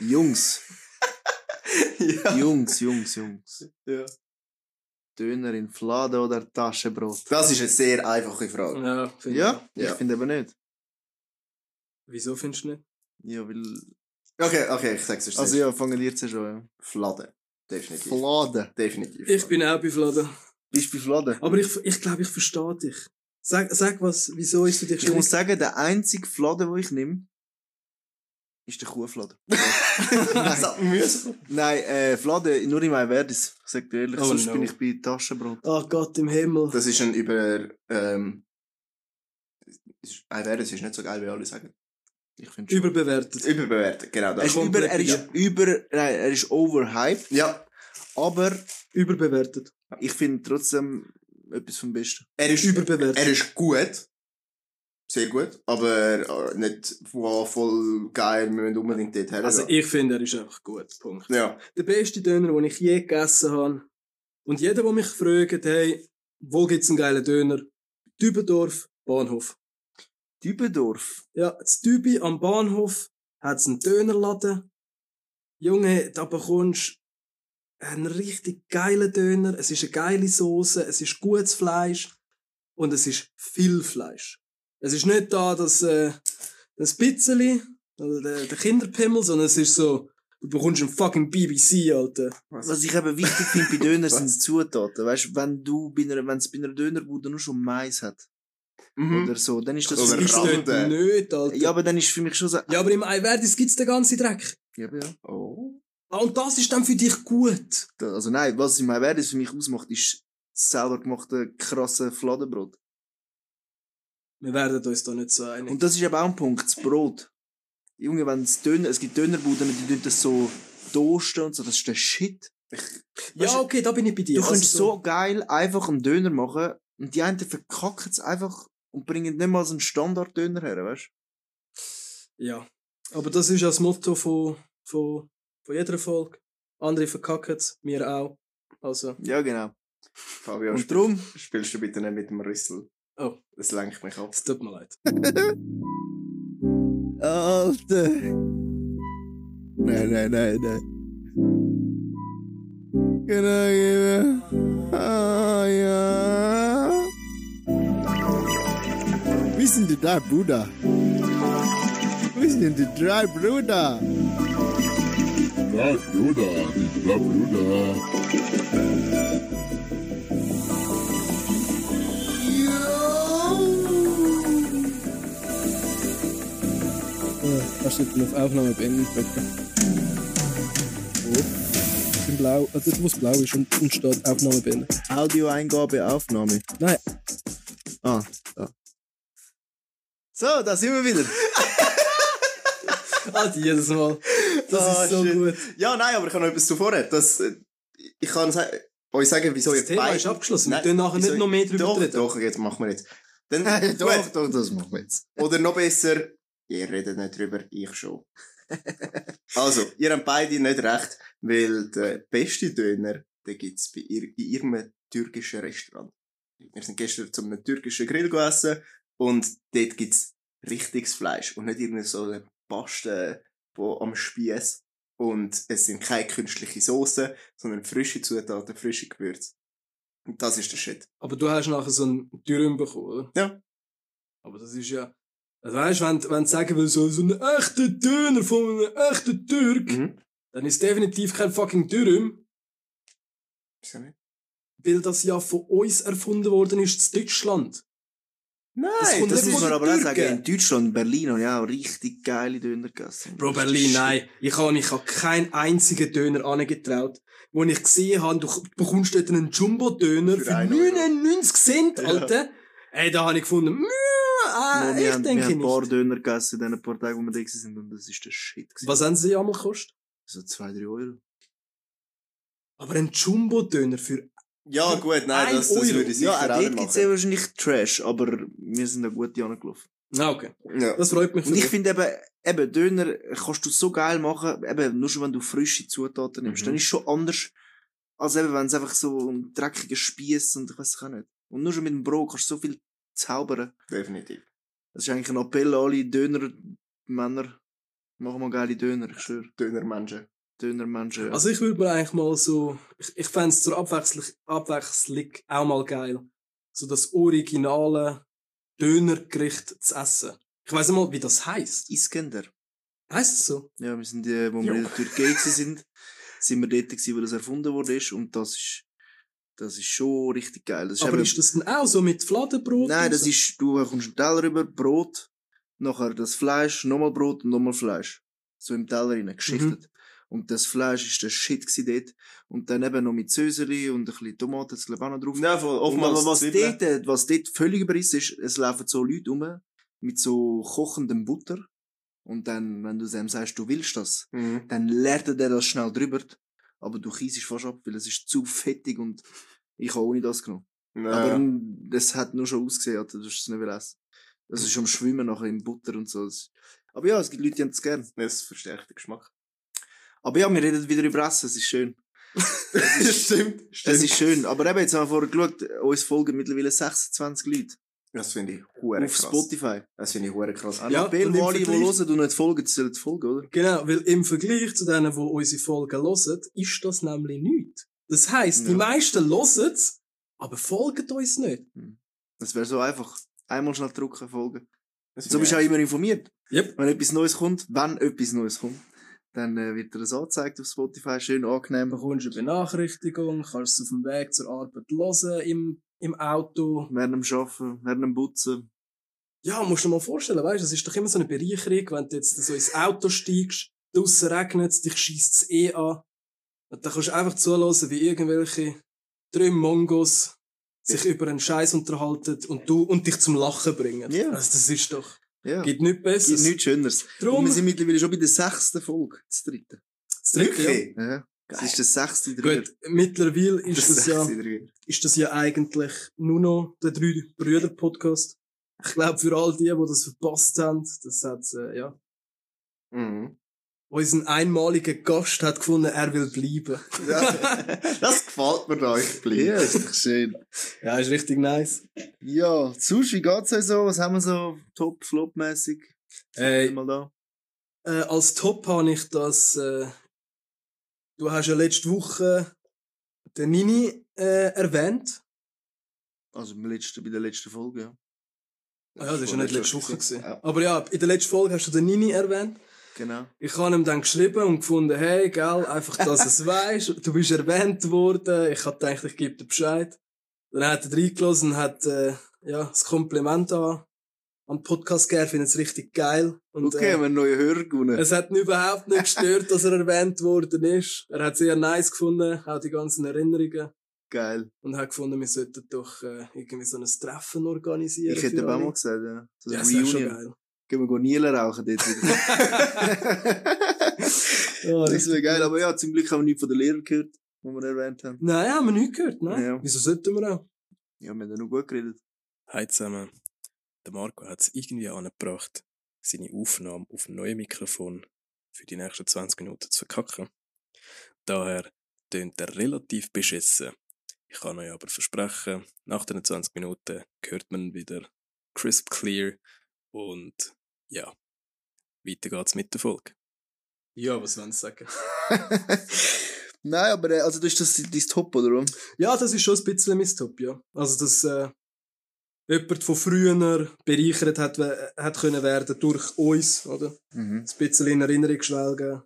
Jungs, ja. Jungs, Jungs, Jungs. ja. Döner in Flade oder Taschenbrot? Das ist eine sehr einfache Frage. Ja, finde Ja, Ja. ich finde aber nicht. ich. Wieso findest du nicht? Ja, weil... Okay, okay, ich sag's dir. Also ja, fangen wir jetzt schon, ja. Fladen. Definitiv. Flade. Definitiv. Ich bin auch bei Fladen. Bist du bei Flade? Aber ich, ich glaube, ich verstehe dich. Sag, sag was, wieso ist für dich Ich muss sagen, der einzige Flade, den ich nehme, ist der Kuhflade. das hat müssen. Nein, äh, Flade, nur in meinem Verdis. Ich sag dir ehrlich, Oh, sonst no. bin ich bei Taschenbrot. Oh Gott im Himmel. Das ist ein über, ähm, ist, ein Wert, das ist nicht so geil, wie alle sagen. Ich finde. Überbewertet. Überbewertet, genau. Er ist über, er ist über, nein, er ist overhyped, Ja, aber Überbewertet. ich finde trotzdem etwas vom Besten. er ist, Überbewertet. er ist gut. Sehr gut. Aber äh, nicht wow, voll geil, wir müssen unbedingt dort her. Also ich finde, er ist einfach gut. Punkt. ja. Der beste Döner, den ich je gegessen habe. Und jeder, der mich fragt, hey, wo gibt's einen geilen Döner? Dübendorf, Bahnhof. Dübendorf. Ja, das Dübi am Bahnhof hat's einen Dönerladen. Junge, da bekommst du einen richtig geilen Döner. Es ist eine geile Soße, es ist gutes Fleisch und es ist viel Fleisch. Es ist nicht da das, äh, das Pizzeli oder der, der Kinderpimmel, sondern es ist so, du bekommst einen fucking BBC, Alter. Was ich eben wichtig finde bei Döner sind die Zutaten. Weißt du, wenn du bei einer, wenn es bei einer Dönerbude nur schon Mais hat Mhm. oder so, dann ist das Oder für mich Ist schon, nicht, Alter. Ja, aber dann ist für mich schon so. Ja, aber im Eiwerdis gibt's den ganzen Dreck. Ja, ja. Oh. Ah, und das ist dann für dich gut. Also nein, was in meinem Verdis für mich ausmacht, ist das selber gemachte krasse Fladenbrot. Wir werden uns da nicht so einig. Und das ist eben auch ein Punkt, das Brot. Junge, wenn es Döner, es gibt Dönerbuden, die tun das so toasten und so, das ist der Shit. ja, okay, da bin ich bei dir. Du Also kannst so geil einfach einen Döner machen und die einen verkacken es einfach und bringen nicht mal so einen Standard-Döner her, weißt Ja. Aber das ist ja das Motto von, von, von jeder Folge. Andere verkacken es, wir auch. Also, du? Ja, genau. Fabio, Und drum, spielst du bitte nicht mit dem Rüssel. Oh, Das lenkt mich ab. es tut mir leid. Alter. Nein, nein, nein, nein. Genau, ah, ja. Wir sind die drei Brüder. Wir sind die drei Brüder. Drei Brüder, die drei Brüder. Kannst du auf Aufnahme beenden drücken? Im Blau, also wo es blau ist und, und steht Aufnahme beenden. Audioeingabe, Aufnahme. Nein, Ah, da. So, da sind wir wieder. ah, jedes Mal. Das Ah, ist so shit. gut. Ja, nein, aber ich habe noch etwas zuvor. Das, ich kann euch sagen, wieso Das ihr Thema beide- ist abgeschlossen. Wir Nein, können nachher nicht noch mehr drüber doch, reden. Doch, jetzt machen wir jetzt. Dann, doch, doch, das machen wir jetzt. Oder noch besser, ihr redet nicht drüber, ich schon. also, ihr habt beide nicht recht, weil der beste Döner, den gibt's bei ihr, in ihrem türkischen Restaurant. Wir sind gestern zu einem türkischen Grill gegessen und dort gibt's richtiges Fleisch und nicht irgendeine so eine Paste wo am Spieß. Und es sind keine künstliche Soße, sondern frische Zutaten, frische Gewürze. Und das ist der Shit. Aber du hast nachher so einen Dürüm bekommen, oder? Ja. Aber das ist ja... Also weißt du, wenn, wenn du sagen willst, so, so ein echter Döner von einem echten Türk, Mhm. dann ist definitiv kein fucking Dürüm, Wieso nicht? weil das ja von uns erfunden worden ist in Deutschland. Nein, kommt Das nicht muss man aber auch sagen. In Deutschland, Berlin, habe ich auch richtig geile Döner gegessen. Bro, Berlin, nein. Ich habe ich hab keinen einzigen Döner angetraut. Wo ich gesehen habe, du bekommst dort einen Jumbo-Döner Für für, einen Euro. 99 Cent, Ja. Alter. Ey, da habe ich gefunden, mh, ah, wir ich haben, wir denke haben ein paar nicht. Döner gegessen in den paar Tagen, wo wir da waren und das ist der Shit. gewesen. Was haben sie einmal gekostet? So zwei, drei Euro. Aber ein Jumbo-Döner für... Ja, gut, nein, Ein das, das würde ich sicher Ja, dort nicht ja machen. wahrscheinlich Trash, aber wir sind da gut angelaufen. Ah, okay. Ja. Das freut mich Und ich finde eben, eben, Döner kannst du so geil machen, eben, nur schon wenn du frische Zutaten nimmst. Mhm. Dann ist schon anders, als eben, wenn es einfach so ein dreckiger Spieß und ich weiß auch nicht. Und nur schon mit dem Brot kannst du so viel zaubern. Definitiv. Das ist eigentlich ein Appell an alle Döner-Männer. Machen wir geile Döner, ich schwöre. Dönermenschen. Dönermenschen. Ja. Also ich würde mir eigentlich mal so, ich, ich fände es zur Abwechslung, Abwechslung auch mal geil, so das originale Dönergericht zu essen. Ich weiss nicht mal, wie das heisst. Iskender. Heisst es so? Ja, wir sind, äh, wo wir in der Türkei sind, sind wir dort gewesen, wo das erfunden wurde und das ist, das ist schon richtig geil. Das ist Aber eben- ist das dann auch so mit Fladenbrot? Nein, das so? ist, du kommst einen Teller rüber, Brot, nachher das Fleisch, nochmal Brot und nochmal Fleisch. So im Teller rein, geschichtet. Und das Fleisch ist der Shit dort. Und dann eben noch mit Söseli und ein bisschen Tomaten, das glaube ich auch noch drauf. Ja, voll. Oftmals was, Zwiebeln. dort, was dort völlig überriss ist, es laufen so Leute rum mit so kochendem Butter. Und dann, wenn du dem sagst, du willst das, Mhm. dann lernt er das schnell drüber. Aber du kiesst fast ab, weil es ist zu fettig und ich habe ohne das genommen. Ja. Aber das hat nur schon ausgesehen, Alter, du hast es nicht essen. Das ist am Schwimmen nachher in Butter und so. Das- Aber ja, es gibt Leute, die haben es gern. Das verstärkt den Geschmack. Aber ja, wir reden wieder über Essen, es ist schön. stimmt, Es ist schön. Aber eben, jetzt haben wir vorher geschaut, uns folgen mittlerweile 26 Leute. Das finde ich hure auf krass. Spotify. Das finde ich hure krass. Ja, Appell, und alle, die hören und nicht folgen, sollen folgen, oder? Genau, weil im Vergleich zu denen, die unsere Folgen hören, ist das nämlich nichts. Das heisst, die Ja. meisten hören es, aber folgen uns nicht. Das wäre so einfach. Einmal schnell drücken, folgen. So bist du auch immer informiert. Yep. Wenn etwas Neues kommt, wenn etwas Neues kommt, dann äh, wird dir das angezeigt auf Spotify, schön angenehm. Du bekommst eine Benachrichtigung, kannst es auf dem Weg zur Arbeit hören, im, im Auto. Während dem Arbeiten, während dem Putzen. Ja, musst du dir mal vorstellen, weißt du, es ist doch immer so eine Bereicherung, wenn du jetzt so ins Auto steigst, draussen regnet es, dich schießt es eh an. Und dann kannst du einfach zuhören, wie irgendwelche drei Mongos sich über einen Scheiß unterhalten und du, und dich zum Lachen bringen. Ja. Also das ist doch, Ja. gibt nichts Gibt Besseres. nichts Schöneres. Drum- Und wir sind mittlerweile schon bei der sechsten Folge, das dritte. Das dritte, ja. Wirklich? Ja. Das ist der sechste Dreier. Gut, mittlerweile ist das, ja, sechste Dreier. ist das ja eigentlich nur noch der drei Brüder Podcast. Ich glaube, für all die, die das verpasst haben, das hat, äh, ja, Mhm. unseren einmaligen Gast hat gefunden, er will bleiben. Ja, das gefällt mir da, ich bleibe. Ja, ist doch schön. Ja, ist richtig nice. Ja, sonst, wie geht's euch so? Was haben wir so top, flop-mässig? Äh, Mal da. äh, als Top habe ich das, äh, du hast ja letzte Woche den Nini äh, erwähnt. Also letzten, bei der letzten Folge, ja. Ah ja, das ist ja nicht letzte Woche gewesen. Ja. Aber ja, in der letzten Folge hast du den Nini erwähnt. Genau. Ich habe ihm dann geschrieben und gefunden, hey, gell, einfach, dass es weisst. Du bist erwähnt worden. Ich hab gedacht, ich gebe dir Bescheid. Dann hat er reingelassen und hat, äh, ja, das Kompliment an, den Podcast gegeben. Findet es richtig geil. Und, Okay, haben wir einen neuen Hörer gewonnen. äh, es hat ihn überhaupt nicht gestört, dass er erwähnt worden ist. Er hat sehr nice gefunden, auch die ganzen Erinnerungen. Geil. Und hat gefunden, wir sollten doch, äh, irgendwie so ein Treffen organisieren. Ich hätte auch mal gesagt, ja. So Ja, das wäre schon Reunion. geil. Gehen wir Nielen rauchen dort wieder. Ja, das wäre geil. Aber ja, zum Glück haben wir nichts von den Lehrern gehört, die wir erwähnt haben. Nein, haben wir nicht gehört, nein. Ja. Wieso sollten wir auch? Ja, wir haben ja noch gut geredet. Hi zusammen. Der Marco hat es irgendwie angebracht, seine Aufnahme auf ein neues Mikrofon für die nächsten 20 Minuten zu verkacken. Daher tönt er relativ beschissen. Ich kann euch aber versprechen, nach den 20 Minuten hört man wieder crisp clear und ja, weiter geht's mit der Folge. Ja, was wollen Sie sagen? Nein, aber äh, also das ist das dein Top, oder? Ja, das ist schon ein bisschen mein Top, ja. Also, dass äh, jemand von früher bereichert hat, hat können werden durch uns, oder? Mhm. Ein bisschen in Erinnerung schwelgen.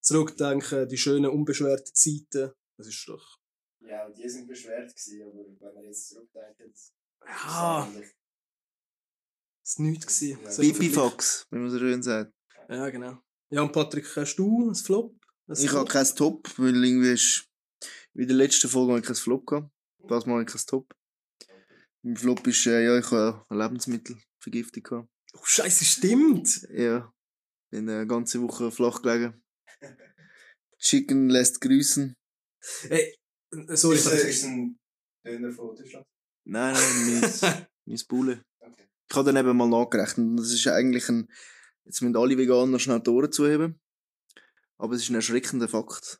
Zurückdenken, die schönen, unbeschwerten Zeiten. Das ist doch... Ja, und die sind beschwert gewesen, aber wenn man jetzt zurückdenkt, Ja, das war nichts gewesen. Ja. Es Fox, wie man so schön sagt. Ja, genau. Ja, und Patrick, hast du ein Flop? Ein Ich habe Flop? kein Top, weil irgendwie ist, wie in der letzten Folge habe ich kein Flop gehabt. Das mal habe ich kein Top. Mein Flop ist, äh, ja, ich habe eine Lebensmittelvergiftung gehabt. Oh, Scheiße, stimmt! Ja. Bin eine ganze Woche flach gelegen. Chicken lässt grüßen. Ey, äh, sorry, ist, äh, ist ein Döner von Deutschland? Nein, nein, mein, mein Bulle. Okay. Ich habe dann eben mal nachgerechnet. Das ist eigentlich ein, jetzt müssen alle Veganer schnell die Ohren zuheben. Aber es ist ein erschreckender Fakt.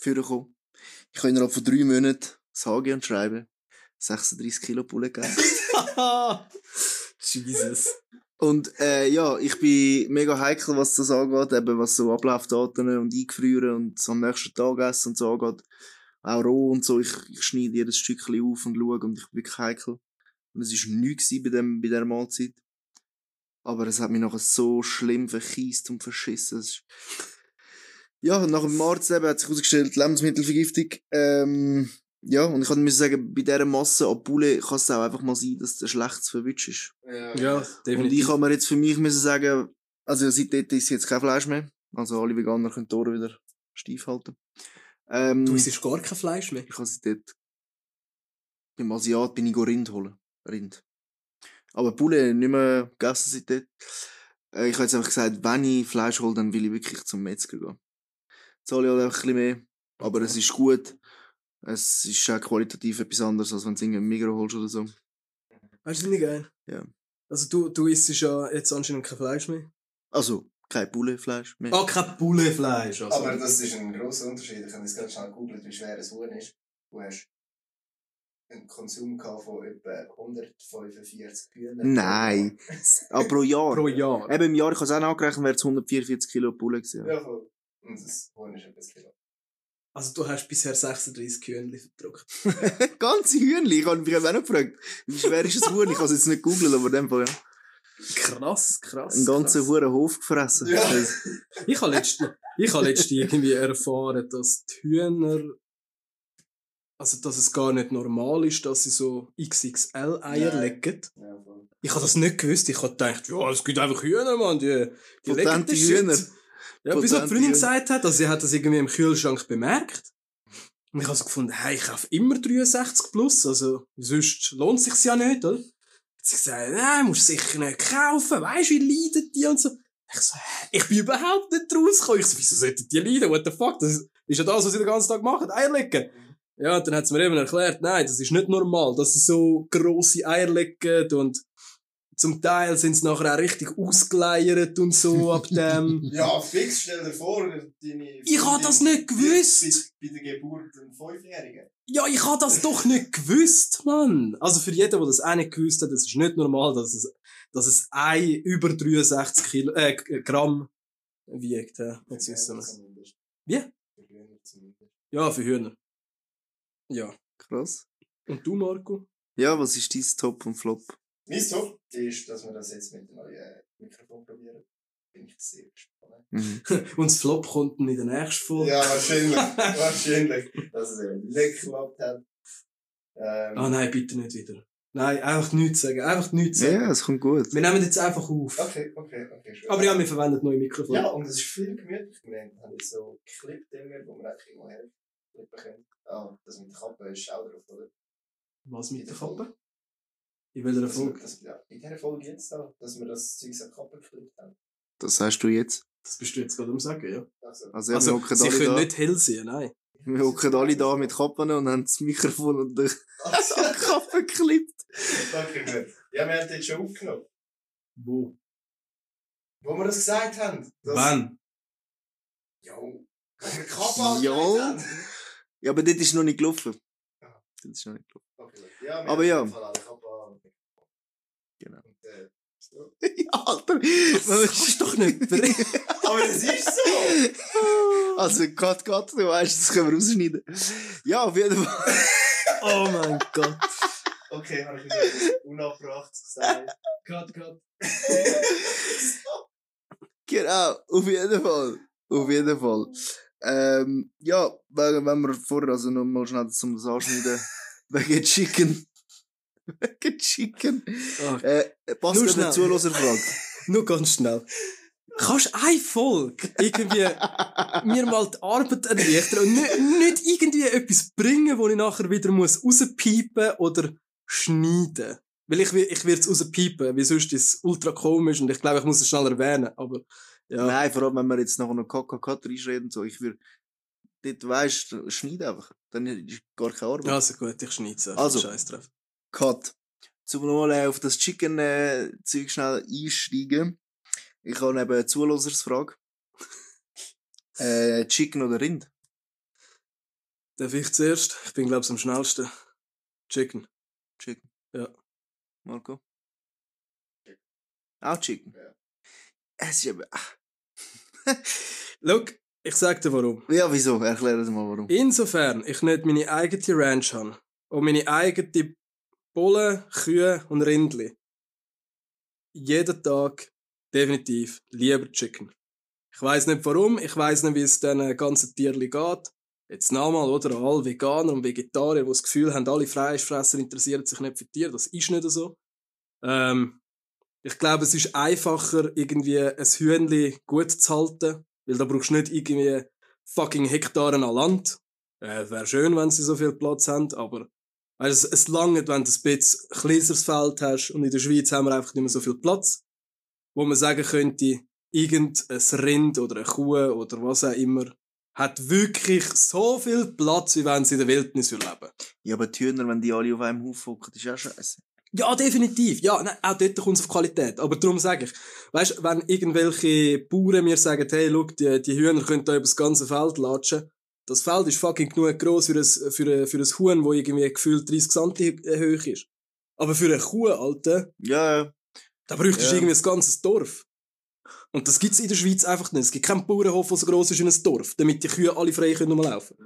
Vorgekommen. Ich habe innerhalb von drei Monaten sage und schreiben 36 Kilo Bulle gegessen. Jesus. Und äh, ja, ich bin mega heikel, was das angeht, eben was so Ablaufdaten und Eingefrieren und am nächsten Tag essen und so angeht. Auch roh und so, ich, ich schneide jedes Stückchen auf und schaue und ich bin wirklich heikel. Und es war nichts bei, dem, bei dieser Mahlzeit. Aber es hat mich nachher so schlimm verkiest und verschissen. Ist ja, nach dem Arzt eben hat sich herausgestellt, Lebensmittelvergiftung. Ähm, ja, und ich kann sagen, bei dieser Masse an Poulet kann es auch einfach mal sein, dass der schlechtes verwünscht ist. Ja, Und definitiv. ich habe mir jetzt für mich müssen sagen, also seitdem ist jetzt kein Fleisch mehr. Also alle Veganer können die Ohren wieder steif halten. Ähm, du isst gar kein Fleisch mehr. ich habe seitdem beim Asiat bin ich Rind holen. Rind. Aber Poulet nicht mehr gegessen seitdem. Äh, ich habe jetzt einfach gesagt, wenn ich Fleisch hole, dann will ich wirklich zum Metzger gehen. Zahle ich halt einfach ein bisschen mehr. Aber es ist gut. Es ist auch qualitativ etwas anderes, als wenn du es irgendwie Migros holst oder so. Weißt du, das nicht geil? Ja. Also du, du isst ja jetzt anscheinend kein Fleisch mehr. Also, kein Poulet-Fleisch mehr. Ah, kein Pouletfleisch. Also. Aber das ist ein grosser Unterschied. Ich habe jetzt ganz schnell gegoogelt, wie schwer ein Huhn ist. Du hast einen Konsum von etwa 145 Hühnern. Nein. Ah, pro Jahr. pro Jahr. Eben im Jahr, ich habe es auch nachgerechnet, wäre es 144 Kilo Poulet gewesen. Ja, voll. Und das Huhn ist etwas Kilo. Also du hast bisher 36 Kühnchen verdruckt. Ganze Hühnchen, ich habe mich auch noch gefragt, wie schwer ist ein Huhn? Ich habe es jetzt nicht gegoogelt, aber in dem Fall, ja. Krass, krass. Einen ganzen krass. Huren Hof gefressen. Ja. Ich habe letztens, ich habe letztens irgendwie erfahren, dass die Hühner, also dass es gar nicht normal ist, dass sie so XXL-Eier legen. Ja. Ich habe das nicht gewusst. Ich habe gedacht, ja, es gibt einfach Hühner, Mann, die, die legen Potente den Shit. Ja, bis die Freundin gesagt hat, also sie hat das irgendwie im Kühlschrank bemerkt. Und ich habe so gefunden, hey, ich kaufe immer 63 plus, also sonst lohnt sich's ja nicht, oder? Hat sie gesagt, nein, musst du sicher nicht kaufen, weisst wie leiden die und so. Ich so, ich bin überhaupt nicht rausgekommen. Ich so, wieso sollten die leiden? What the fuck? Das ist ja das, was sie den ganzen Tag machen, Eier legen. Ja, und dann hat sie mir eben erklärt, nein, das ist nicht normal, dass sie so grosse Eier legen und zum Teil sind sie nachher auch richtig ausgeleiert und so ab dem. Ja, fix, stell dir vor, deine. Ich hab das nicht gewusst. Bei, bei der Geburt ein Fünfjährigen. Ja, ich hab das doch nicht gewusst, Mann. Also für jeden, der das auch nicht gewusst hat, es ist nicht normal, dass es, dass es Ei über 63 Kilo, äh, Gramm wiegt. Ja. Jetzt wissen wir's. Wie? Ja, für Hühner. Ja. Krass. Und du, Marco? Ja, was ist dein Top und Flop? Mein Top ist, dass wir das jetzt mit dem neuen Mikrofon probieren. Bin ich sehr gespannt. Mhm. Und das Flop kommt dann in der nächsten Folge. Ja, wahrscheinlich. wahrscheinlich. Dass es eben nicht geklappt hat. Ähm, Ah nein, bitte nicht wieder. Nein, einfach nichts sagen. Einfach nichts sagen. Ja, es kommt gut. Wir nehmen jetzt einfach auf. Okay, okay, okay. schön. Aber ja, wir verwenden neue Mikrofone. Ja, und es ist viel gemütlich. Wir haben jetzt so Clip-Dinger, wo man eigentlich immer helfen klippen können. Ah, das mit der Kappe ist auch drauf, oder? Was mit der Kappe? In welcher Dass wir- Folge? dass- ja, in dieser Folge jetzt da, dass wir das Zeug an die Kappe geklippt haben. Das sagst du jetzt. Das bist du jetzt gerade am Sagen, ja. Also, Also, ja, Also, sie können da. nicht hell sehen, nein. Wir hocken alle da mit Kappen und haben das Mikrofon und die Kappe geklippt. okay, gut. Ja, wir haben das schon aufgenommen. Wo? Wo wir das gesagt haben. Das, Wann? Jo. Wo wir die Kappe angelegt Jo. Ja, aber das ist noch nicht gelaufen. Aha. Das ist noch nicht gelaufen. Okay, ja, Aber ja. auf jeden Fall alle Kappe an. Genau. Und, äh, so. Ja, Alter. Das kannst doch nicht Aber es ist so! Also, Gott, Gott, du weißt, das können wir rausschneiden. Ja, auf jeden Fall. Oh mein Gott. Okay, habe ich wieder etwas Unabbrachtes gesagt. Cut, cut. Genau, auf jeden Fall. Auf jeden Fall. Ähm, ja, wenn wir vorher, also nochmal schnell zum das anschneiden, wegen Chicken. wegen Chicken. Ah, Äh, passt Nur schnell. eine Zuhörerfrage. nur ganz schnell. Kannst eine Folge irgendwie mir mal die Arbeit erleichtern und nicht, nicht irgendwie etwas bringen, wo ich nachher wieder muss rauspiepen oder schneiden? Weil ich, will- ich werde es rauspiepen, weil sonst ist es ultra komisch und ich glaube, ich muss es schnell erwähnen, aber ja. Nein, vor allem, wenn wir jetzt nachher noch KKK reinreden, so, ich würde, dort weisst schneid einfach. Dann ist gar keine Arbeit. Also gut, ich schneide es. Also. Scheiß drauf. Cut. Zum nochmal äh, auf das Chicken-Zeug schnell einsteigen. Ich habe eben eine Zuhörersfrage. äh, Chicken oder Rind? Darf ich zuerst? Ich bin, glaube ich, am schnellsten. Chicken. Chicken. Ja. Marco? Auch Chicken? Ja. Es ist eben... ach. Schau, ich sag dir warum. Ja, wieso? Erklär das mal, warum. Insofern ich nicht meine eigene Ranch habe und meine eigene Bullen, Kühe und Rindli, jeden Tag definitiv lieber Chicken. Ich weiß nicht warum, ich weiß nicht, wie es diesen ganzen Tierli geht. Jetzt nochmal, oder? Alle Veganer und Vegetarier, die das Gefühl haben, alle Fleischfresser interessieren sich nicht für Tiere. Das ist nicht so. Ähm, ich glaube, es ist einfacher, irgendwie ein Hühnli gut zu halten, weil da brauchst du nicht irgendwie fucking Hektaren an Land. Äh, Wäre schön, wenn sie so viel Platz haben, aber weißt, es, es langt, wenn du ein bisschen kleineres Feld hast und in der Schweiz haben wir einfach nicht mehr so viel Platz, wo man sagen könnte, irgendein Rind oder eine Kuh oder was auch immer hat wirklich so viel Platz, wie wenn sie in der Wildnis leben würden. Ja, aber die Hühner, wenn die alle auf einem Haufen hocken, ist auch scheiße. Ja, definitiv. Ja, nein, auch dort kommt es auf Qualität. Aber darum sage ich, weißt, wenn irgendwelche Bauern mir sagen, hey, schau, die, die Hühner können da über das ganze Feld latschen, das Feld ist fucking genug gross für ein, für ein, für ein Huhn, wo irgendwie gefühlt 30 cm hoch ist. Aber für eine Kuh, Alter, Ja, ja. da bräuchtest du Ja. irgendwie ein ganzes Dorf. Und das gibt's in der Schweiz einfach nicht. Es gibt keinen Bauernhof, der so gross ist wie ein Dorf, damit die Kühe alle frei können rumlaufen.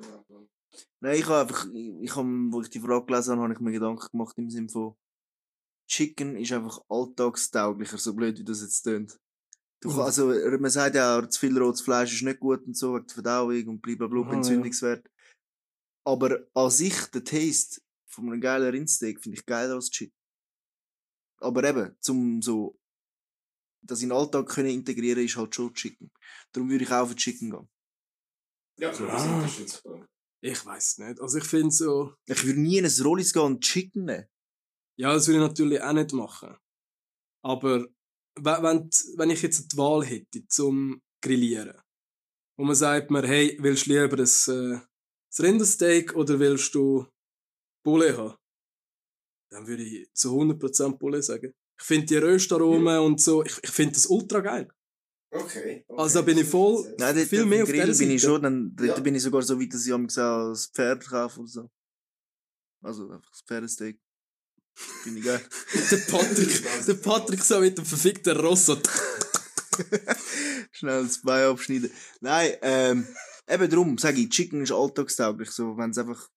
Nein, ich habe einfach, ich, ich hab, wo ich die Frage gelesen habe, habe ich mir Gedanken gemacht im Sinne von, Chicken ist einfach alltagstauglicher, so blöd wie das jetzt tönt. Du, Mhm. also, man sagt ja auch, zu viel rotes Fleisch ist nicht gut und so, wegen der Verdauung und blablabla, ja. Entzündungswert. Aber an sich, der Taste von einem geilen Rindsteak finde ich geiler als Chicken. Aber eben, zum so, das in den Alltag können integrieren, ist halt schon Chicken. Darum würde ich auch für Chicken gehen. Ja, so, das Ah. unterstützbar. Ich weiß nicht. Also ich finde so, Ich würde nie in ein Rollis gehen und Chicken nehmen. Ja, das würde ich natürlich auch nicht machen. Aber wenn, wenn ich jetzt die Wahl hätte zum Grillieren und man sagt mir, hey, willst du lieber ein, äh, ein Rindersteak oder willst du Bulle haben? Dann würde ich zu 100% Bulle sagen. Ich finde die Röstaromen und so, ich, ich finde das ultra geil. Okay. okay. Also da bin ich voll- Nein, dort Viel mehr dem auf Grill bin ich schon, dann, dort Ja. bin ich sogar so weit, dass ich am gesagt das Pferd kaufe oder so. Also einfach das Pferdesteak. Finde ich geil. Der Patrick, der Patrick so mit dem verfickten Ross. so- Schnell das Bein abschneiden. Nein, ähm, eben drum, sage ich, Chicken ist alltagstauglich, so, wenn es einfach,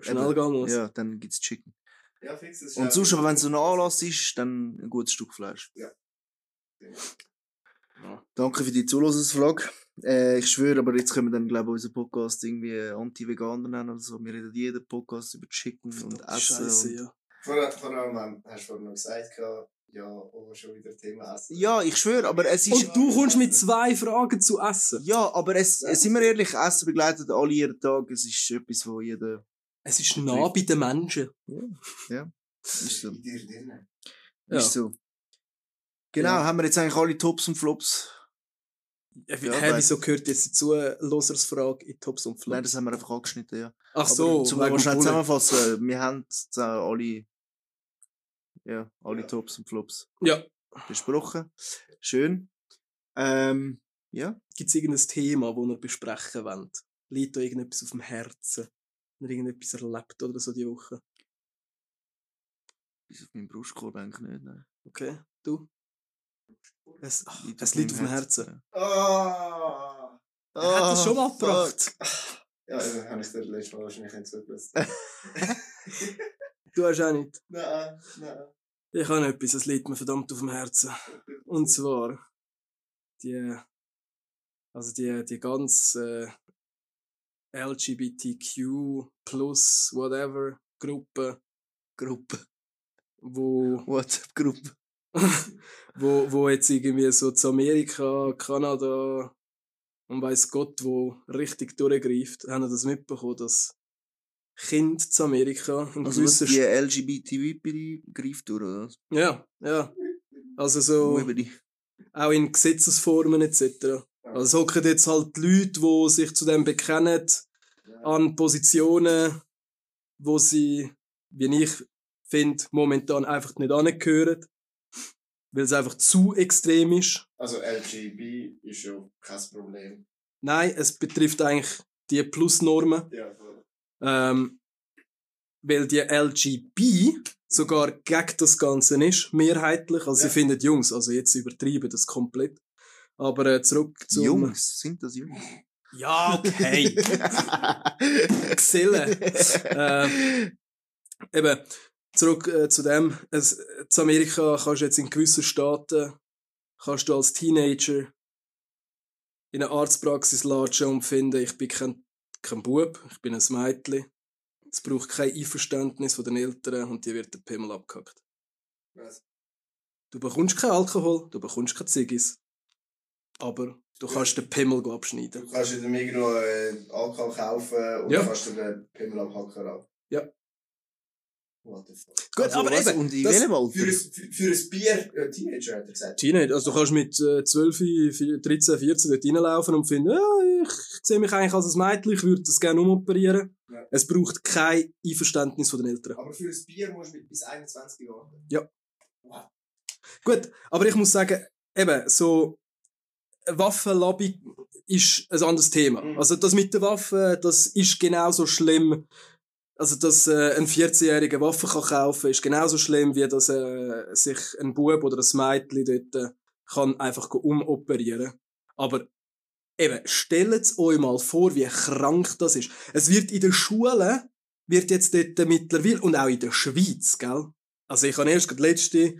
Schnell Eben, gehen muss. ja, dann gibt's Chicken. Ja, fix, das Und sonst, aber wenn es so ein Anlass ist, dann ein gutes Stück Fleisch. Ja. Danke für die Zuhörungsfrage. Äh, ich schwöre, aber jetzt können wir dann, glaube ich, unseren Podcast irgendwie Anti-Veganer nennen oder so. Wir reden jeden Podcast über Chicken und Essen. Scheiße, und ja. Vor, allem, hast du vorhin noch gesagt, ja, oh, schon wieder Thema Essen. Ja, ich schwöre, aber es ist. Und du kommst mit zwei Fragen zu essen. Ja, aber es, es sind wir ehrlich, Essen begleitet alle jeden Tag. Es ist etwas, wo jeder. Es ist nah bei den Menschen. Ist so. In dir drin. Ja. Ist so. Genau, Ja. haben wir jetzt eigentlich alle Tops und Flops? Ja, Ja, hey, wieso gehört jetzt dazu Losers Frage in Tops und Nein, Flops? das haben wir einfach angeschnitten, ja. Ach so, aber zum mal schnell zusammenfassen, wir haben jetzt auch alle, ja, alle Ja. Tops und Flops Ja. besprochen. Schön. Ähm, ja. Gibt es irgendein Thema, das ihr besprechen wollt? Liegt da irgendetwas auf dem Herzen? Oder irgendetwas erlebt oder so die Woche? Bis auf meinen Brustkorb eigentlich nicht, nein. Okay, du? Es, ach, Liegt es auf liegt auf meinem dem Herzen. Ah! Er hat es Ah, schon mal fuck. gebracht. Ja, also habe ich dir letztes Mal wahrscheinlich nicht zugelassen. Du hast auch nicht. nein, nein. Ich habe etwas, es liegt mir verdammt auf dem Herzen. Und zwar die, also die, die ganz äh, LGBTQ plus whatever Gruppe, Gruppe. wo, WhatsApp-Gruppe. wo, wo jetzt irgendwie so zu Amerika, Kanada und weiß Gott wo richtig durchgreift, haben das mitbekommen, dass Kind zu Amerika in Also was die LGBT greift durch, oder was? Ja, ja. Also so, Über die. auch in Gesetzesformen etc. Also es hocken jetzt halt Leute, die sich zu dem bekennen, an Positionen, wo sie, wie ich finde, momentan einfach nicht angehören. Weil es einfach zu extrem ist. Also LGB ist ja kein Problem. Nein, es betrifft eigentlich die Plusnormen. Ja. Ähm, weil die LGB sogar gegen das Ganze ist, mehrheitlich. Also sie finden Jungs, also jetzt übertreiben das komplett. Aber äh, zurück zu Jungs, sind das Jungs? Ja, okay. Gesellen. äh, eben, zurück äh, zu dem. Es, in Amerika kannst du jetzt in gewissen Staaten, kannst du als Teenager in einer Arztpraxis latschen und finden, ich bin kein, kein Bub, ich bin ein Mädchen. Es braucht kein Einverständnis von den Eltern und dir wird der Pimmel abgehackt. Was? Du bekommst keinen Alkohol, du bekommst keine Ziggis. Aber du kannst den Pimmel abschneiden. Du kannst in dem Migros äh, Alkohol kaufen und Ja. kannst den Pimmel abhacken. Ja. Gut, Also aber was? eben, Und in welchem Alter? Für ein, für, für ein Bier, äh, Teenager hat er gesagt. Teenager, also du kannst mit äh, 12, vier- 13, 14 dort reinlaufen und finden, ja, ich sehe mich eigentlich als ein Mädchen, ich würde das gerne umoperieren. Ja. Es braucht kein Einverständnis von den Eltern. Aber für ein Bier musst du mit bis 21 Jahren. Gut, aber ich muss sagen, eben, so, Waffenlobby ist ein anderes Thema. Mhm. Also das mit der Waffe, das ist genauso schlimm, also dass äh, ein 14-jähriger Waffe kann kaufen, ist genauso schlimm, wie dass äh, sich ein Bub oder ein Mädchen dort äh, kann einfach umoperieren. Aber eben, stellt euch mal vor, wie krank das ist. Es wird in den Schulen, wird jetzt dort mittlerweile, und auch in der Schweiz, gell? Also ich habe erst gerade letzte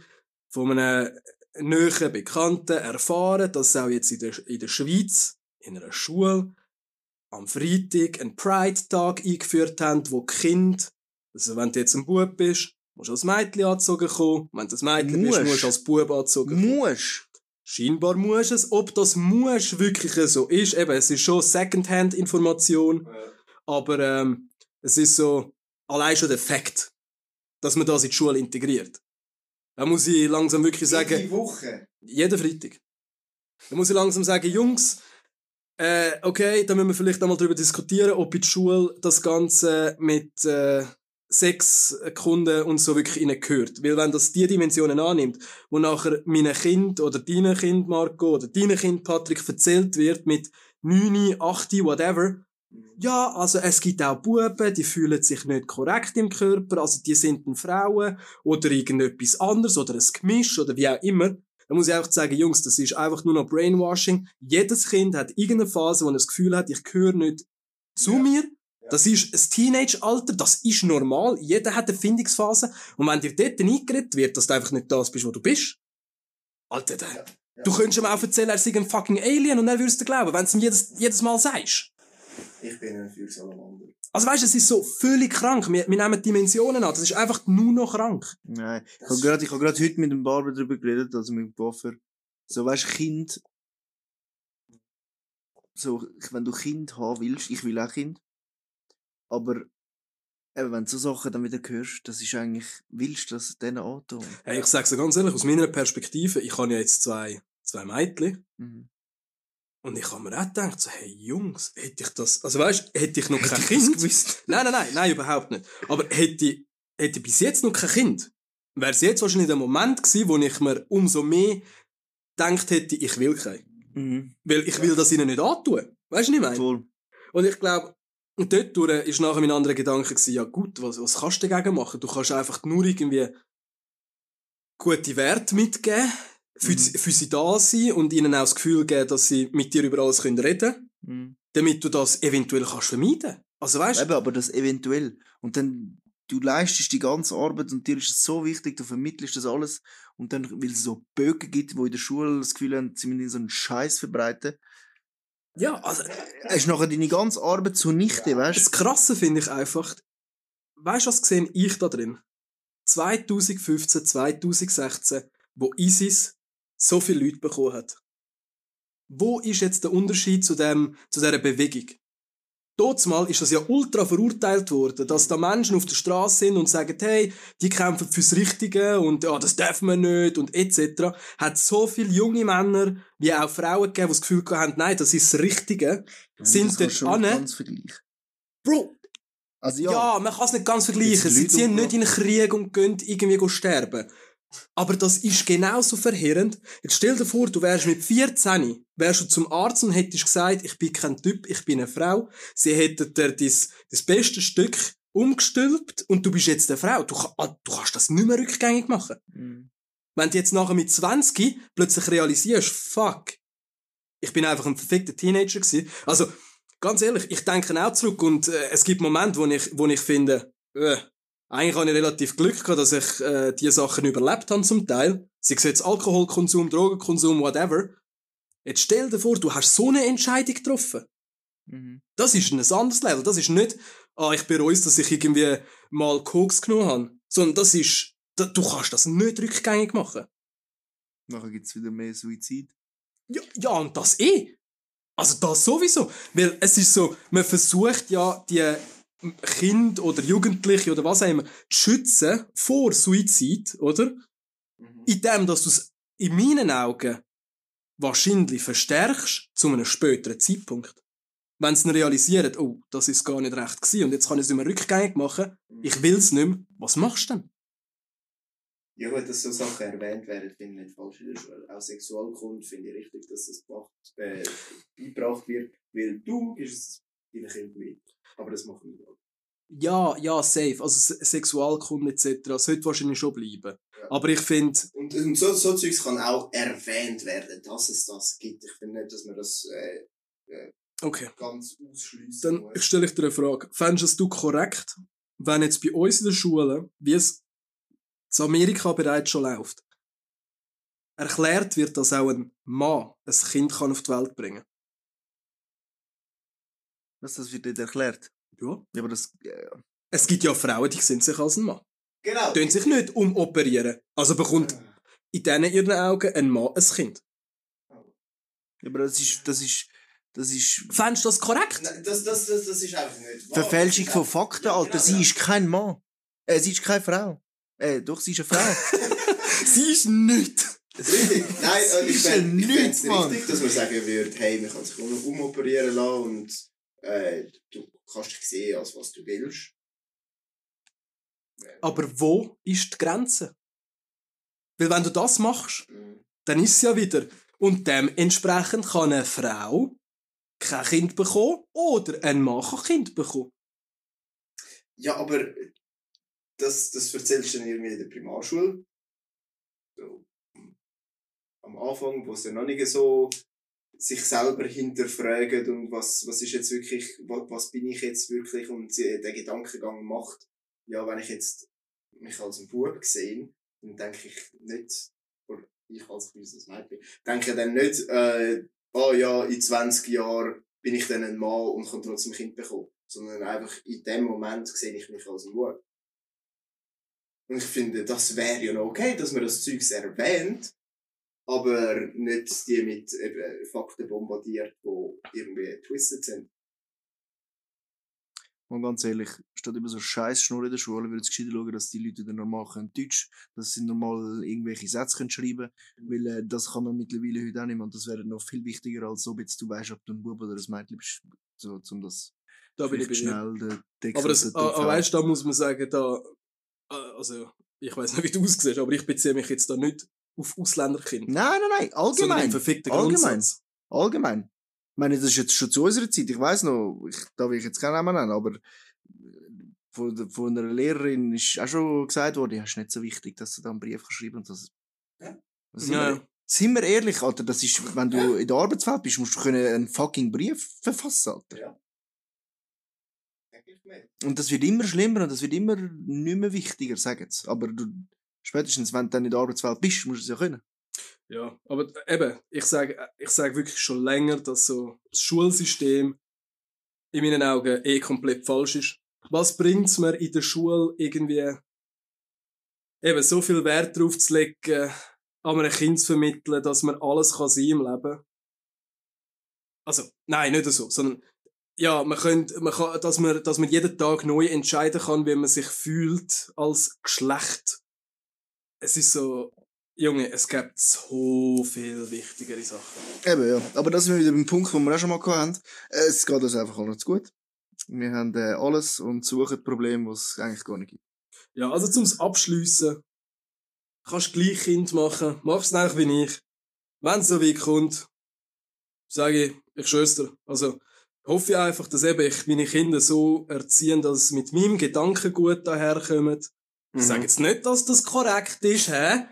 von einem näheren Bekannten erfahren, dass sie auch jetzt in der, in der Schweiz, in einer Schule, am Freitag einen Pride-Tag eingeführt haben, wo die Kinder, also wenn du jetzt ein Bub bist, musst du als Mädchen angezogen kommen, wenn du ein Mädchen bist, Musst. musst du als Bub angezogen kommen. Musst. Scheinbar muss es. Ob das muss wirklich so ist, eben, es ist schon Secondhand-Information, aber ähm, es ist so allein schon der Fakt, dass man das in die Schule integriert. Da muss ich langsam wirklich sagen, Jede Woche. jeden Freitag. Da muss ich langsam sagen, Jungs, äh, okay, da müssen wir vielleicht einmal darüber diskutieren, ob in die Schule das Ganze mit äh, Sexkunden und so wirklich ihnen gehört. Weil wenn das die Dimensionen annimmt, wo nachher meinem Kind oder deinem Kind, Marco, oder deinem Kind, Patrick, erzählt wird mit 9, 8, whatever, ja, also es gibt auch Buben, die fühlen sich nicht korrekt im Körper, also die sind dann Frauen oder irgendetwas anderes oder ein Gemisch oder wie auch immer. Da muss ich einfach sagen, Jungs, das ist einfach nur noch Brainwashing. Jedes Kind hat irgendeine Phase, wo er das Gefühl hat, ich gehöre nicht zu Ja. mir. Das ist ein Teenage-Alter, das ist normal. Jeder hat eine Findungsphase. Und wenn dir dort eingeredet wird, dass du einfach nicht das bist, wo du bist, Alter, der, Ja. du könntest ihm auch erzählen, er sei ein fucking Alien und er würdest dir glauben, wenn du es ihm jedes, jedes Mal sagst. Ich bin ein Feuersalamander. Also weißt du, es ist so völlig krank. Wir, wir nehmen Dimensionen an. Das ist einfach nur noch krank. Nein. Ich habe gerade, ich habe gerade heute mit dem Barber darüber geredet, also mit dem Buffer. So, weißt du, Kind. So, wenn du Kind haben willst, ich will auch Kind. Aber, eben, wenn du so Sachen dann wieder hörst, das ist eigentlich, willst du das denen antun? Hey, ich sag's dir ganz ehrlich, aus meiner Perspektive, ich habe ja jetzt zwei, zwei Mädchen. Mhm. Und ich habe mir auch gedacht, so, hey Jungs, hätte ich das, also weißt, hätte ich noch kein Hätte ich das Kind. gewusst? Nein, nein, nein, nein, überhaupt nicht. Aber hätte, hätte ich bis jetzt noch kein Kind, wäre es jetzt wahrscheinlich der Moment gewesen, wo ich mir umso mehr gedacht hätte, ich will keinen. Mhm. Weil ich will das ihnen nicht antun. Weißt du, ich meine? Voll. Und ich glaube, und dort durch ist nachher mein anderer Gedanke gewesen, ja gut, was, was kannst du dagegen machen? Du kannst einfach nur irgendwie gute Werte mitgeben, für, Mhm. sie- für sie da sein und ihnen auch das Gefühl geben, dass sie mit dir über alles können reden Mhm. damit du das eventuell kannst vermeiden. Also weißt Eben, aber das eventuell. Und dann, du leistest die ganze Arbeit und dir ist es so wichtig, du vermittelst das alles. Und dann, weil es so Böcke gibt, die in der Schule das Gefühl haben, sie müssen so einen Scheiß verbreiten, ja, also hast du nachher deine ganze Arbeit zunichte, weißt das Krasse finde ich einfach, weißt du, was gesehen ich da drin? 2015, 2016, wo ISIS so viele Leute bekommen hat. Wo ist jetzt der Unterschied zu dem, zu dieser Bewegung? Mal ist das ja ultra verurteilt worden, dass da Menschen auf der Straße sind und sagen, hey, die kämpfen fürs Richtige und ja, das dürfen wir nicht und etc. Hat so viele junge Männer wie auch Frauen gegeben, die das Gefühl haben, nein, das ist das Richtige, sind das dort vergleichen. Bro, Also ja, ja, man kann es nicht ganz vergleichen. Sie ziehen nicht in den Krieg und gehen irgendwie sterben. Aber das ist genauso verheerend. Jetzt stell dir vor, du wärst mit 14, wärst du zum Arzt und hättest gesagt, ich bin kein Typ, ich bin eine Frau. Sie hätten dir das, das beste Stück umgestülpt und du bist jetzt eine Frau. Du, ah, du kannst das nicht mehr rückgängig machen. Mhm. Wenn du jetzt nachher mit 20 plötzlich realisierst, fuck, ich bin einfach ein verfickter Teenager gewesen. Also, ganz ehrlich, ich denke auch zurück und äh, es gibt Momente, wo ich, wo ich finde, äh, eigentlich habe ich relativ Glück gehabt, dass ich äh, die Sachen überlebt habe zum Teil. Sei es jetzt Alkoholkonsum, Drogenkonsum, whatever. Jetzt stell dir vor, du hast so eine Entscheidung getroffen. Mhm. Das ist ein anderes Level. Das ist nicht, ah, ich bereue es, dass ich irgendwie mal Koks genommen habe. Sondern das ist, da, du kannst das nicht rückgängig machen. Nachher gibt's wieder mehr Suizid. Ja, ja, und das eh. Also das sowieso. Weil es ist so, man versucht ja, die Kinder oder Jugendliche oder was auch immer zu schützen vor Suizid, oder? Mhm. Indem, dass du es in meinen Augen wahrscheinlich verstärkst zu einem späteren Zeitpunkt. Wenn sie realisieren, oh, das ist gar nicht recht gewesen und jetzt kann ich es nicht mehr rückgängig machen, ich will es nicht mehr, was machst du denn? Ja gut, dass so Sachen erwähnt werden, finde ich nicht falsch in der Schule. Auch Sexualkunde finde ich richtig, dass das äh, beigebracht wird, weil du gibst es deinen Kindern mit. Aber das machen wir auch. Ja, ja, safe. Also Se- Sexualkunde etc. sollte wahrscheinlich schon bleiben. Ja. Aber ich finde, Und, und so, so Zeugs kann auch erwähnt werden, dass es das gibt. Ich finde nicht, dass man das äh, okay. ganz ausschließen Dann muss. stelle ich dir eine Frage. Fändest du korrekt, wenn jetzt bei uns in der Schule, wie es in Amerika bereits schon läuft, erklärt wird, dass auch ein Mann ein Kind kann auf die Welt bringen Was das wird nicht erklärt. Ja. Ja, aber das, äh, Es gibt ja Frauen, die sehen sich als ein Mann. Genau. Die sich nicht umoperieren. Also bekommt in denen ihren Augen ein Mann ein Kind. ja, aber das ist, das ist, das ist Fändest du das korrekt? Nein, das, das, das, das ist einfach nicht wahr. Verfälschung von Fakten, Ja, Alter. genau, Sie ja. ist kein Mann. Äh, sie ist keine Frau. Äh, doch, sie ist eine Frau. Sie ist nicht. Richtig. Nein, ich ist ja fände Mann. richtig, dass man sagen würde, hey, man kann sich um- umoperieren lassen und äh, du kannst dich sehen, als was du willst. Aber wo ist die Grenze? Weil wenn du das machst, Mhm. dann ist es ja wieder. Und dementsprechend kann eine Frau kein Kind bekommen oder ein Mann kann Kind bekommen. Ja, aber das, das erzählst du dann irgendwie in der Primarschule. So, am Anfang, wo sie noch nicht so sich selber hinterfragen und was, was ist jetzt wirklich, was, was bin ich jetzt wirklich und sie den Gedankengang macht, ja, wenn ich jetzt mich als ein Bub sehe, dann denke ich nicht, oder ich als kleines Mädchen, denke dann nicht, äh, oh ja, in 20 Jahren bin ich dann ein Mann und kann trotzdem ein Kind bekommen. Sondern einfach in dem Moment sehe ich mich als ein Bub. Und ich finde, das wäre ja noch okay, dass man das Zeugs erwähnt, aber nicht die mit eben Fakten bombardiert, die irgendwie twisted sind. Und ganz ehrlich, statt immer so scheiß Schnurr in der Schule, würde es gescheiter schauen, dass die Leute dann normal können Deutsch, dass sie normal irgendwelche Sätze können schreiben weil äh, das kann man mittlerweile heute auch nicht mehr. Und das wäre noch viel wichtiger, als ob jetzt du weißt, ob du ein Bub oder ein Mädchen bist, so, um das Da bin ich schnell den Text Aber das, aus der ah, ah, weißt, da muss man sagen, da, ah, also, ich weiß nicht, wie du aussiehst, aber ich beziehe mich jetzt da nicht auf Ausländerkinder. Nein, nein, nein, allgemein. verfickten Allgemein. Allgemein. Ich meine, das ist jetzt schon zu unserer Zeit. Ich weiß noch, ich, da will ich jetzt keinen Namen nennen, aber äh, von, von einer Lehrerin ist auch schon gesagt worden, ja, ist nicht so wichtig, dass du da einen Brief schreiben und das. Ja. Sind, Ja, wir, sind wir ehrlich, Alter, das ist, wenn du in der Arbeitswelt bist, musst du können einen fucking Brief verfassen, Alter. Ja. Und das wird immer schlimmer und das wird immer nicht mehr wichtiger, sagen sie. Aber du, spätestens, wenn du dann in der Arbeitswelt bist, musst du es ja können. Ja, aber eben, ich sage ich sag wirklich schon länger, dass so das Schulsystem in meinen Augen eh komplett falsch ist. Was bringt's mir in der Schule irgendwie eben so viel Wert drauf zu legen, an einem Kind zu vermitteln, dass man alles kann sein im Leben? Also, nein, nicht so, sondern ja, man könnte, man kann, dass man, dass man jeden Tag neu entscheiden kann, wie man sich fühlt als Geschlecht. Es ist so, Junge, es gibt so viel wichtigere Sachen. Eben, ja. Aber das sind wir wieder beim Punkt, wo wir auch schon mal. Äh, Es geht uns einfach alles gut. Wir haben äh, alles und suchen Probleme, was es eigentlich gar nicht gibt. Ja, also zum Abschliessen. Kannst gleich Kind machen. Mach's einfach wie ich. Wenn es so weit kommt, sage ich, ich schwör's dir. Also, hoffe ich einfach, dass eben ich meine Kinder so erziehen, dass sie mit meinem Gedankengut daherkommen. Ich Mhm. sage jetzt nicht, dass das korrekt ist, hä?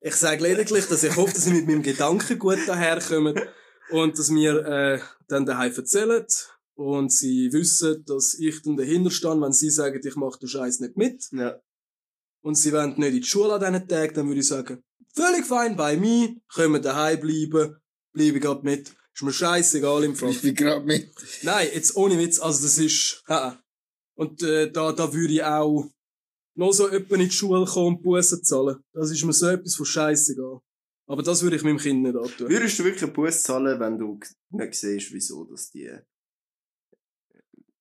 Ich sage lediglich, dass ich hoffe, dass sie mit meinem Gedankengut daherkommen und dass wir äh, dann daheim erzählen und sie wissen, dass ich dann dahinter stehe, wenn sie sagen, ich mache den Scheiß nicht mit Ja. und sie wollen nicht in die Schule an diesen Tagen, dann würde ich sagen, völlig fein bei mir, können daheim bleiben, bleibe grad mit. Ist mir scheißegal im Fall. Ich bin gerade mit. Nein, jetzt ohne Witz, also das ist, äh. Und äh, da, da würde ich auch noch so jemand in die Schule kommen und Bussen zahlen. Das ist mir so etwas von scheißegal. Aber das würde ich meinem Kind nicht antun. Würdest du wirklich einen Bus zahlen, wenn du nicht siehst, wieso dass die äh,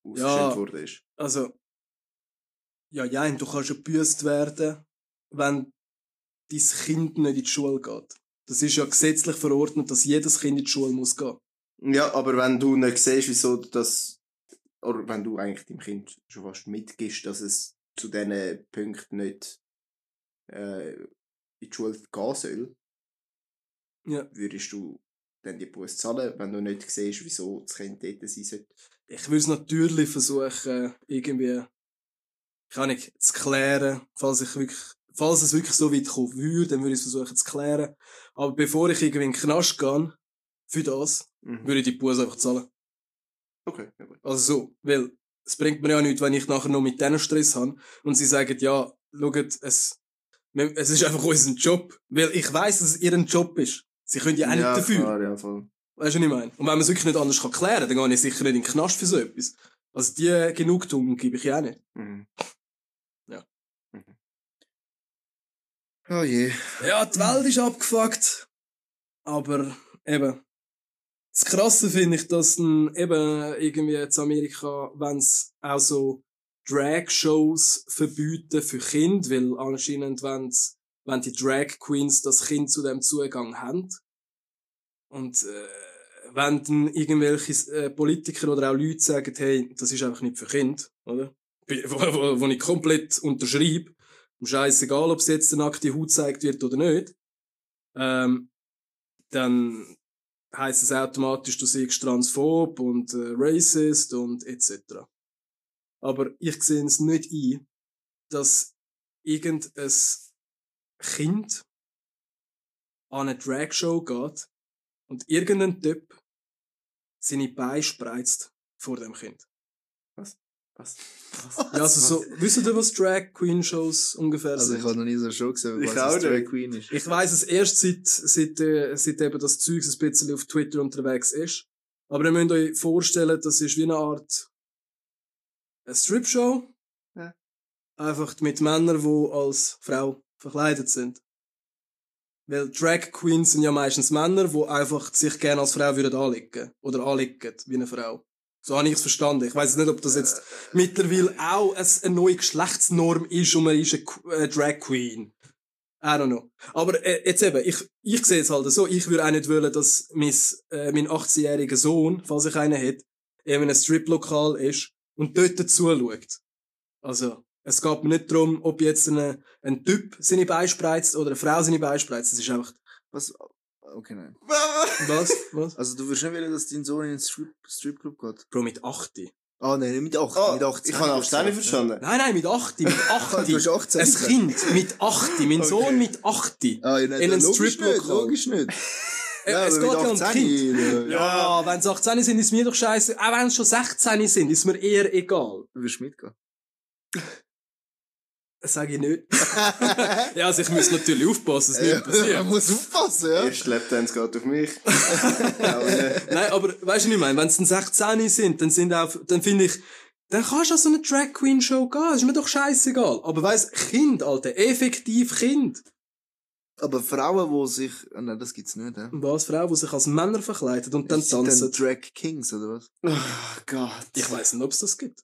ausgestellt Ja. worden ist? Also, ja, ja, du kannst ja gebüßt werden, wenn dein Kind nicht in die Schule geht. Das ist ja gesetzlich verordnet, dass jedes Kind in die Schule muss gehen. Ja, aber wenn du nicht siehst, wieso das, oder wenn du eigentlich deinem Kind schon fast mitgibst, dass es zu diesen Punkten nicht äh, in die Schule gehen soll, Ja. würdest du dann die Bus zahlen, wenn du nicht siehst, wieso das Kind dort sein sollte? Ich würde es natürlich versuchen, irgendwie, kann ich, zu klären, falls ich wirklich, falls es wirklich so weit kommen würde, dann würde ich es versuchen zu klären. Aber bevor ich irgendwie in den Knast gehe, für das, Mhm. würde ich die Buße einfach zahlen. Okay, ja gut. Also so, weil, es bringt mir ja nichts, wenn ich nachher noch mit denen Stress habe und sie sagen, ja, schaut, es, es ist einfach unser Job. Weil ich weiss, dass es ihr Job ist. Sie können ja auch nicht dafür. Klar, ja, voll. Weißt du, was ich meine? Und wenn man es wirklich nicht anders kann klären kann, dann gehe ich sicher nicht in den Knast für so etwas. Also die Genugtuung gebe ich ja auch nicht. Mhm. Oh je. Ja, die Welt ist abgefuckt. Aber eben. Das Krasse finde ich, dass dann eben irgendwie in Amerika, wenn es auch so Drag-Shows verbieten für Kinder, weil anscheinend wenn's, wenn die Drag Queens das Kind zu dem Zugang haben. Und äh, wenn dann irgendwelche äh, Politiker oder auch Leute sagen, hey, das ist einfach nicht für Kinder, oder? Wo, wo, wo ich komplett unterschreibe. Scheißegal, ob es jetzt eine nackte Haut gezeigt wird oder nicht. Ähm, dann heisst es automatisch, du siehst transphob und äh, racist und etc. Aber ich sehe es nicht ein, dass irgendein Kind an eine Dragshow geht und irgendein Typ seine Beine spreizt vor dem Kind. Was? Was? Ja, also so, wisst ihr, was Drag Queen Shows ungefähr Also sind? ich habe noch nie so eine Show gesehen, Ich was das Drag. Queen ist. Ich weiss es erst seit, seit, äh, seit eben das Zeug ein bisschen auf Twitter unterwegs ist. Aber ihr müsst euch vorstellen, das ist wie eine Art eine Strip-Show. Ja. Einfach mit Männern, die als Frau verkleidet sind. Weil Drag Queens sind ja meistens Männer, die einfach sich gerne als Frau würden anlegen. Oder anlegen, wie eine Frau. So habe ich es verstanden. Ich weiß nicht, ob das jetzt mittlerweile auch ein- eine neue Geschlechtsnorm ist und man ist eine äh, Drag Queen. I don't know. Aber äh, jetzt eben, ich, ich sehe es halt so, ich würde auch nicht wollen, dass mein, äh, mein 18-jähriger Sohn, falls ich einen hätte, in einem Strip-Lokal ist und dort zuschaut. Also, es geht mir nicht darum, ob jetzt ein, ein Typ seine Beine spreizt oder eine Frau seine Beine spreizt. Das ist einfach, Was? Okay, nein. was? Was? Also du würdest nicht wollen, dass dein Sohn in einen Strip Stripclub geht? Bro, mit 8. Ah, nein, nicht mit 8. Oh, mit 18. ich habe auch nicht verstanden. Nein, nein, mit 8. Mit 8. Du hast 18 Ein. Kind mit 8. Mein Sohn mit 8. Ah, ja, nein, In einen nicht, logisch nicht. Ja, es geht ja um 18, Kind. ja. Ja, wenn es 18 sind, ist mir doch scheiße. Auch wenn es schon 16 sind, ist mir eher egal. Du wirst mitgehen. Das sage ich nicht. ja, also ich muss natürlich aufpassen, dass Ja, nichts passiert. man muss aufpassen, ja. Erst Lapdance geht auf mich. Nein, aber weißt du, was ich meine? Wenn es dann 16 sind, dann sind auch, dann finde ich, dann kannst du an so eine Drag Queen Show gehen. Das ist mir doch scheißegal. Aber weißt Kind, Alter, effektiv Kind. Aber Frauen, die sich... Ah, nein, das gibt's nicht, ja. Und was, Frauen, die sich als Männer verkleiden und dann Das sind tanzen. Drag Kings, oder was? Oh Gott. Ich weiß nicht, ob es das gibt.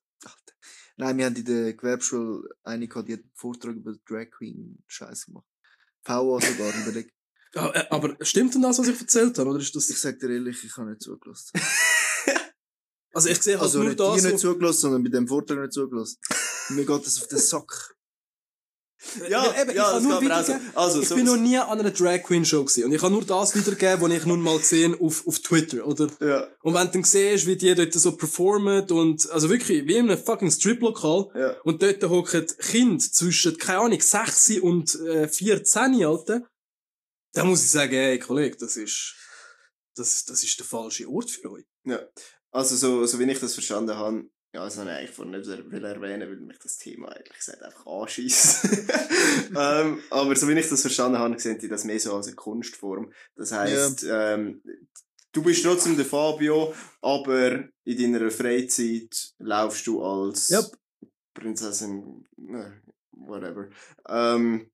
Nein, wir haben in der Gewerbeschule eine gehabt, die hat einen Vortrag über Drag Queen Scheiß gemacht. VA sogar, überlegt. Ja, äh, aber stimmt denn das, was ich erzählt habe? Oder ist das... Ich sag dir ehrlich, ich habe nicht zugelassen. Also ich sehe halt Also nur nicht das, dir nicht wo- zugelassen, sondern bei dem Vortrag nicht zugelassen. Mir geht das auf den Sack. Ja, Weil eben, ich ja, das nur auch so. Also, ich so, bin noch nie an einer Drag Queen Show gewesen. Und ich habe nur das wiedergegeben, was ich nun mal gesehen auf, auf Twitter, oder? ja, Und wenn du dann siehst, wie die dort so performen und, also wirklich, wie in einem fucking Strip-Lokal, ja. und dort hocken Kind zwischen, keine Ahnung, 6 und äh, 14, Alter, dann muss ich sagen, ey, Kollege, das ist, das, das ist der falsche Ort für euch. Ja. Also, so, so wie ich das verstanden habe, ja, das habe ich eigentlich vorhin nicht will erwähnen, weil mich das Thema eigentlich gesagt einfach anschießt. ähm, aber so wie ich das verstanden habe, sehen die das mehr so als eine Kunstform. Das heisst, ähm, du bist trotzdem der Fabio, aber in deiner Freizeit laufst du als Yep. Prinzessin, äh, whatever, ähm,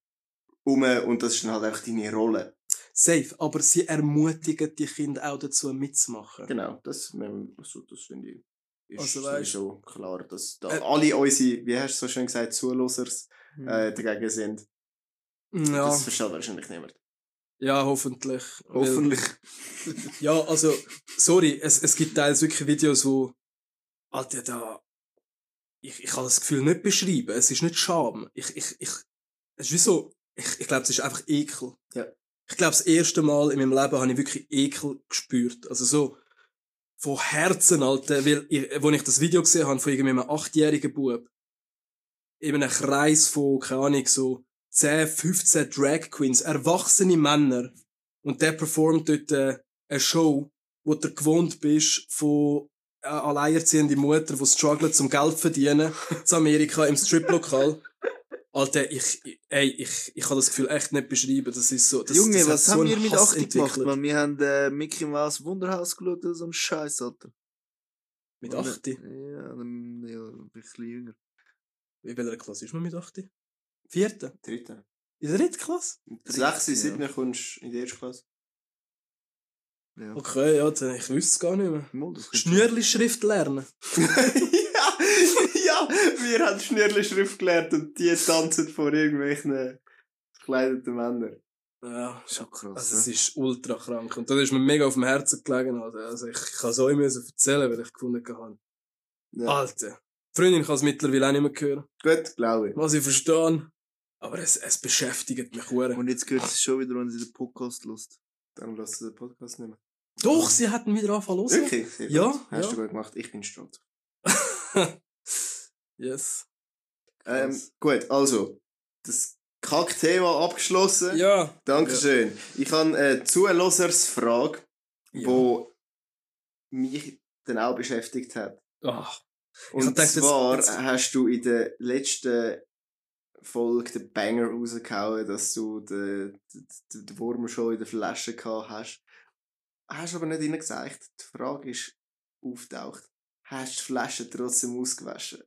um und das ist dann halt einfach deine Rolle. Safe, aber sie ermutigen die Kinder auch dazu mitzumachen. Genau, das, also, das finde ich ist Also, sowieso klar, dass da Äh, alle unsere, wie hast du so schön gesagt, Zulosers Mhm. äh, dagegen sind. Ja, Das versteht wahrscheinlich niemand. ja, hoffentlich. Hoffentlich. Weil, ja, also, sorry, es, es gibt teils wirklich Videos, wo, Alter, da, ich, ich kann das Gefühl nicht beschreiben. Es ist nicht Scham. Ich, ich, ich, es ist wie so, ich, ich glaube, es ist einfach Ekel. Ja. Ich glaube, das erste Mal in meinem Leben habe ich wirklich Ekel gespürt. Also so, von Herzen, Alter, weil, wo ich das Video gesehen habe von irgendeinem achtjährigen Bub, in einem Kreis von, keine Ahnung, so 10, 15 Drag Queens, erwachsene Männer, und der performt dort äh, eine Show, wo du gewohnt bist von äh, alleinerziehende Mutter, die struggelt zum Geld verdienen, zu Amerika im Striplokal. Alter, ich, ich- ey, ich, ich kann das Gefühl echt nicht beschreiben. Das ist so, das, Junge, das was so haben wir mit Hass 80 gemacht, man? Wir haben äh, Mickey Mouse Wunderhaus geschaut, oder so ein Scheiß, Alter. Mit Oder- 8? Ja, dann, ja, ein bisschen jünger. In welcher Klasse ist man mit 8? Vierte? Dritte. In der dritten Klasse? Sechste, ja. siebte kommst du in die erste Klasse. Ja. Okay, ja, dann, ich wüsste es gar nicht mehr. Schnürli-Schrift lernen. ja, ja, wir haben Schnürli-Schrift gelernt und die tanzen vor irgendwelchen verkleideten Männern. Ja, Schon krass. Also ja. es ist ultra krank. Und das ist mir mega auf dem Herzen gelegen. Alter. Also ich kann es euch müssen erzählen, weil ich gefunden habe. Ja. Alter. Die Freundin kann es mittlerweile auch nicht mehr hören. Gut, glaube ich. Was ich verstehe. Aber es, es beschäftigt mich hure. Und jetzt gehört sie schon wieder, wenn sie den Podcast lust. Dann lass den Podcast nicht mehr. Doch, sie hätten wieder angefangen hören. Wirklich? Sehr Ja. Hast ja. du gut gemacht. Ich bin stolz. yes. Ähm, gut, also, das Kack-Thema abgeschlossen. Ja. Dankeschön. Ich habe eine Zuhörersfrage, ja. wo mich dann auch beschäftigt hat. Ach, Und gedacht, zwar jetzt- hast du in der letzten Folge den Banger rausgehauen, dass du den, den, den Wurm schon in der Flasche gehabt hast. Hast aber nicht gesagt. Die Frage ist auftaucht. Hast du die Flasche trotzdem ausgewaschen?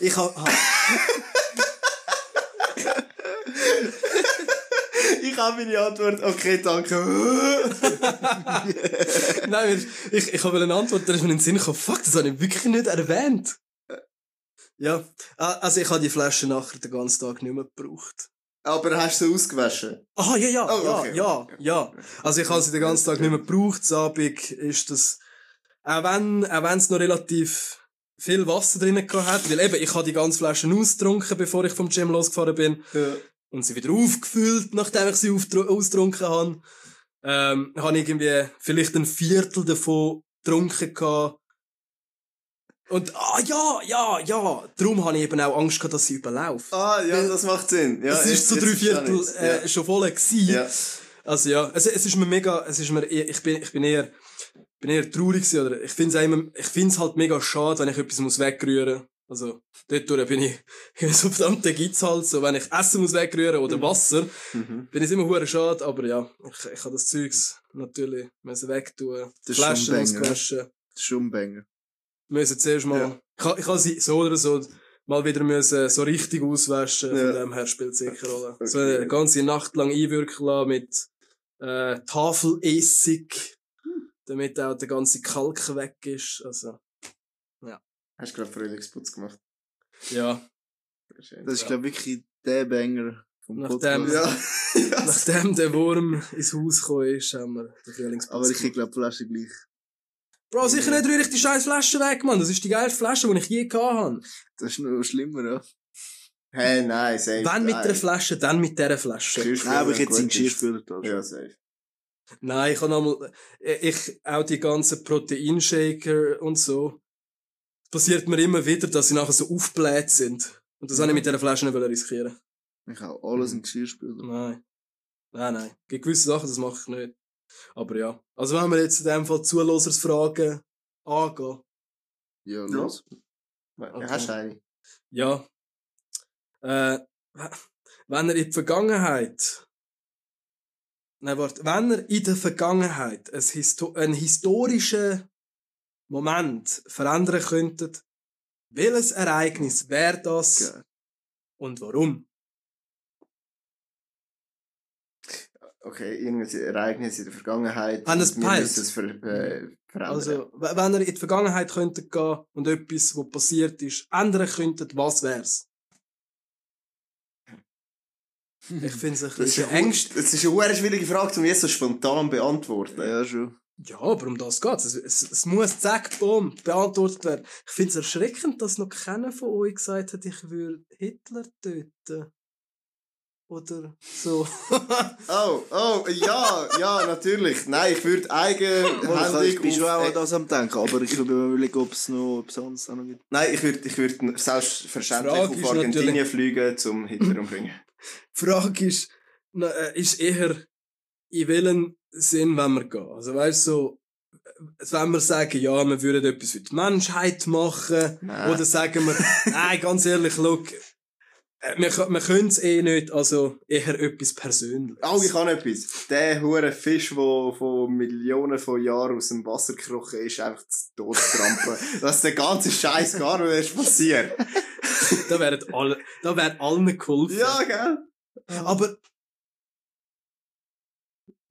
Ich habe... ich habe meine Antwort. Okay, danke. Nein, ich, ich habe eine Antwort, da ist mir in den Sinn gekommen, fuck, das habe ich wirklich nicht erwähnt. Ja, also ich habe die Flasche nachher den ganzen Tag nicht mehr gebraucht. aber hast du sie ausgewaschen? Ah, ja, ja, Oh, ja, okay, ja, okay. ja. Also ich habe sie den ganzen Tag nicht mehr gebraucht. Am Abend ist das, auch wenn, auch wenn es noch relativ viel Wasser drin gehabt weil eben, ich habe die ganze Flasche ausgetrunken, bevor ich vom Gym losgefahren bin. Ja. Und sie wieder aufgefüllt, nachdem ich sie ausgetrunken habe. Ähm, habe ich irgendwie vielleicht ein Viertel davon getrunken gehabt. Und, ah, ja, ja, ja. Darum habe ich eben auch Angst gehabt, dass sie überläuft. Ah, ja, das macht Sinn. Ja, es ist so jetzt drei Viertel äh, schon voll gewesen. Ja. Also ja, es, es ist mir mega, es ist mir, ich bin, ich bin eher, bin eher traurig gewesen, oder ich find's auch immer, ich find's halt mega schade, wenn ich etwas muss wegrühren. Also, dort bin ich, so verdammte gibt's halt, so, wenn ich Essen muss wegrühren oder Wasser, Mhm. bin ich immer hure schade, aber ja, ich, ich habe das Zeugs natürlich müssen wegtun, Das Flaschen ausgewaschen, Das ist Banger. müssen zuerst mal, Ja. ich, habe sie so oder so mal wieder müssen so richtig auswaschen, Ja. von dem her spielt sicher Rolle. Okay. So eine ganze Nacht lang einwirken lassen mit äh, Tafelessig, damit auch der ganze Kalk weg ist. Also, Hast du gerade Frühlingsputz gemacht? ja. Das ist, Ja. glaube ich, wirklich der Banger vom Nachdem- Podcast. ja. ja. Nachdem der Wurm ins Haus gekommen ist, haben wir den Frühlingsputz Aber ich glaube, Flasche gleich. Bro, sicher nicht rühre ich die scheiß Flasche weg, Mann. Das ist die geilste Flasche, die ich je gehabt habe. Das ist noch schlimmer, ja. Hey, nein, safe. Wenn mit der Flasche, dann mit dieser Flasche. Nein, aber ich jetzt in gut ist. Geschirrspüler da. Ja, safe. Nein, ich habe nochmal, ich, auch die ganzen Proteinshaker und so. Es passiert mir immer wieder, dass sie nachher so aufgebläht sind. Und das habe ich mit dieser Flasche nicht wollen riskieren. Ich hau alles in Geschirrspüler. Nein. Nein, nein. Gibt gewisse Sachen, das mache ich nicht. Aber ja. Also wenn wir jetzt in dem Fall Zuhörersfragen angehen. Ja, Ja. los. Okay. Hast du eine? Ja. Äh, wenn er in die Vergangenheit. Nein, warte. Wenn er in der Vergangenheit ein Histo einen historischen Moment verändern könnte, welches Ereignis wäre das Geil. und warum? Okay, irgendein Ereignis in der Vergangenheit. Haben es es ver äh, verändern. Also, wenn er in die Vergangenheit könnte gehen und etwas, was passiert ist, ändern könnte, was wär's? Ich finde es ein bisschen Ängst. das ist eine schwierige Frage, um jetzt so spontan beantworten. Ja, schon. Ja, aber um das geht's. Es, es, es muss zack, boom, beantwortet werden. Ich finde es erschreckend, dass noch keiner von euch gesagt hat, ich würde Hitler töten. Oder so. Oh, oh, ja, ja, natürlich. Nein, ich würde Ich eigenhändig bin schon auch an das am denken, aber ich glaube, wir überlegen, ob es noch auch noch gibt. Nein, ich würde ich würd selbstverständlich auf Argentinien fliegen, zum Hitler umbringen. Die Frage ist, äh, ist eher, in welchem Sinn wollen wir gehen? Also weißt du, so, äh, wenn wir sagen, ja, wir würden etwas für die Menschheit machen, Nein. oder sagen wir, nein, ganz ehrlich, look, äh, wir, kö- wir können es eh nicht, also eher etwas Persönliches. Oh, ich habe etwas. Der hure Fisch, der von Millionen von Jahren aus dem Wasser gekrochen ist, einfach zu zu trampen. Dass der ganze Scheiß gar nicht erst passiert. da wären alle, da wären allen geholfen. Ja, gell? Aber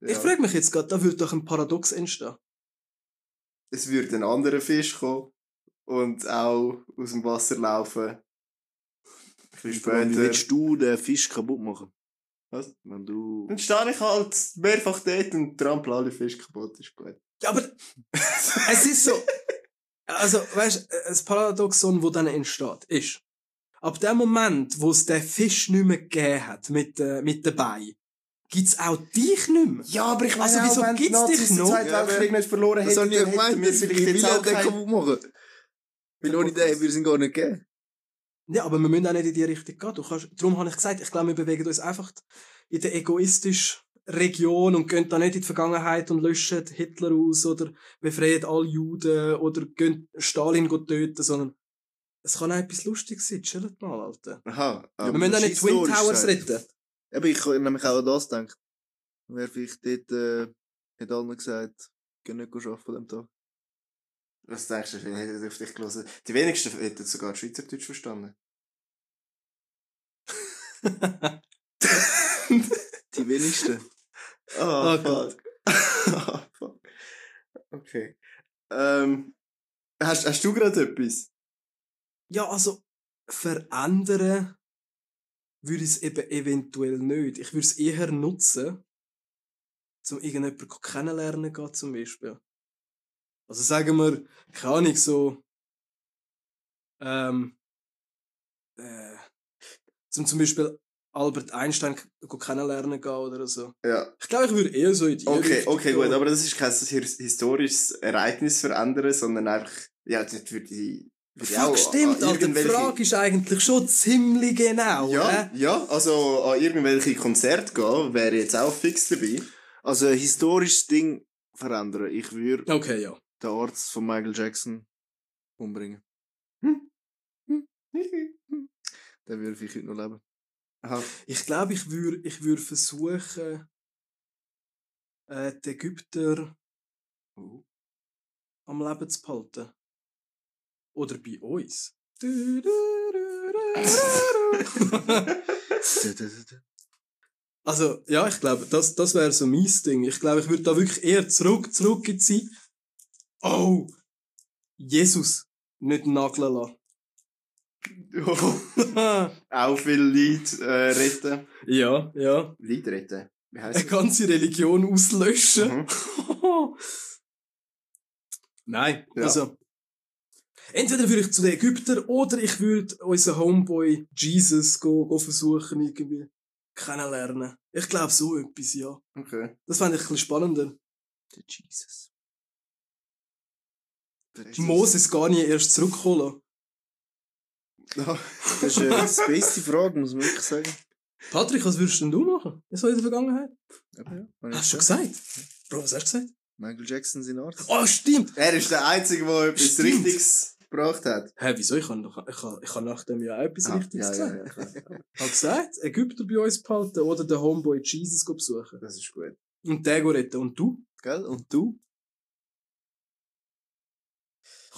Ja. ich frage mich jetzt gerade, da würde doch ein Paradox entstehen. Es würde ein anderer Fisch kommen und auch aus dem Wasser laufen. Ein bisschen Vor allem, Wie später. willst du den Fisch kaputt machen? Was? Wenn du... Dann stehe ich halt mehrfach dort und trampel alle Fische kaputt. Ist gut. Ja, aber es ist so. Also, weißt du, das Paradoxon, wo dann entsteht, ist, ab dem Moment, wo es den Fisch nicht mehr gegeben hat, mit, äh, mit dabei, gibt's auch dich nicht mehr. Ja, aber ich Also, meine wieso wenn gibt's Nazis dich noch? Zweiten Ja, Weltkrieg nicht verloren Das habe hätten, ich ja gemeint, wir vielleicht will jetzt er auch den kein... kaputt machen? Weil ohne den würde es ihn gar nicht geben. Ja, aber wir müssen auch nicht in die Richtung gehen. Du kannst, darum habe ich gesagt, ich glaube, wir bewegen uns einfach in der egoistischen Region und gehen da nicht in die Vergangenheit und löschen Hitler aus oder befreien alle Juden oder gehen Stalin töten, sondern es kann auch etwas Lustiges sein. Chillt mal, Alter. Aha. Ja, wir müssen auch nicht Twin Towers retten. Aber ich habe nämlich auch an das gedacht. Wer vielleicht dort, äh, hat allen gesagt, geh nicht arbeiten an dem Tag. Was denkst du, ich hätte auf dich gelesen? Die wenigsten hätten sogar Schweizerdeutsch verstanden. Die wenigsten. Oh, Oh Gott. oh, fuck. Okay. Ähm, hast, hast du gerade etwas? Ja, also, verändern würde ich es eben eventuell nicht. Ich würde es eher nutzen, um irgendjemanden kennenlernen gehen, zum Beispiel. Also sagen wir, keine Ahnung, so, ähm, äh, zum, zum Beispiel Albert Einstein kennenlernen gehen oder so. Ja. Ich glaube, ich würde eher so in die Okay, Richtung okay, gehen. gut. Aber das ist kein his- historisches Ereignis verändern, sondern einfach, ja, das würde auch Fuck, stimmt, an Alter, die irgendwelche- Frage ist eigentlich schon ziemlich genau. Ja, hä? ja, also an irgendwelche Konzerte gehen, wäre jetzt auch fix dabei. Also ein historisches Ding verändern. Ich würde Okay, ja. Den Arzt von Michael Jackson umbringen. Der würde vielleicht heute noch leben. Aha. Ich glaube, ich würde ich würd versuchen, äh, die Ägypter am Leben zu behalten. Oder bei uns. also, ja, ich glaube, das, das wäre so mein Ding. Ich glaube, ich würde da wirklich eher zurück, zurück in die Zeit. Oh! Jesus! Nicht nageln lassen. auch viel Leid äh, retten. ja, ja. Leid retten? Wie heisst Eine das? ganze Religion auslöschen. Mhm. Nein, Ja. also. Entweder würde ich zu den Ägyptern oder ich würde unseren Homeboy Jesus go, go versuchen, irgendwie kennenlernen. Ich glaube so etwas, ja. Okay. Das fände ich ein bisschen spannender. Der Jesus. Der Moses gar nicht erst zurückholen. Ja. Das ist eine space Frage, muss man wirklich sagen. Patrick, was würdest denn du machen? So in der Vergangenheit? Ja, ich Hast du gesagt. gesagt? Bro, was hast du gesagt? Michael Jackson sein Arzt. Oh, stimmt! Er ist der Einzige, der etwas Stimmt. Richtiges gebracht hat. Hä, wieso? Ich habe ich ich nach dem Jahr auch etwas Ah, Richtiges ja, gesagt. ja, ja, klar. Habe gesagt, Ägypter bei uns behalten oder den Homeboy Jesus besuchen. Das ist gut. Und go retten. Und du? Gell? Und du?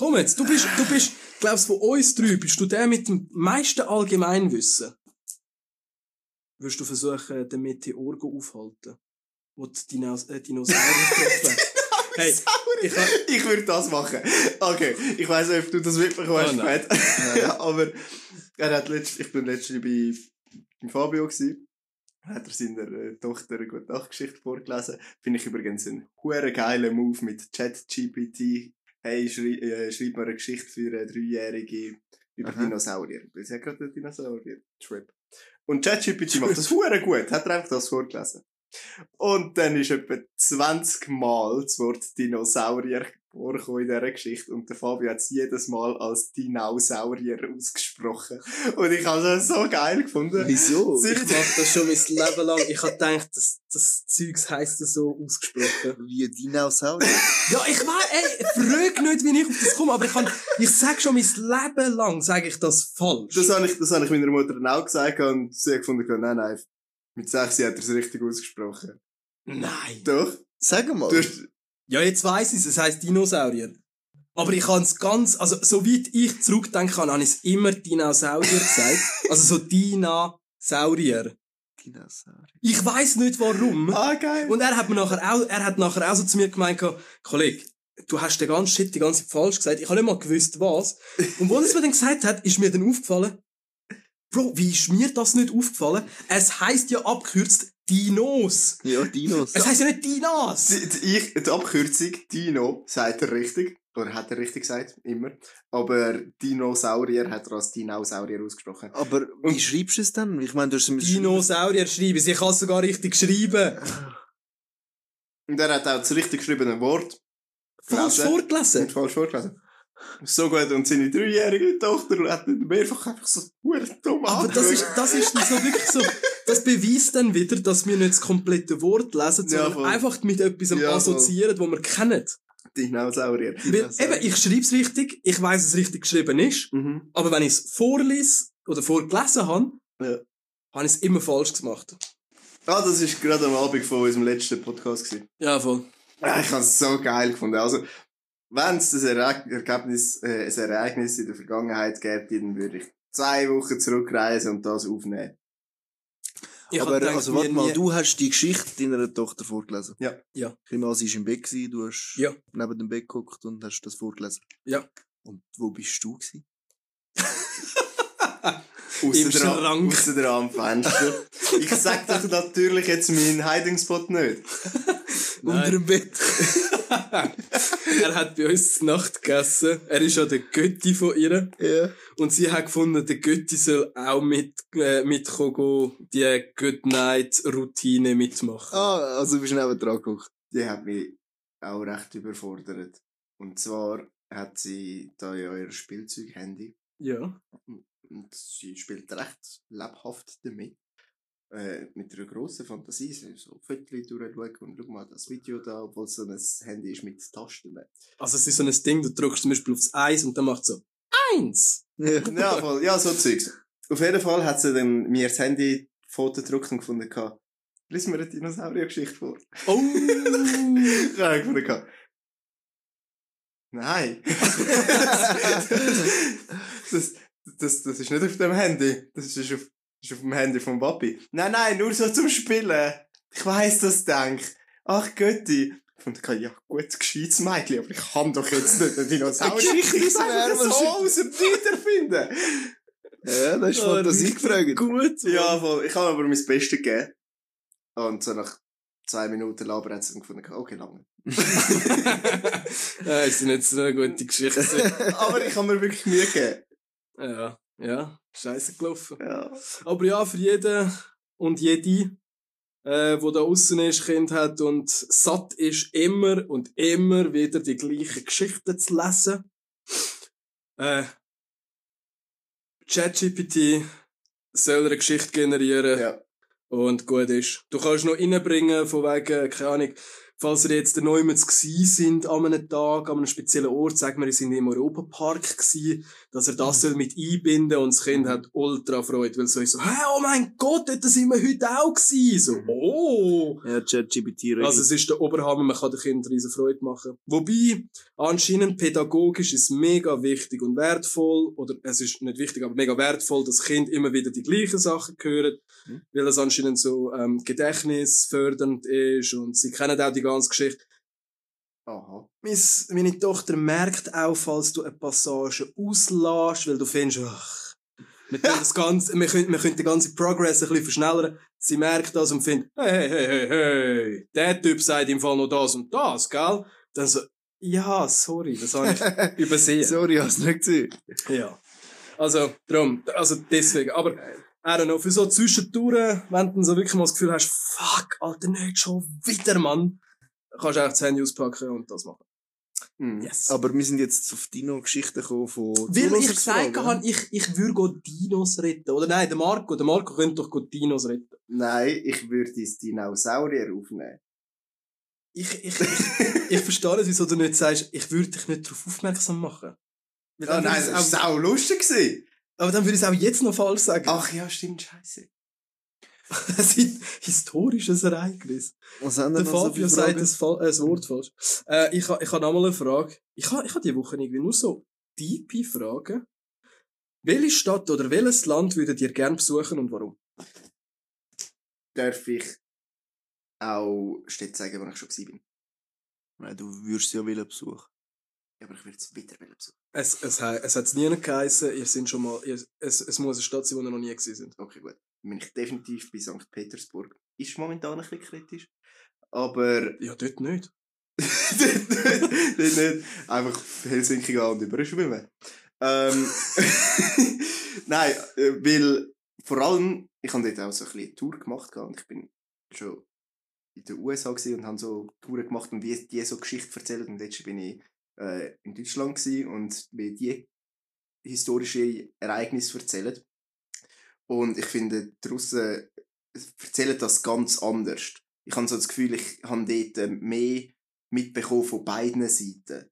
Komm jetzt, du bist, du bist, glaubst von uns drei, bist du der mit dem meisten Allgemeinwissen? Würdest du versuchen, den Meteor go aufhalten? Wo die Dinos äh, Dinosaurier haben? Hey, ich Ich würde das machen. Okay, ich weiß nicht, ob du das mitbekommen hast, Oh nein. Ja, aber er hat letzt, ich bin letztens bei, bei Fabio gsi. Hat er seiner äh, Tochter eine gute Nachtgeschichte vorgelesen. Finde ich übrigens einen hure geilen Move mit ChatGPT. Hey, schrei, äh, schreib mir eine Geschichte für eine Dreijährige über Aha. Dinosaurier. Weil sie hat gerade einen Dinosaurier-Trip. Und ChatGPT macht das hure gut. Hat er einfach das vorgelesen. Und dann ist etwa 20 Mal das Wort Dinosaurier vorgekommen in dieser Geschichte. Und der Fabio hat es jedes Mal als Dinosaurier ausgesprochen. Und ich habe es so geil gefunden. Wieso? Sie- ich mach das schon mein Leben lang. Ich hab gedacht, das, das Zeugs heisst so ausgesprochen. Wie ein Dinosaurier. Ja, ich weiß, ey, frag nicht, wie ich auf das komme, aber ich kann, ich sag schon mein Leben lang, sage ich das falsch. Das habe ich, das habe ich meiner Mutter dann auch gesagt und sie hat gefunden, nein, nein, mit 6 hat er es richtig ausgesprochen. Nein. Doch? Sag mal. Du hast, Ja, jetzt weiss ich es, es heisst Dinosaurier. Aber ich kann es ganz, also, soweit ich zurückdenken kann, habe ich es immer Dinosaurier gesagt. Also so Dinosaurier. Dinosaurier. Ich weiss nicht warum. ah, geil. Und er hat mir nachher auch, er hat nachher auch so zu mir gemeint, Kollege, du hast den ganzen Shit die ganze Zeit falsch gesagt. Ich habe nicht mal gewusst, was. Und als er es mir dann gesagt hat, ist mir dann aufgefallen, Bro, wie ist mir das nicht aufgefallen? Es heisst ja abgekürzt Dinos. Ja, Dinos. Es heisst ja nicht Dinas. Die, die, ich, die Abkürzung Dino sagt er richtig. Oder hat er richtig gesagt, immer. Aber Dinosaurier hat er als Dinosaurier ausgesprochen. Aber wie schreibst du es dann? Ich meine, du hast es Dinosaurier schreiben. Ich kann es sogar richtig schreiben. Und er hat auch das richtig geschriebene Wort Falsch gelesen. vorgelesen. Und falsch vorgelesen. So gut, und seine dreijährige Tochter hat ihn mehrfach einfach so dumm Aber das ist, das ist so wirklich so, das beweist dann wieder, dass wir nicht das komplette Wort lesen, Ja, sondern voll. einfach mit etwas Ja, assoziieren, wo wir kennen. Dinosaurier. Weil, eben, ich schreib's richtig, ich weiss, es richtig geschrieben ist, Mhm. aber wenn ich es vorlese oder vorgelesen habe, Ja. habe ich es immer falsch gemacht. Ah, das ist gerade am Abend von unserem letzten Podcast gewesen. Ja, voll. Ah, Ich habe es so geil gefunden. Also, wenn es ein Ereg Ergebnis, äh, ein Ereignis in der Vergangenheit gäbe, dann würde ich zwei Wochen zurückreisen und das aufnehmen. Ich Aber gedacht, also warte mal, nie- du hast die Geschichte deiner Tochter vorgelesen. Ja. Ja. Ich nehme an, sie war im Bett, gewesen, du hast Ja. neben dem Bett geguckt und hast das vorgelesen. Ja. Und wo bist du gewesen? Im der- Schrank. der am Fenster. ich sag doch natürlich jetzt meinen Hiding-Spot nicht. Unter dem Bett. er hat bei uns Nacht gegessen. Er ist ja der Götti von ihr. ja. Und sie hat gefunden, der Götti soll auch mit, äh, mitkommen, die Good Night Routine mitmachen. Ah, also du bist neben dran geguckt. Die hat mich auch recht überfordert. Und zwar hat sie da ja ihr Spielzeug-Handy Ja. und sie spielt recht lebhaft damit. Äh, mit einer grossen Fantasie, so Fotos durchschauen und schau mal das Video da, obwohl es so ein Handy ist mit Tasten. Also es ist so ein Ding, du drückst zum Beispiel aufs Eins und dann macht so Eins. Ja. ja, voll, ja, so Zeugs. Auf jeden Fall hat sie dann mir das Handy Foto gedruckt und gefunden, gehabt, lies mir eine Dinosaurier-Geschichte vor. Oh! Ich habe gefunden, gehabt, nein. das, das, das ist nicht auf dem Handy. Das ist auf, das ist auf dem Handy vom Papi. Nein, nein, nur so zum Spielen. Ich weiss, das denk. Ach Götti. Ich fand, ja, gut, gescheites Mädchen, aber ich kann doch jetzt nicht einen Dinosaurier. Geschichte Ich sag lernen, das so aus dem wiederfinden. ja, das ist Fantasie gefragt. Gut. Ja, voll. Ich habe aber mein Bestes gegeben. Und so nach zwei Minuten Labern hat sie dann gefunden, okay, lange. ja, ist nicht so eine gute Geschichte. Aber ich habe mir wirklich Mühe gegeben. ja, ja, scheiße gelaufen. Ja. Aber ja, für jeden und jede, äh, wo da außen ist, Kind hat und satt ist, immer und immer wieder die gleichen Geschichten zu lesen. Äh, ChatGPT soll eine Geschichte generieren ja. und gut ist. Du kannst noch reinbringen, von wegen, keine Ahnung, falls ihr jetzt neu gsi sind an einem Tag, an einem speziellen Ort, sagen wir, ihr sind im Europapark gsi, dass er das soll mit einbinden und das Kind hat ultra Freude, weil so ist so, hey, oh mein Gott, dort sind wir heute auch gsi. So, oh! Ja, ChatGPT Also es ist der Oberhammer, man kann den Kindern riesen Freude machen. Wobei, anscheinend pädagogisch ist mega wichtig und wertvoll, oder es ist nicht wichtig, aber mega wertvoll, dass Kind immer wieder die gleichen Sachen hören, Mhm. weil es anscheinend so ähm, gedächtnisfördernd ist und sie kennen auch die ganze Geschichte. Aha. Meine Tochter merkt auch, falls du eine Passage auslässt, weil du findest, ach, wir können das Ganze, wir können, wir können den ganzen Progress ein bisschen verschnellern. Sie merkt das und findet, hey, hey, hey, hey, der Typ sagt im Fall noch das und das, gell? Dann so, ja, sorry, das habe ich übersehen. Sorry, hast du nicht gesehen. Ja. Also, drum, also deswegen. Aber, I don't know, für so Zwischentouren, wenn du so wirklich mal das Gefühl hast, fuck, Alter, nicht schon wieder, Mann, kannst du auch das Handy auspacken und das machen. Hm. Yes. Aber wir sind jetzt auf Dino-Geschichten gekommen von Weil ich gesagt habe, ich, ich würde Dinos retten. Oder nein, der Marco, der Marco könnte doch Dinos retten. Nein, ich würde das Dinosaurier aufnehmen. Ich, ich, ich, verstehe nicht, wieso du nicht sagst, ich würde dich nicht darauf aufmerksam machen. Weil Ah, nein, das war auch, sau lustig. gewesen. aber dann würde ich es auch jetzt noch falsch sagen. Ach ja, stimmt, scheiße. Das ist ein historisches Ereignis. Was haben Der so Fabio für sagt Fa- äh, Wort falsch. Äh, ich habe ich ha noch mal eine Frage. Ich habe ich ha die Woche irgendwie nur so tiefe Fragen. Welche Stadt oder welches Land würdet ihr gern besuchen und warum? Darf ich auch Städte sagen, wo ich schon bin? Nein, du würdest ja willen besuchen. Ja, aber ich würde es wieder besuchen. Es, es, es hat nie geheißen, ihr sind schon mal, ihr, es, es muss eine Stadt sein, wo ihr noch nie gewesen sind. Okay, gut. Bin ich definitiv bei St. Petersburg. Ist momentan ein bisschen kritisch. Aber Ja, dort nicht. dort nicht. Einfach Helsinki gehen und überschwimmen. Ähm, Nein, äh, weil vor allem, ich habe dort auch so ein bisschen eine Tour gemacht und ich bin schon in den USA und habe so Touren gemacht und wie die so Geschichte erzählt und jetzt bin ich äh, in Deutschland und wie die historische Ereignisse erzählen. Und ich finde, die Russen erzählen das ganz anders. Ich habe so das Gefühl, ich habe dort äh, mehr mitbekommen von beiden Seiten.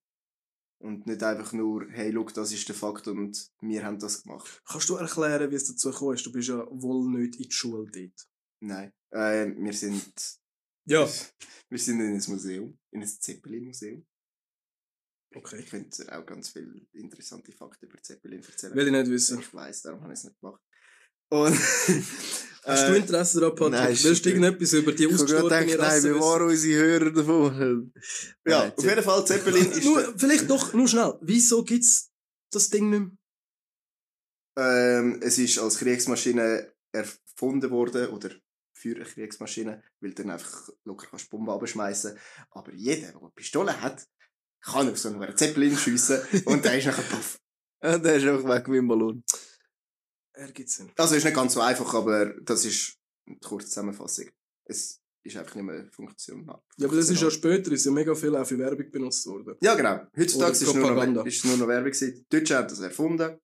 Und nicht einfach nur, hey, look, das ist der Fakt und wir haben das gemacht. Kannst du erklären, wie es dazu gekommen ist? Du bist ja wohl nicht in die Schule dort. Nein. Äh, wir sind, Ja. wir sind in ein Museum, in ein Zeppelin-Museum. Okay. Ich könnte auch ganz viele interessante Fakten über Zeppelin erzählen. Will ich nicht wissen. Ich weiss, darum habe ich es nicht gemacht. Und, Hast du Interesse daran, Patrick? nein, Willst du irgendetwas über die Ich habe gerade ausgestorbene gedacht, nein, wir waren unsere Hörer davon. ja, Nein, auf jeden Fall, Zeppelin ist... Nur, vielleicht doch, nur schnell. Wieso gibt's das Ding nicht mehr? Ähm, es ist als Kriegsmaschine erfunden worden, oder für eine Kriegsmaschine, weil du dann einfach locker kannst Bomben abschmeißen. Aber jeder, der eine Pistole hat, kann auf so einen Zeppelin schiessen und der ist nachher puff. Ja, der ist auch weg wie ein Ballon. Ergibt Sinn. Also ist nicht ganz so einfach, aber das ist eine kurze Zusammenfassung. Es ist einfach nicht mehr funktional. Ja, aber das ist ja später, ist ja mega viel auch für Werbung benutzt worden. Ja, genau. Heutzutage ist es nur, noch, ist nur noch Werbung gewesen. Die Deutschen haben das erfunden.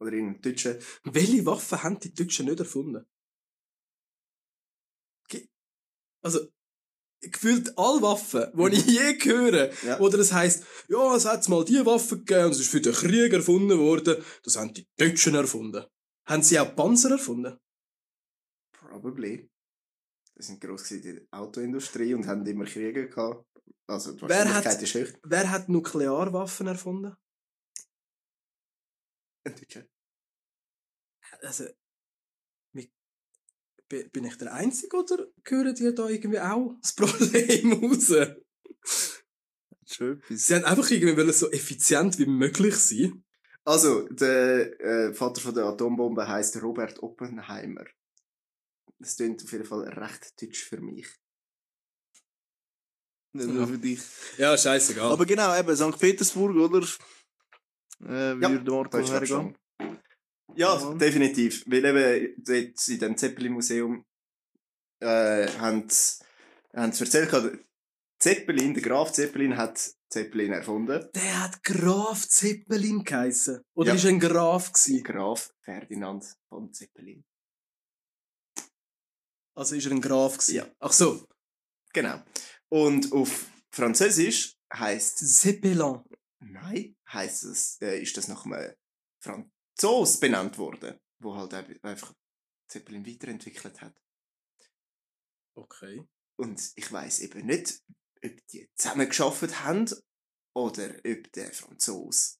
Oder in Deutschen. Welche Waffen haben die Deutschen nicht erfunden? Also, gefühlt alle Waffen, die ich je höre, Ja. oder es heisst, ja, es hat mal die Waffe gegeben und es ist für den Krieg erfunden worden, das haben die Deutschen erfunden. Haben sie auch Panzer erfunden? Probably. Das sind gross in der Autoindustrie und haben immer Kriege gehabt. Also die Wer hat- ist hoch. Wer hat Nuklearwaffen erfunden? Ein Deutscher. Also, bin ich der Einzige oder hören die da irgendwie auch das Problem raus? Sie haben einfach irgendwie wollen so effizient wie möglich sein. Also, der äh, Vater von der Atombombe heißt Robert Oppenheimer. Das klingt auf jeden Fall recht deutsch für mich. Nicht nur für dich. Ja, scheißegal. Aber genau, eben, St. Petersburg, oder? Äh, Ja, Da ist glaub ich hergehen. Ja, Ja. definitiv. Weil eben dort in dem Zeppelin-Museum äh, haben sie erzählt, Zeppelin, der Graf Zeppelin hat Zeppelin erfunden. Der hat Graf Zeppelin geheissen. Oder Ja. ist ein Graf gewesen? Graf Ferdinand von Zeppelin. Also ist er ein Graf gewesen? Ja. Ach so. Genau. Und auf Französisch heißt Zeppelin. Nein, heißt es, äh, ist das nach einem Franzos benannt worden, wo halt einfach Zeppelin weiterentwickelt hat. Okay. Und ich weiß eben nicht, ob die zusammen geschafft haben oder ob der Franzos.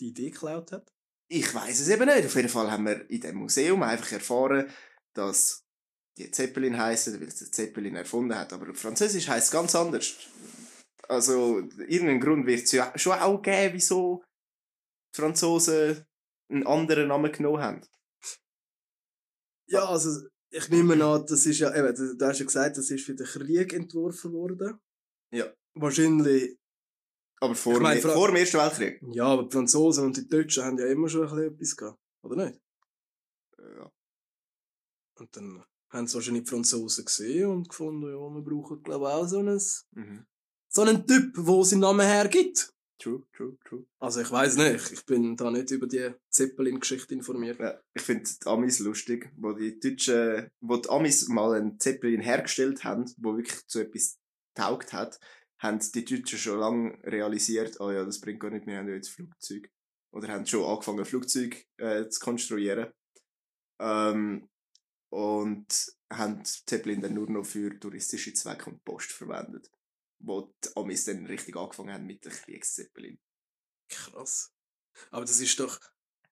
Die Idee geklaut hat? Ich weiß es eben nicht. Auf jeden Fall haben wir in dem Museum einfach erfahren, dass die Zeppelin heißen, weil es der Zeppelin erfunden hat. Aber auf Französisch heißt es ganz anders. Also, irgendeinen Grund wird es ja schon auch geben, wieso die Franzosen einen anderen Namen genommen haben. Ja, also ich nehme an, das ist ja, eben, du, hast ja gesagt, das ist für den Krieg entworfen worden. Ja. Wahrscheinlich, Aber vor, Ich Fra- vor dem Ersten Weltkrieg. ja, aber die Franzosen und die Deutschen haben ja immer schon ein bisschen etwas gehabt. Oder nicht? Ja. Und dann haben sie wahrscheinlich die Franzosen gesehen und gefunden, ja, wir brauchen, glaube ich, auch so einen, Mhm. so einen Typ, der seinen Namen hergibt. True, true, true. Also ich weiß nicht, ich bin da nicht über die Zeppelin-Geschichte informiert. Ja, ich finde die Amis lustig, wo die Deutschen, wo die Amis mal einen Zeppelin hergestellt haben, wo wirklich zu etwas taugt hat, haben die Deutschen schon lange realisiert, oh ja, das bringt gar nicht, wir haben jetzt Flugzeug. Oder haben schon angefangen, Flugzeug äh, zu konstruieren. Ähm, und haben Zeppelin dann nur noch für touristische Zwecke und Post verwendet. Wo die Amis dann richtig angefangen haben mit den Kriegszeppelin. Krass. Aber das ist doch,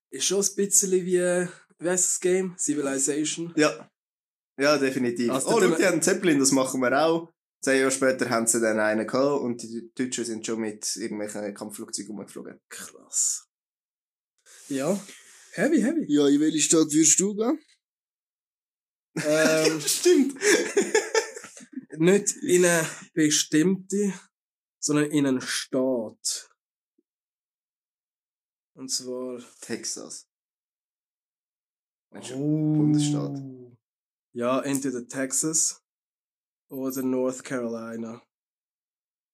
ist schon ein bisschen wie, wie heißt das Game? Civilization. Ja. Ja, definitiv. Also, oh, schau, die haben einen Zeppelin, das machen wir auch. Zehn Jahre später haben sie dann einen gehabt und die Deutschen sind schon mit irgendwelchen Kampfflugzeugen rumgeflogen. Krass. Ja. Heavy, heavy. Ja, in welche Stadt würdest du gehen? ähm, Stimmt. nicht in eine bestimmte, sondern in einen Staat. Und zwar. Texas. Weißt du, Oh. Bundesstaat. Ja, entweder Texas oder North Carolina.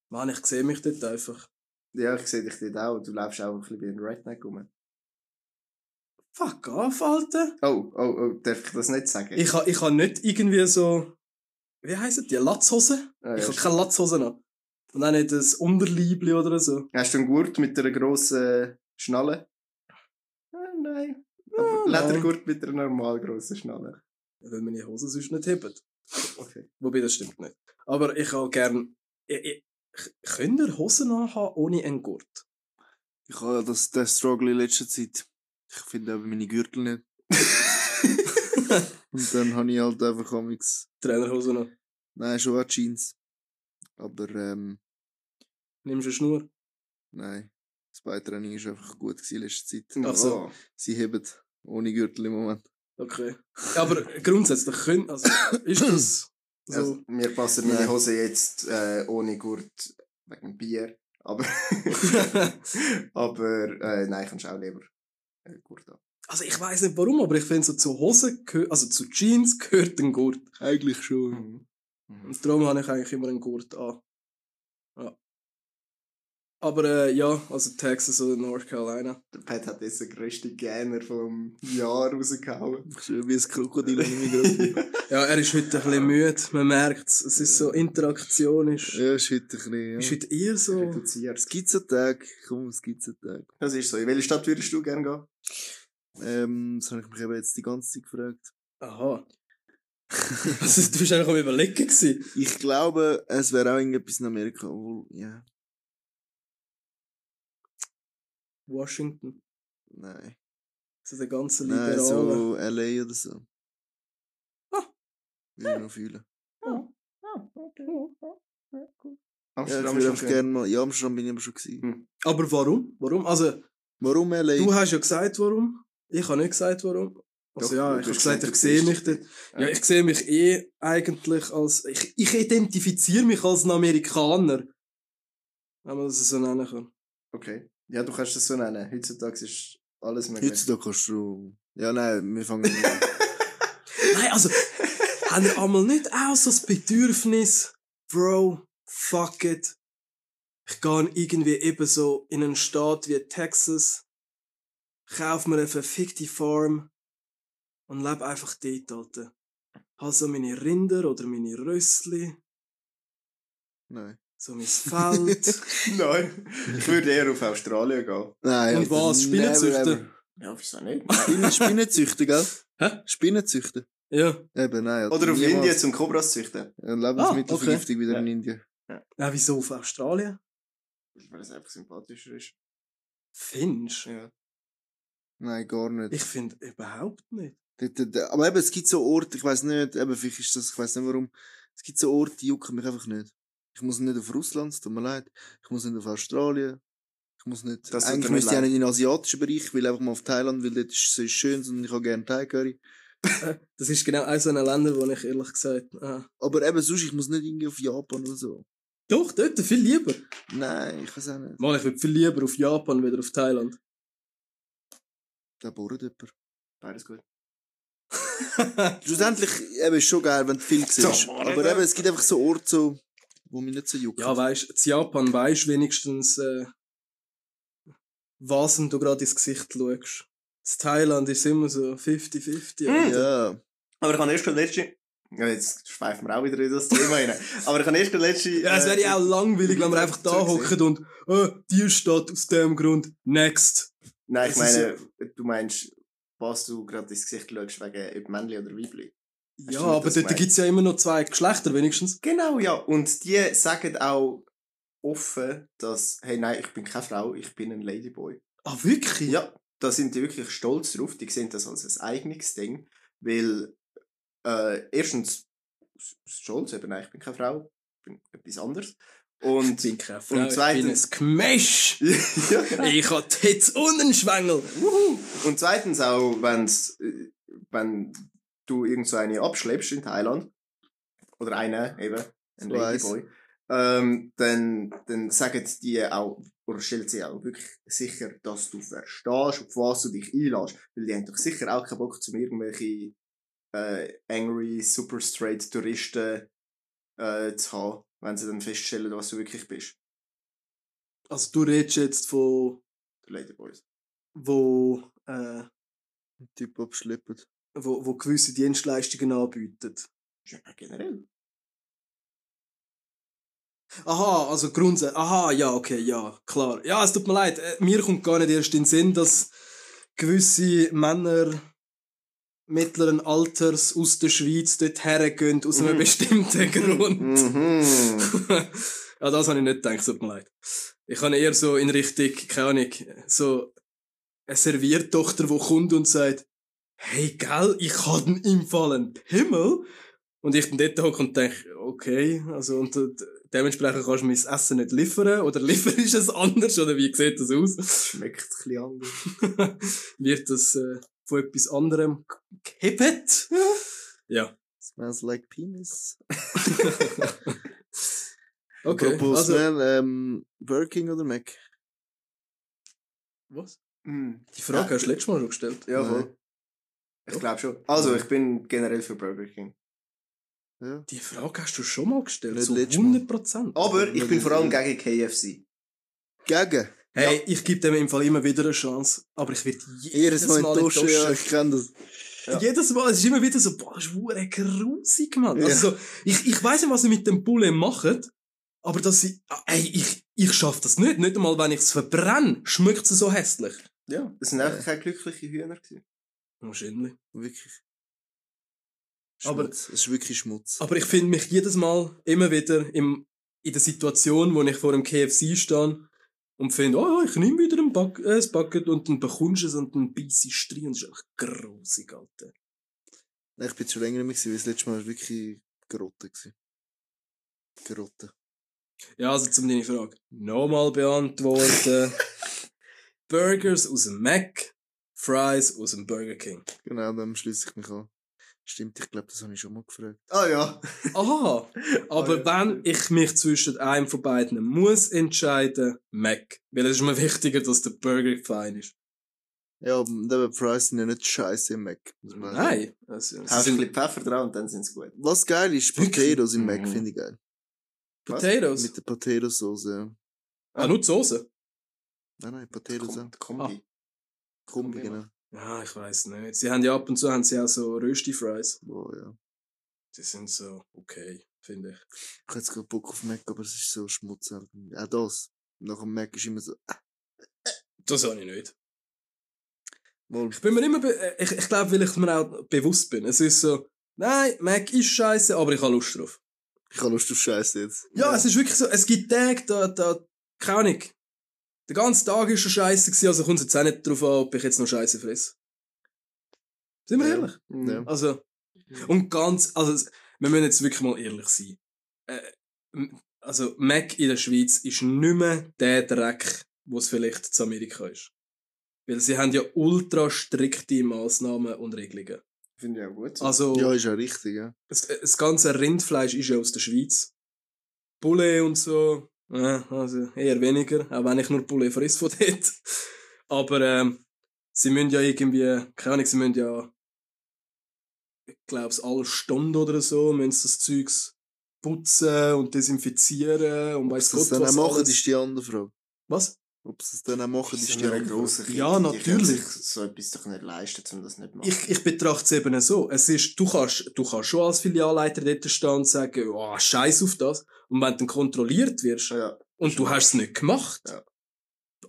Mann, ich sehe mich dort einfach. Ja, ich sehe dich dort auch. Du läufst auch ein bisschen wie ein Redneck rum. Fuck off, Alter. Oh, oh, oh, darf ich das nicht sagen? Ich ha, ich ha nicht irgendwie so. Wie heisst die? Latzhose? Ah, ich habe keine Latzhose noch. Und auch nicht ein Unterliebli oder so. Hast du einen Gurt mit einer grossen Schnalle? Ah, nein. Aber Ah. Ledergurt mit einer normal grossen Schnalle. Weil meine Hosen sonst nicht heben. Okay. Wobei, das stimmt nicht. Aber ich habe gern. Ich, ich, könnt ihr Hosen anhaben ohne einen Gurt? Ich habe das, den Struggle in letzter Zeit. Ich finde eben meine Gürtel nicht. Und dann habe ich halt einfach amigs, Trainerhosen an. nein, schon auch Jeans. Aber, ähm, Nimmst du eine Schnur? nein. Das Beitraining war einfach gut in letzter Zeit. Ach so. Oh. Sie heben ohne Gürtel im Moment. Okay. Aber grundsätzlich können. Also, ist das. So. Also, mir passen meine. Hosen jetzt äh, ohne Gurt wegen Bier. Aber, aber äh, nein, kannst auch lieber äh, Gurt an. Also ich weiß nicht warum, aber ich finde so zu Hosen, also zu Jeans gehört ein Gurt. Eigentlich schon. Mhm. Mhm. Und darum habe ich eigentlich immer einen Gurt an. Ja. Aber äh, ja, also Texas oder North Carolina. Der Pat hat jetzt den grössten Gähner vom Jahr rausgehauen. Schön wie ein Krokodil an meinem. Ja, er ist heute ein bisschen müde, man merkt es. Es ist so, Interaktion ist, Ja, ist heute ein bisschen, ist ja. heute eher so... Reduziert. Skizzen-Tag. Komm, Skizzen-Tag. Das ist so. In welche Stadt würdest du gerne gehen? Ähm, das habe ich mich eben jetzt die ganze Zeit gefragt. Aha. Also, du bist einfach am überlegen gewesen. Ich glaube, es wäre auch irgendetwas in Amerika, obwohl, ja, Washington. nein. So der ganze Nein, Liberale. so L.A. oder so. Ah. Will ich noch fühlen. Ja, ich Amsterdam würde ist einfach schön. gerne mal, ja, Amsterdam bin ich aber schon gewesen. Hm. Aber warum? Warum? Also, Warum L.A.? du hast ja gesagt, warum. Ich habe nicht gesagt, warum. Also Doch, ja, ich habe gesagt, gesagt, ich sehe mich dort. Ja, ich sehe mich eh eigentlich als, ich, ich identifiziere mich als ein Amerikaner. Wenn man das so nennen kann. Okay. Ja, du kannst das so nennen. Heutzutage ist alles möglich. Heutzutage kannst du. Ja, nein, wir fangen an. Nein, also, haben ihr einmal nicht auch so das Bedürfnis, Bro, fuck it. Ich gehe irgendwie eben so in einen Staat wie Texas, kauf mir eine verfickte Farm und lebe einfach dort, Alter. Hab so meine Rinder oder meine Rössli, Nein. so mein Feld. Nein. Ich würde eher auf Australien gehen. Nein. Und was? Spinnenzüchten? Ja, wieso nicht? Spinnen, Spinnenzüchten, gell? Hä? Spinnenzüchten. ja. Eben, nein. Oder auf niemals. Indien zum Kobras züchten. Ja, Lebensmittelvergiftung Ah, wieder Ja. in Indien. Ja, wieso auf Australien? Weil es einfach sympathischer ist. Findest Ja. Nein, gar nicht. Ich finde überhaupt nicht. Aber eben, es gibt so Orte, ich weiß nicht, eben, vielleicht ist das, ich weiß nicht warum, es gibt so Orte, die jucken mich einfach nicht. Ich muss nicht auf Russland, es tut mir leid. Ich muss nicht auf Australien. Ich muss nicht, Das eigentlich müsste ich auch nicht in den asiatischen Bereich, ich will einfach mal auf Thailand, weil dort ist es schön und ich habe gerne Thai Curry. Das ist genau eines so ein Länder, wo ich ehrlich gesagt, ah. Aber eben sonst, ich muss nicht irgendwie auf Japan oder so. Doch, dort viel lieber. Nein, ich weiß auch nicht. Mann, ich würde viel lieber auf Japan wieder auf Thailand. Da bohrt jemand. Beides gut. Schlussendlich, eben, ist schon geil, wenn du viel siehst. Aber eben, es gibt einfach so Orte, so, wo mich nicht so jucken. ja, weißt du, in Japan weisst wenigstens, äh, was du gerade ins Gesicht schaust. In Thailand ist es immer so 50-50. Mm. Alter. ja. Aber ich habe erst letzte. Ja, jetzt schweifen wir auch wieder in das Thema rein. Aber ich habe erst letzte. Ja, es wäre ja auch langweilig, wenn wir einfach da hocken und, äh, die steht aus dem Grund, next. Nein, ich Es meine, du meinst, was du gerade ins Gesicht schaust, wegen ob Männli oder Weibli. Ja, du nicht aber dort gemeint? gibt's ja immer noch zwei Geschlechter, wenigstens. Genau, ja. Und die sagen auch offen, dass, hey, nein, ich bin keine Frau, ich bin ein Ladyboy. Ah, wirklich? Ja, da sind die wirklich stolz drauf. Die sehen das als ein eigenes Ding, weil äh, erstens stolz, eben, nein, ich bin keine Frau, ich bin etwas anderes. Und Ich bin keine Frau, Und ich bin zweitens- ein Gemäsch. ja, genau. Ich hab Tits und einen Schwengel. Und zweitens auch, wenn's, äh, wenn du irgend so eine abschleppst in Thailand, oder eine eben, ein. Ladyboy, ähm, dann, dann sagen die auch, oder stellen sie auch wirklich sicher, dass du verstehst, auf was du dich einlässt. Weil die haben doch sicher auch keinen Bock, zum irgendwelche äh, angry, super straight Touristen äh, zu haben, wenn sie dann feststellen, was du wirklich bist. Also du redest jetzt von, Der Ladyboys. wo, äh, Ein Typ abschleppen. wo, wo gewisse Dienstleistungen anbieten. Ja, generell. Aha, also grundsätzlich. Aha, ja, okay, ja, klar. Ja, es tut mir leid. äh, Mir kommt gar nicht erst in den Sinn, dass gewisse Männer mittleren Alters aus der Schweiz dort hergehen, aus einem Mhm. bestimmten Grund. Mhm. ja, das habe ich nicht gedacht, es tut mir leid. Ich habe eher so in Richtung, keine Ahnung, so eine Serviertochter, die kommt und sagt, hey, gell, ich habe im Fall einen Pimmel. Und ich dann dort hocke und denke, okay, also, und äh, dementsprechend kannst du das Essen nicht liefern, oder lieferst es anders, oder wie sieht das aus? Schmeckt ein bisschen anders. Wird das äh, von etwas anderem gehebt? ja. Smells like penis. Okay, Apropos also, Smell, ähm, Burger King oder Mac? was? Mhm. Die Frage hast du letztes Mal schon gestellt. Ja, voll. Ich glaube schon. Also, ich bin generell für Burger King. Ja. Die Frage hast du schon mal gestellt, Nicht so letztes Mal. 100 Prozent. Aber ich bin vor allem gegen KFC. Gegen. Hey, ich gebe dem im Fall immer wieder eine Chance, aber ich werde jedes Jedes Mal enttäuschen, ja, enttäuscht. ich kenne das. Ja. Jedes Mal, es ist immer wieder so, boah, das ist verdammt grusig, Mann. Ja. Also, ich, ich weiss nicht, was sie mit dem Bullen machen, aber dass sie, ah, ey, ich, ich schaff das nicht. Nicht einmal, wenn ich es verbrenne, schmeckt es so hässlich. Ja. Das sind einfach keine glücklichen Hühner gewesen. Wahrscheinlich. Wirklich. Aber- Schmutz. es ist wirklich Schmutz. Aber ich finde mich jedes Mal immer wieder im, in der Situation, wo ich vor einem KFC stehe und finde, oh ja, ich nehme wieder ein, Buck, äh, ein Bucket und dann bekommst du es und dann beißt es rein und es ist einfach grusig, Alter. Nein, ich bin schon länger nicht mehr, weil das letzte Mal war wirklich Grotte. Grotte. Ja, also zum deine Frage nochmal beantworten. Burgers aus dem Mac, Fries aus dem Burger King. Genau, dann schließe ich mich an. Stimmt, ich glaube, das habe ich schon mal gefragt. Ah ja. Aha, aber Ah, ja. wenn ich mich zwischen einem von beiden muss entscheiden, Mac. Weil es ist mir wichtiger, dass der Burger fein ist. Ja, aber die Fries sind ja nicht scheiße im Mac. Nein. Also, Hast du ein bisschen Pfeffer dran und dann sind sie gut. Was geil ist? Potatoes im Mac Mhm. finde ich geil. Potatoes. Mit der Potato-Sauce. ja. Ah, nur die Soße? Nein, nein, Potatoes. Kom Kombi. Kombi, genau. Ja, ich weiß nicht. Sie haben ja ab und zu haben sie auch so Rösti-Fries. Oh, ja. Die sind so okay, finde ich. Ich habe jetzt gerade Bock auf Mac, aber es ist so schmutzig. Auch das. Nach dem Mac ist immer so, ah, Das habe ich nicht. mal. Ich bin mir immer, äh, ich, ich glaube, weil ich mir auch bewusst bin. Es ist so, nein, Mac ist scheiße, aber ich habe Lust drauf. Ich habe Lust auf Scheiße jetzt. Ja, es ist wirklich so, es gibt Tage, da, da, keine Ahnung. Der ganze Tag ist schon scheiße gewesen, also kommt es jetzt auch nicht darauf an, ob ich jetzt noch scheiße fresse. Sind wir Ja. ehrlich? Ja. Also, und ganz, also, wir müssen jetzt wirklich mal ehrlich sein. Äh, also, Mac in der Schweiz ist nicht mehr der Dreck, wo es vielleicht zu Amerika ist. Weil sie haben ja ultra strikte Massnahmen und Regelungen. Finde ich auch gut. so. Also, Ja, ist ja richtig, ja. das, das ganze Rindfleisch ist ja aus der Schweiz. Poulet und so, äh, also eher weniger, auch wenn ich nur Poulet friss von dort. Aber ähm, sie müssen ja irgendwie, keine Ahnung, sie müssen ja, ich glaube, alle Stunden oder so, müssen sie das Zeugs putzen und desinfizieren und weiss sie das Gott dann auch was machen, ist die andere Frage. Was? Ob sie es dann auch machen, ist ist ja eine grosse. Kirche. Ja, natürlich. sich so etwas doch nicht leisten, um das nicht zu machen. Ich, ich betrachte es eben so. Es ist, du kannst, du kannst schon als Filialleiter dort stehen und sagen, oh, scheiß auf das. Und wenn du dann kontrolliert wirst, ja. Und du hast es nicht gemacht. Ja.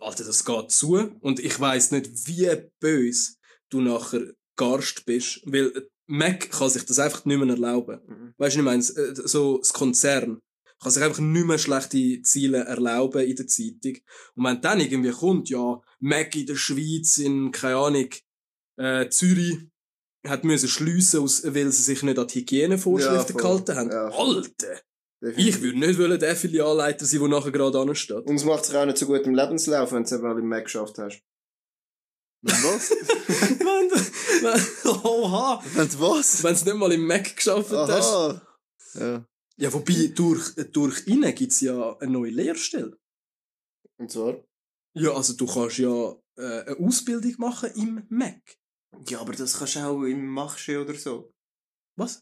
Alter, das geht zu. Und ich weiss nicht, wie böse du nachher garst bist. Weil Mac kann sich das einfach nicht mehr erlauben. Mhm. Weißt du, ich meine, so das Konzern kann sich einfach nicht mehr schlechte Ziele erlauben in der Zeitung. Und wenn dann irgendwie kommt, ja, Mac in der Schweiz, in, keine Ahnung, äh, Zürich, hat müssen schliessen, aus, weil sie sich nicht an die Hygienevorschriften Ja, gehalten haben. Ja. Alter! Definitiv. Ich würde nicht wollen der Filialleiter sein, der nachher gerade ansteht. Und es macht sich auch nicht so gut im Lebenslauf, wenn du es eben im Mac geschafft hast. Wenn was? wenn, du- wenn, oha! Wenn du was? Wenn du nicht mal im Mac geschafft hast. Ja. Ja, wobei, durch, durch ihn gibt's ja eine neue Lehrstelle. Und zwar? Ja, also du kannst ja äh, eine Ausbildung machen im Mac. Ja, aber das kannst du auch im Machsche oder so. Was?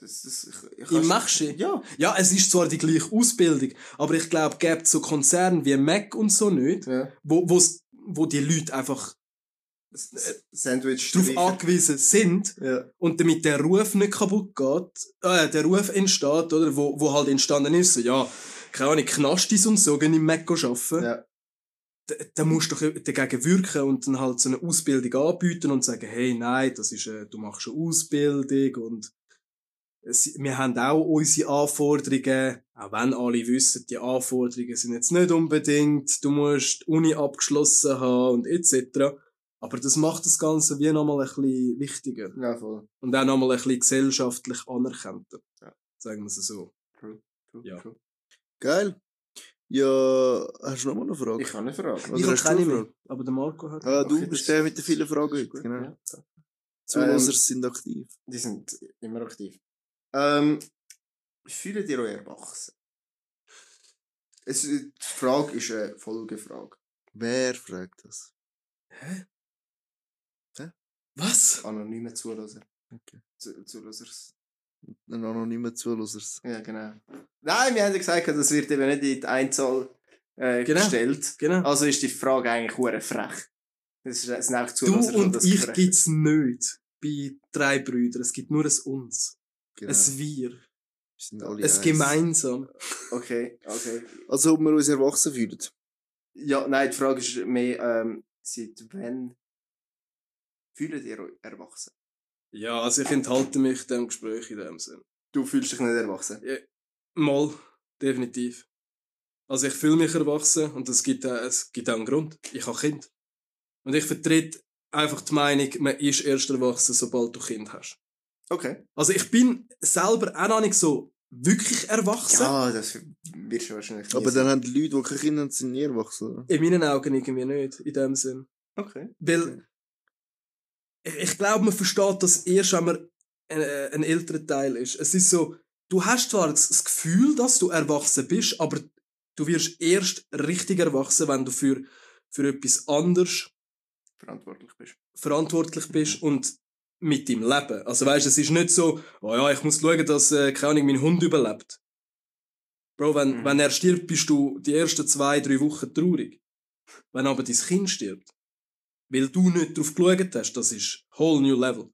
Das, das, ich, Im Machsche? Ja. Ja, es ist zwar die gleiche Ausbildung, aber ich glaube, es gibt so Konzerne wie Mac und so nicht, ja. wo, wo die Leute einfach Sandwich darauf angewiesen sind, Ja. und damit der Ruf nicht kaputt geht, äh, der Ruf entsteht, oder, wo, wo halt entstanden ist, so, ja, keine Ahnung, Knastis und so gehen im Mac arbeiten, Ja. da, da musst du doch dagegen wirken und dann halt so eine Ausbildung anbieten und sagen, hey, nein, das ist, äh, du machst eine Ausbildung und es, wir haben auch unsere Anforderungen, auch wenn alle wissen, die Anforderungen sind jetzt nicht unbedingt, du musst die Uni abgeschlossen haben und etc. Aber das macht das Ganze wie nochmal ein bisschen wichtiger Ja, voll. und auch nochmal ein bisschen gesellschaftlich anerkannter. Ja. Sagen wir es so. True. True. Ja. True. Geil. Ja, hast du noch mal eine Frage? Ich habe eine Frage. Was ich habe du keine mehr, Frage? aber der Marco hat. Ah, du Okay, bist das- der mit den vielen Fragen heute. Genau. ja. Zuhörer Ähm, sind aktiv. Die sind immer aktiv. Ähm, fühlen ihr euch erwachsen? Es, die Frage ist eine Folgefrage. Wer fragt das? Was? Anonyme Zuhörer. Okay. Zu- Zuhörers. Ein anonymer Zuhörer. Ja, genau. Nein, wir haben ja gesagt, das wird eben nicht in die Einzahl äh, Genau. gestellt. Genau. Also ist die Frage eigentlich hure frech. Das, ist, das sind einfach Du Zuhörer, die und das ich frech- gibt's nicht bei drei Brüdern. Es gibt nur ein Uns. Genau. Ein Wir. Wir sind alle Ein eins. Gemeinsam. Okay, okay. Also, ob wir uns erwachsen fühlen. Ja, nein, die Frage ist mehr, ähm, seit wann fühlt ihr euch erwachsen? Ja, also ich enthalte mich dem Gespräch in dem Sinn. Du fühlst dich nicht erwachsen? Mal, definitiv. Also ich fühle mich erwachsen und es gibt, äh, es gibt auch einen Grund. Ich habe Kind. Und ich vertrete einfach die Meinung, man ist erst erwachsen, sobald du Kind hast. Okay. Also ich bin selber auch noch nicht so wirklich erwachsen. Ja, das wirst du wahrscheinlich Aber sein. dann haben die Leute, die keine Kinder haben, sind nie erwachsen. oder? In meinen Augen irgendwie nicht, in dem Sinn. Okay. Weil ich, glaube, man versteht das erst, wenn man ein, äh, ein älterer Teil ist. Es ist so, du hast zwar das das Gefühl, dass du erwachsen bist, aber du wirst erst richtig erwachsen, wenn du für, für etwas anderes Verantwortlich bist. verantwortlich bist und mit deinem Leben. Also weißt, es ist nicht so, oh ja, ich muss schauen, dass äh, keine Ahnung, mein Hund überlebt. Bro, wenn, Mhm. wenn er stirbt, bist du die ersten zwei, drei Wochen traurig. Wenn aber dein Kind stirbt, weil du nicht drauf geschaut hast, das ist whole new level.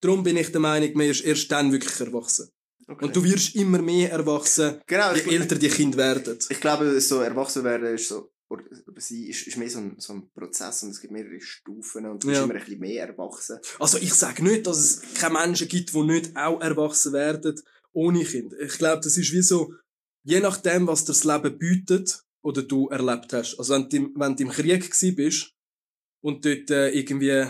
Darum bin ich der Meinung, man ist erst dann wirklich erwachsen. Okay. Und du wirst immer mehr erwachsen, genau, je ich, älter die Kinder werden. ich glaube, so erwachsen werden ist so, oder sie ist, ist mehr so ein, so ein Prozess und es gibt mehrere Stufen und du bist Ja. immer ein bisschen mehr erwachsen. Also ich sage nicht, dass es keine Menschen gibt, die nicht auch erwachsen werden ohne Kind. Ich glaube, das ist wie so, je nachdem, was dir das Leben bietet oder du erlebt hast. Also wenn du, im- wenn du im Krieg bist und dort äh, irgendwie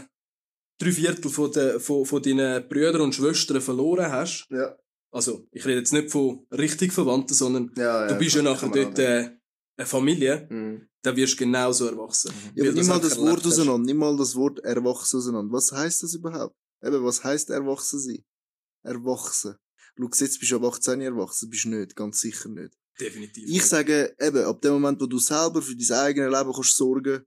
drei Viertel von, de, von, von deinen Brüdern und Schwestern verloren hast, Ja. also ich rede jetzt nicht von richtig Verwandten, sondern ja, du bist ja nachher dort äh, eine Familie, Mhm. dann wirst du genauso erwachsen. Ja, Weil aber nimm mal das Wort erlebt hast. auseinander, nimm mal das Wort erwachsen auseinander. Was heißt das überhaupt? Eben, was heißt erwachsen sein? Erwachsen. Schau, jetzt bist du ab 18 erwachsen, bist du nicht, ganz sicher nicht. Definitiv. Ich sage, eben, ab dem Moment, wo du selber für dein eigenes Leben kannst sorgen,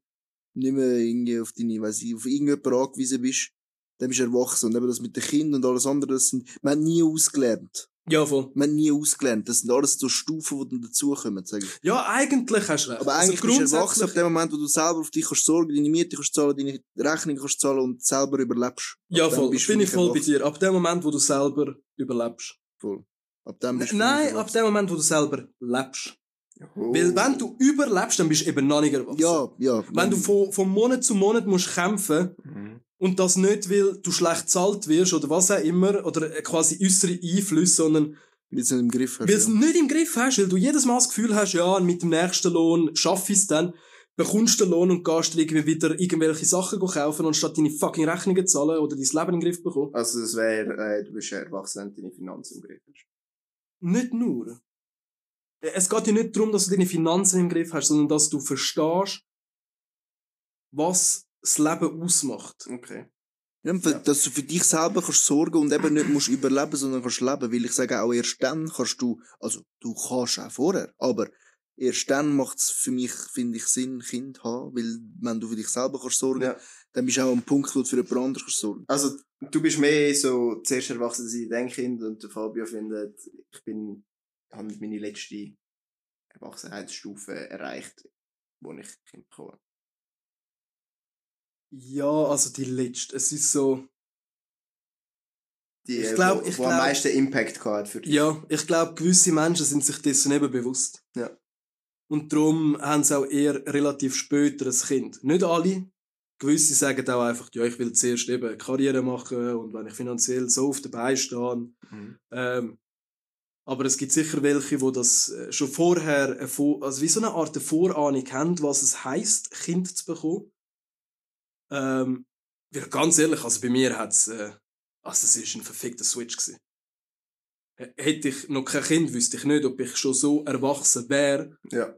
nicht mehr irgendwie auf deine, weiss ich, auf irgendjemanden angewiesen bist, dann bist du erwachsen. Und eben das mit den Kindern und alles andere, das sind, man hat nie ausgelernt. ja, voll. Man hat nie ausgelernt. Das sind alles so Stufen, die dann dazukommen, sage ich. Ja, eigentlich hast du recht. Aber Also eigentlich bist du erwachsen ab dem Moment, wo du selber auf dich kannst sorgen, deine Miete kannst zahlen, deine Rechnung kannst zahlen und selber überlebst. Ja, Ab voll. Bin ich voll bei erwachsen. dir. Ab dem Moment, wo du selber überlebst. Voll. Ab dem bist du Nein, ab dem Moment, wo du selber lebst. Oh. Weil wenn du überlebst, dann bist du eben noch nicht erwachsen. Ja, ja. Wenn du von, von Monat zu Monat musst kämpfen Mhm. und das nicht, weil du schlecht bezahlt wirst oder was auch immer, oder quasi äußere Einflüsse, sondern Weil du es nicht im Griff hast. weil du es ja. nicht im Griff hast, weil du jedes Mal das Gefühl hast, ja, mit dem nächsten Lohn schaff ich es dann, bekommst den Lohn und gehst dir irgendwie wieder irgendwelche Sachen kaufen, anstatt deine fucking Rechnungen zu zahlen oder dein Leben in den Griff zu bekommen. Also das wäre, äh, du bist erwachsen und deine Finanzen im Griff hast. Nicht nur. Es geht ja nicht darum, dass du deine Finanzen im Griff hast, sondern dass du verstehst, was das Leben ausmacht. Okay. Ja, dass du für dich selber kannst sorgen und eben nicht musst überleben, sondern kannst leben. Weil ich sage auch, erst dann kannst du, also du kannst auch vorher, aber erst dann macht es für mich, finde ich, Sinn, Kind haben. Weil wenn du für dich selber kannst sorgen, Ja. dann bist du auch am Punkt, wo du für jemand anderes kannst sorgen. Also, du bist mehr so zuerst erwachsen sein, dein Kind, und der Fabio findet, ich bin, habe meine letzte Erwachsenheitsstufe erreicht, wo ich Kind bekomme. Ja, also die letzte. Es ist so. Die, Ich äh, glaub- wo, ich wo am glaub- meisten Impact gehabt für dich. Ja, ich glaube, gewisse Menschen sind sich dessen eben bewusst. Ja. Und darum haben sie auch eher relativ später ein Kind. Nicht alle. Gewisse sagen auch einfach, ja, ich will zuerst eben Karriere machen und wenn ich finanziell so auf der Beine stehe. Mhm. Ähm, aber es gibt sicher welche, die das äh, schon vorher, also wie so eine Art Vorahnung haben, was es heisst, Kind zu bekommen. Ähm, weil ganz ehrlich, also bei mir hat es, äh, also es ist ein verfickter Switch gewesen. Hätte ich noch kein Kind, wüsste ich nicht, ob ich schon so erwachsen wäre Ja.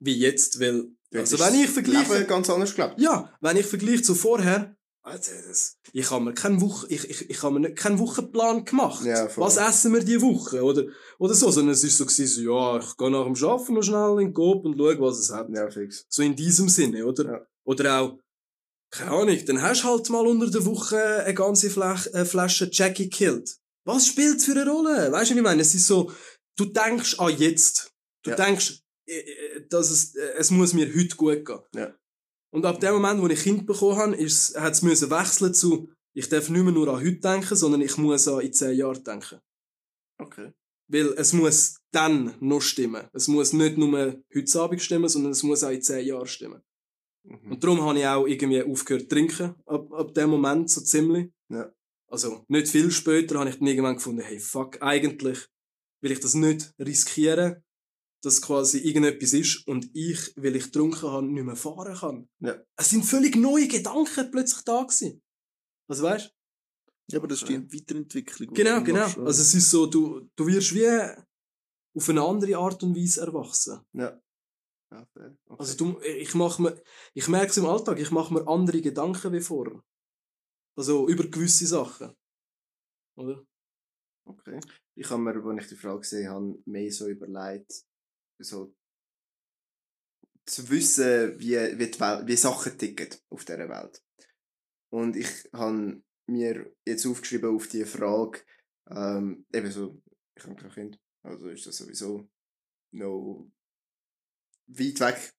wie jetzt, weil, also wenn ich das vergleiche, Leben ganz anders ja, wenn ich vergleiche zu vorher, also das, ich habe mir keinen Woche, ich, ich, ich habe mir nicht, keinen Wochenplan gemacht. Ja. Was essen wir die Woche? Oder, oder so, sondern es ist so gewesen, so, ja, ich gehe nach dem Arbeiten noch schnell in den Coop und schaue, was es hat. Ja, fix. So in diesem Sinne, oder? Ja. Oder auch, keine Ahnung, dann hast du halt mal unter der Woche eine ganze Flach, äh, Flasche Jackie Killed. Was spielt für eine Rolle? Weißt du, was ich meine? Es ist so, du denkst an jetzt. Du Ja. denkst, äh, äh, dass es, es muss mir heute gut gehen. Ja. Und ab dem Moment, wo ich Kind bekommen habe, ist, hat es müssen wechseln zu, ich darf nicht mehr nur an heute denken, sondern ich muss an in zehn Jahren denken. Okay. Weil es muss dann noch stimmen. Es muss nicht nur heute Abend stimmen, sondern es muss auch in zehn Jahren stimmen. Mhm. Und darum habe ich auch irgendwie aufgehört zu trinken, ab, ab dem Moment, so ziemlich. Ja. Also, nicht viel später habe ich dann irgendwann gefunden, hey, fuck, eigentlich will ich das nicht riskieren, dass quasi irgendetwas ist und ich, weil ich getrunken habe, nicht mehr fahren kann. Ja. Es sind völlig neue Gedanken plötzlich da gewesen. Also weißt Ja, aber das ist die Weiterentwicklung. Genau, genau. machst? Also es ist so, du, du wirst wie auf eine andere Art und Weise erwachsen. Ja. okay. Also du, ich mach mir, ich merke es im Alltag, ich mache mir andere Gedanken wie vorher. Also über gewisse Sachen. Oder? Okay. Ich habe mir, als ich die Frage gesehen habe, mehr so überlegt, so zu wissen, wie, wie, Welt, wie Sachen ticken auf dieser Welt. Und ich habe mir jetzt aufgeschrieben auf die Frage, ähm, eben so, ich habe kein Kind, also ist das sowieso noch weit weg.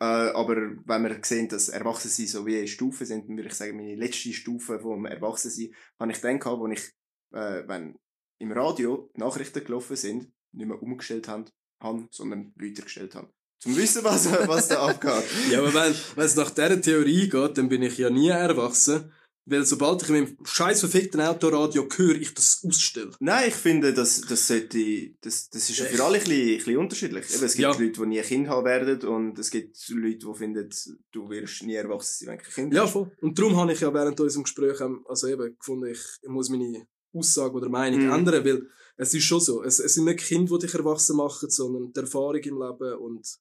Äh, aber wenn wir sehen, dass Erwachsene so wie Stufen sind, dann würde ich sagen, meine letzte Stufe vom Erwachsensein habe ich dann gehabt, wo ich, äh, wenn im Radio Nachrichten gelaufen sind, nicht mehr umgestellt haben, haben sondern Leute gestellt haben. Zum Wissen, was, was da abgeht. Ja, aber wenn, wenn es nach dieser Theorie geht, dann bin ich ja nie erwachsen. Weil sobald ich mit dem scheiß verfickten Autoradio höre, ich das ausstelle. Nein, ich finde, das, das sollte, das, das ist ja für alle ein bisschen, ein bisschen unterschiedlich. Eben, es gibt Ja. Leute, die nie ein Kind haben werden und es gibt Leute, die finden, du wirst nie erwachsen sein, wenn du kein Kind Ja, voll. Und darum habe ich ja während unserem Gespräch ähm, also eben gefunden, ich, ich muss meine Aussage oder Meinung Mhm. ändern, weil es ist schon so. Es, es sind nicht Kinder, die dich erwachsen machen, sondern die Erfahrung im Leben und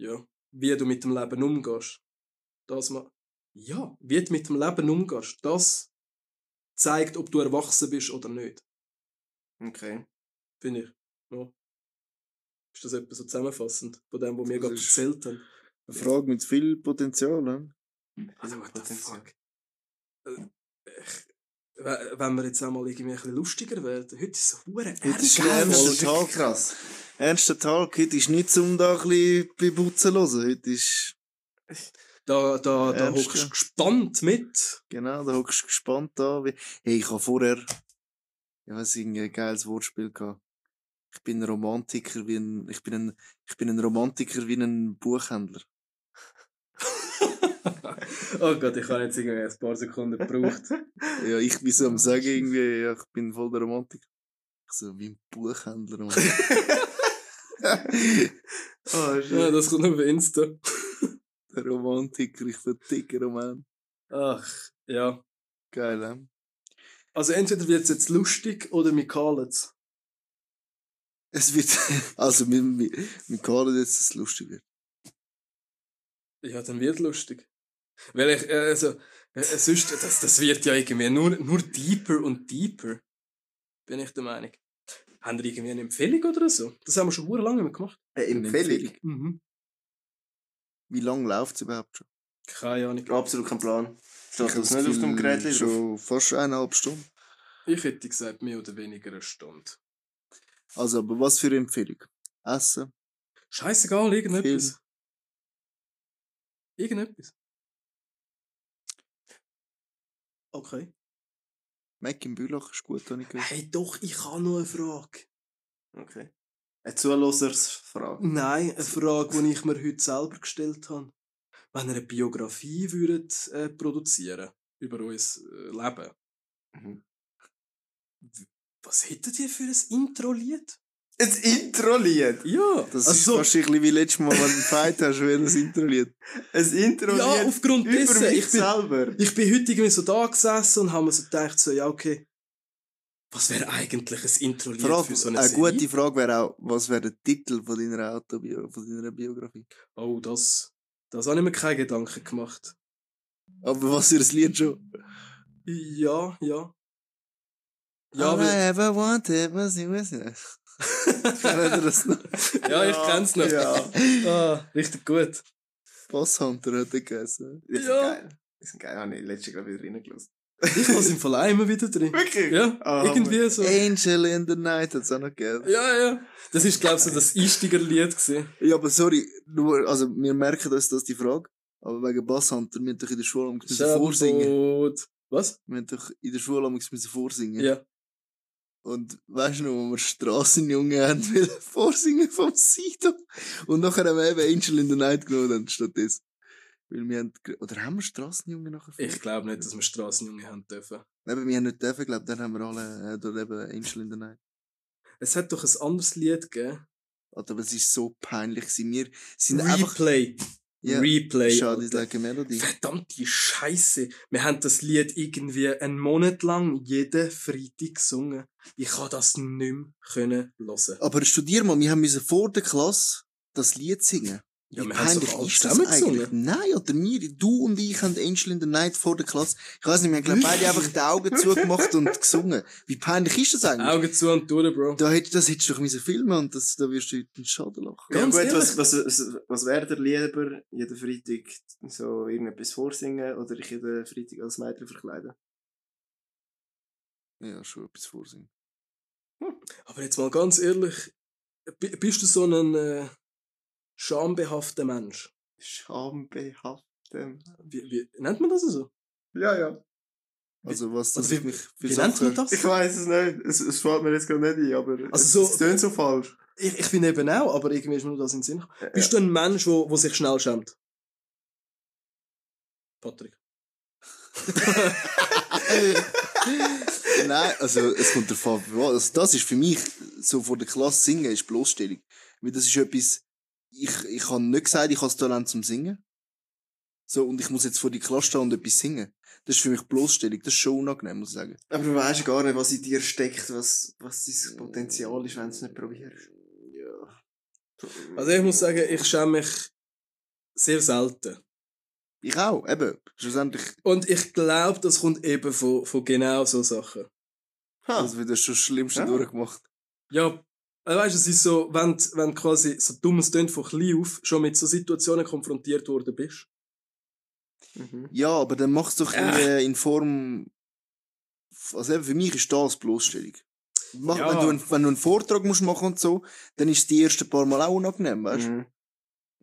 ja, wie du mit dem Leben umgehst. Das ma ja, wie du mit dem Leben umgehst, das zeigt, ob du erwachsen bist oder nicht, Okay. finde ich. Ja. Ist das etwas so zusammenfassend von dem, was wir gerade erzählt haben? Eine Frage mit viel Potenzial, ne? Also, what the fuck? Äh, ich- Wenn wir jetzt einmal irgendwie ein bisschen lustiger werden. Heute ist es so hure Heute ist ernst. ein ernster Voll Tag. krass. Ernster Tag. Heute ist nicht um da ein bisschen bei Butzen zu hören. Heute ist, Da, da, da Ernst, hockst du gespannt mit. genau, da hockst du gespannt da. Hey, ich habe vorher, ja, was ein geiles Wortspiel gehabt. Ich bin ein Romantiker wie ein, ich bin ein, ich bin ein Romantiker wie ein Buchhändler. oh Gott, ich habe jetzt irgendwie ein paar Sekunden gebraucht. Ja, ich bin so am sagen irgendwie, ja, ich bin voll der Romantiker. Ich so, wie ein Buchhändler. Oh, shit. ja, das kommt auf Insta. der Romantiker, ich dicker Roman. Ach, ja. Geil, eh? Also entweder wird es jetzt lustig oder wir callen es. Es wird, also, mit, mit, mit Karl jetzt, dass es lustig wird. Ja, dann wird lustig. Weil ich, äh, also, äh, sonst, das, das wird ja irgendwie nur, nur deeper und deeper. Bin ich der Meinung. Haben ihr irgendwie eine Empfehlung oder so? Das haben wir schon sehr lange nicht mehr gemacht. Eine Empfehlung? Mhm. Wie lange läuft es überhaupt schon? Keine Ahnung. Absolut kein Plan. Steht das nicht auf dem Gerät drauf? Schon fast eineinhalb Stunden. Ich hätte gesagt, mehr oder weniger eine Stunde. Also, aber was für eine Empfehlung? Essen? Scheißegal, irgendetwas. Irgendetwas. Okay. Mac im Bülach ist gut, habe ich gehört. Hey, doch, ich habe noch eine Frage. Okay. Eine Zuhörersfrage. Nein, eine Frage, die ich mir heute selber gestellt habe. Wenn ihr eine Biografie würdet, äh, produzieren über unser äh, Leben, Mhm. was hättet ihr für ein Intro-Lied? Ein Intro-Lied! Ja, Das also, ist ein bisschen wie letztes Mal, wenn du einen Fight hast, wie das Intro-Lied. Ein Intro-Lied ja, aufgrund über dessen, mich ich bin, selber. ich bin heute irgendwie so da gesessen und habe mir so gedacht, so, ja, okay, was wäre eigentlich ein Intro-Lied für so eine, eine Serie? gute Frage wäre auch, was wäre der Titel von deiner Autobio von deiner Biografie? Oh, das, das habe ich mir keine Gedanken gemacht. Aber was für ein Lied schon? Ja, ja. Ja, I weil, ever wanted was you ihr das noch? ja ich kenn's noch. Ja. Ah, richtig gut. Bosshunter hat er gegessen. Die sind Ja. geil. Die sind geil. Habe ich letztes Jahr wieder reingelassen. Ich es im Fall auch immer wieder drin. Wirklich? Ja, Ah, irgendwie so. Angel in the Night hat es auch noch gegeben. Ja, ja. Das ist, glaube ich, so das Einsteigerlied gewesen. Ja, aber sorry, nur, also wir merken uns das die Frage, aber wegen Basshunter, wir haben doch in der Schule am vorsingen. Was? Wir haben doch in der Schule am vorsingen. Ja. Und weißt du noch, wo wir Strassenjungen haben, will vorsingen vom Sido. Und nachher haben wir eben Angel in the Night genommen, dann stattdessen. Weil wir haben, oder haben wir Strassenjungen nachher Ich glaube nicht, dass wir Strassenjunge haben dürfen. Eben, wir haben nicht dürfen, glaube dann haben wir alle, äh, dort eben Angel in the Night. Es hat doch ein anderes Lied gegeben. Alter, aber es ist so peinlich. Wir sind einfach, Replay. ja, Replay. ist Alter. like a Melody. Verdammte Scheiße. Wir haben das Lied irgendwie einen Monat lang jeden Freitag gesungen. Ich kann das nicht mehr können hören. Aber studier mal, wir haben müssen vor der Klasse das Lied singen. Ja, Wie wir haben peinlich doch ist das eigentlich? Nein, oder wir, du und ich haben Angel in the Night vor der Klasse. Ich weiß nicht, wir haben glaub, beide einfach die Augen zugemacht und gesungen. Wie peinlich ist das eigentlich? Augen zu und durch, Bro. Da hätt, das hättest du doch müssen filmen und das, da wirst du heute einen Schaden lachen. Ja, Ganz gut, ehrlich. was, was, was, was wäre dir lieber, jeden Freitag so irgendetwas vorsingen oder ich jeden Freitag als Mädchen verkleiden? Ja, schon etwas vorsingen. Aber jetzt mal ganz ehrlich, bi- bist du so ein äh, schambehafter Mensch? Schambehaftem. Wie, wie nennt man das so? Ja, ja. Also was Also das wie- auf mich für Wie nennt man das? Ich weiß es nicht. Es, es fällt mir jetzt gerade nicht ein, aber Also es, so- es so falsch. Ich, ich finde eben auch, aber irgendwie ist mir nur das in den Sinn. Ja. Bist du ein Mensch, wo, wo sich schnell schämt? Patrick. Nein, also es kommt davon, also das ist für mich, so vor der Klasse singen, ist Bloßstellung. Weil das ist etwas, ich, ich habe nicht gesagt, ich habe das Talent zum Singen. So, und ich muss jetzt vor die Klasse stehen und etwas singen. Das ist für mich Bloßstellung, das ist schon unangenehm, muss ich sagen. Aber du weißt gar nicht, was in dir steckt, was, was dein Potenzial ist, wenn du es nicht probierst. Ja. Also ich muss sagen, ich schäme mich sehr selten. Ich auch, eben. Schlussendlich, Und ich glaube, das kommt eben von, von genau so Sachen. Ha. also wieder schon das Schlimmste Ja. durchgemacht. Ja, weißt du, es ist so, wenn, du- wenn du quasi so dummes Tönt von klein auf schon mit so Situationen konfrontiert worden bist. Mhm. Ja, aber dann mach's doch in, Ja. äh, in Form, also eben für mich ist das Bloßstellung. Mach, Ja. wenn, du einen, wenn du einen Vortrag musst machen und so, dann ist es die ersten paar Mal auch unangenehm, weißt du? Mhm.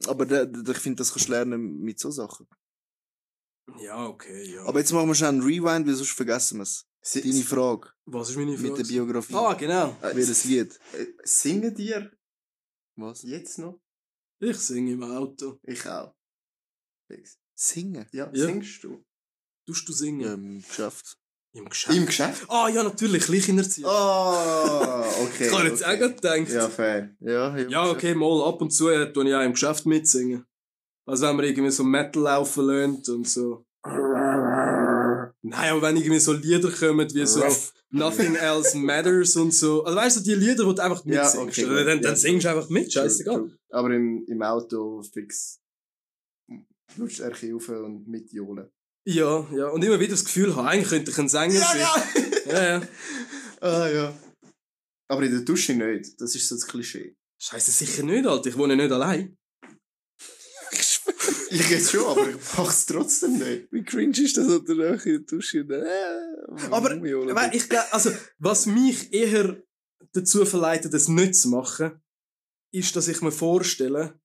Aber da, da, ich finde, das kannst du lernen mit so Sachen. Ja, okay, ja. Aber jetzt machen wir schnell einen Rewind, weil sonst vergessen wir es. Si- Deine Frage Was ist meine Frage? mit der Biografie. Ah, genau. äh, Wie das Lied. äh, Singen dir Was? jetzt noch? Ich singe im Auto. Ich auch. Fix. Singen. Ja, Ja. singst du? Tust du singen? Ja, im Geschäft. Im Geschäft? Im Geschäft? Ah, ja, natürlich, Kleinerziehung. Ah, okay. ich habe jetzt auch okay. gerade gedacht. Ja, fair. Ja, Ja, okay, mal ab und zu äh, tue ich auch im Geschäft mitsingen. Also wenn man irgendwie so Metal laufen lernt und so. Nein, aber wenn irgendwie so Lieder kommen wie so Nothing Else Matters und so. Also weißt du, die Lieder, die du einfach Ja, mitsingst. okay, Oder dann, gut, dann ja. singst du einfach mit, scheißegal. True, true. Aber im, im Auto fix lutschst du rauf und mitjohlen. Ja, ja. Und immer wieder das Gefühl haben, eigentlich könnte ich ein Sänger sein. Ja, ja. ah, ja. Aber in der Dusche nicht. Das ist so das Klischee. Scheiße, sicher nicht, Alter. Ich wohne nicht allein. Ich jetzt schon, aber ich mach's trotzdem nicht. Wie cringe ist das, oder auch in der Dusche? Äh, Aber, weil ich glaube, also, was mich eher dazu verleitet, das nicht zu machen, ist, dass ich mir vorstelle,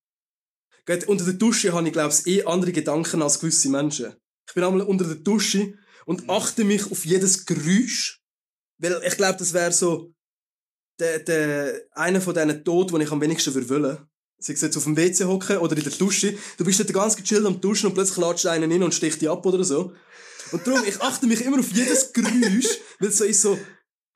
Geht, unter der Dusche habe ich, glaube ich, eh andere Gedanken als gewisse Menschen. Ich bin einmal unter der Dusche und achte mich auf jedes Geräusch. Weil ich glaube, das wäre so der, der, einer von diesen Tod, den ich am wenigsten würde wollen. Sei es jetzt auf dem WC hocken oder in der Dusche. Du bist dort ganz gechillt am Duschen und plötzlich latscht einer hin und sticht dich ab oder so. Und darum, ich achte mich immer auf jedes Geräusch, weil so ist so,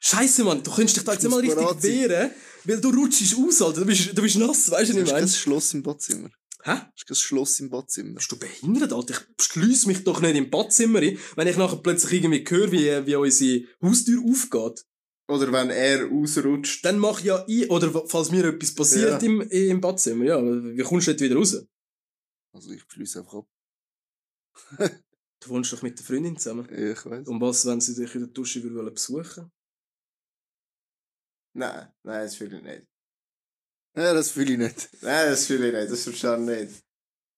Scheiße, Mann, du könntest dich da jetzt mal richtig wehren, weil du rutschst aus, Alter. Du bist, du bist nass, weißt du, was ich du meine? kein Schloss im Badzimmer? Hä? Du kein Schloss im Badzimmer? Bist du behindert, Alter? Ich schließe mich doch nicht im Badzimmer ein, wenn ich nachher plötzlich irgendwie höre, wie, wie unsere Haustür aufgeht. Oder wenn er ausrutscht. Dann mach ja ich, oder falls mir etwas passiert Ja. im, im Badzimmer, ja, wie kommst du dort wieder raus? Also ich schließe einfach ab. Du wohnst doch mit der Freundin zusammen. Ja, ich weiß. Und was, wenn sie dich in der Dusche würde wollen besuchen? Nein, nein, das fühle ich nicht. Ja, das fühle ich nicht. Nein, das fühle ich nicht. Das verstehe ich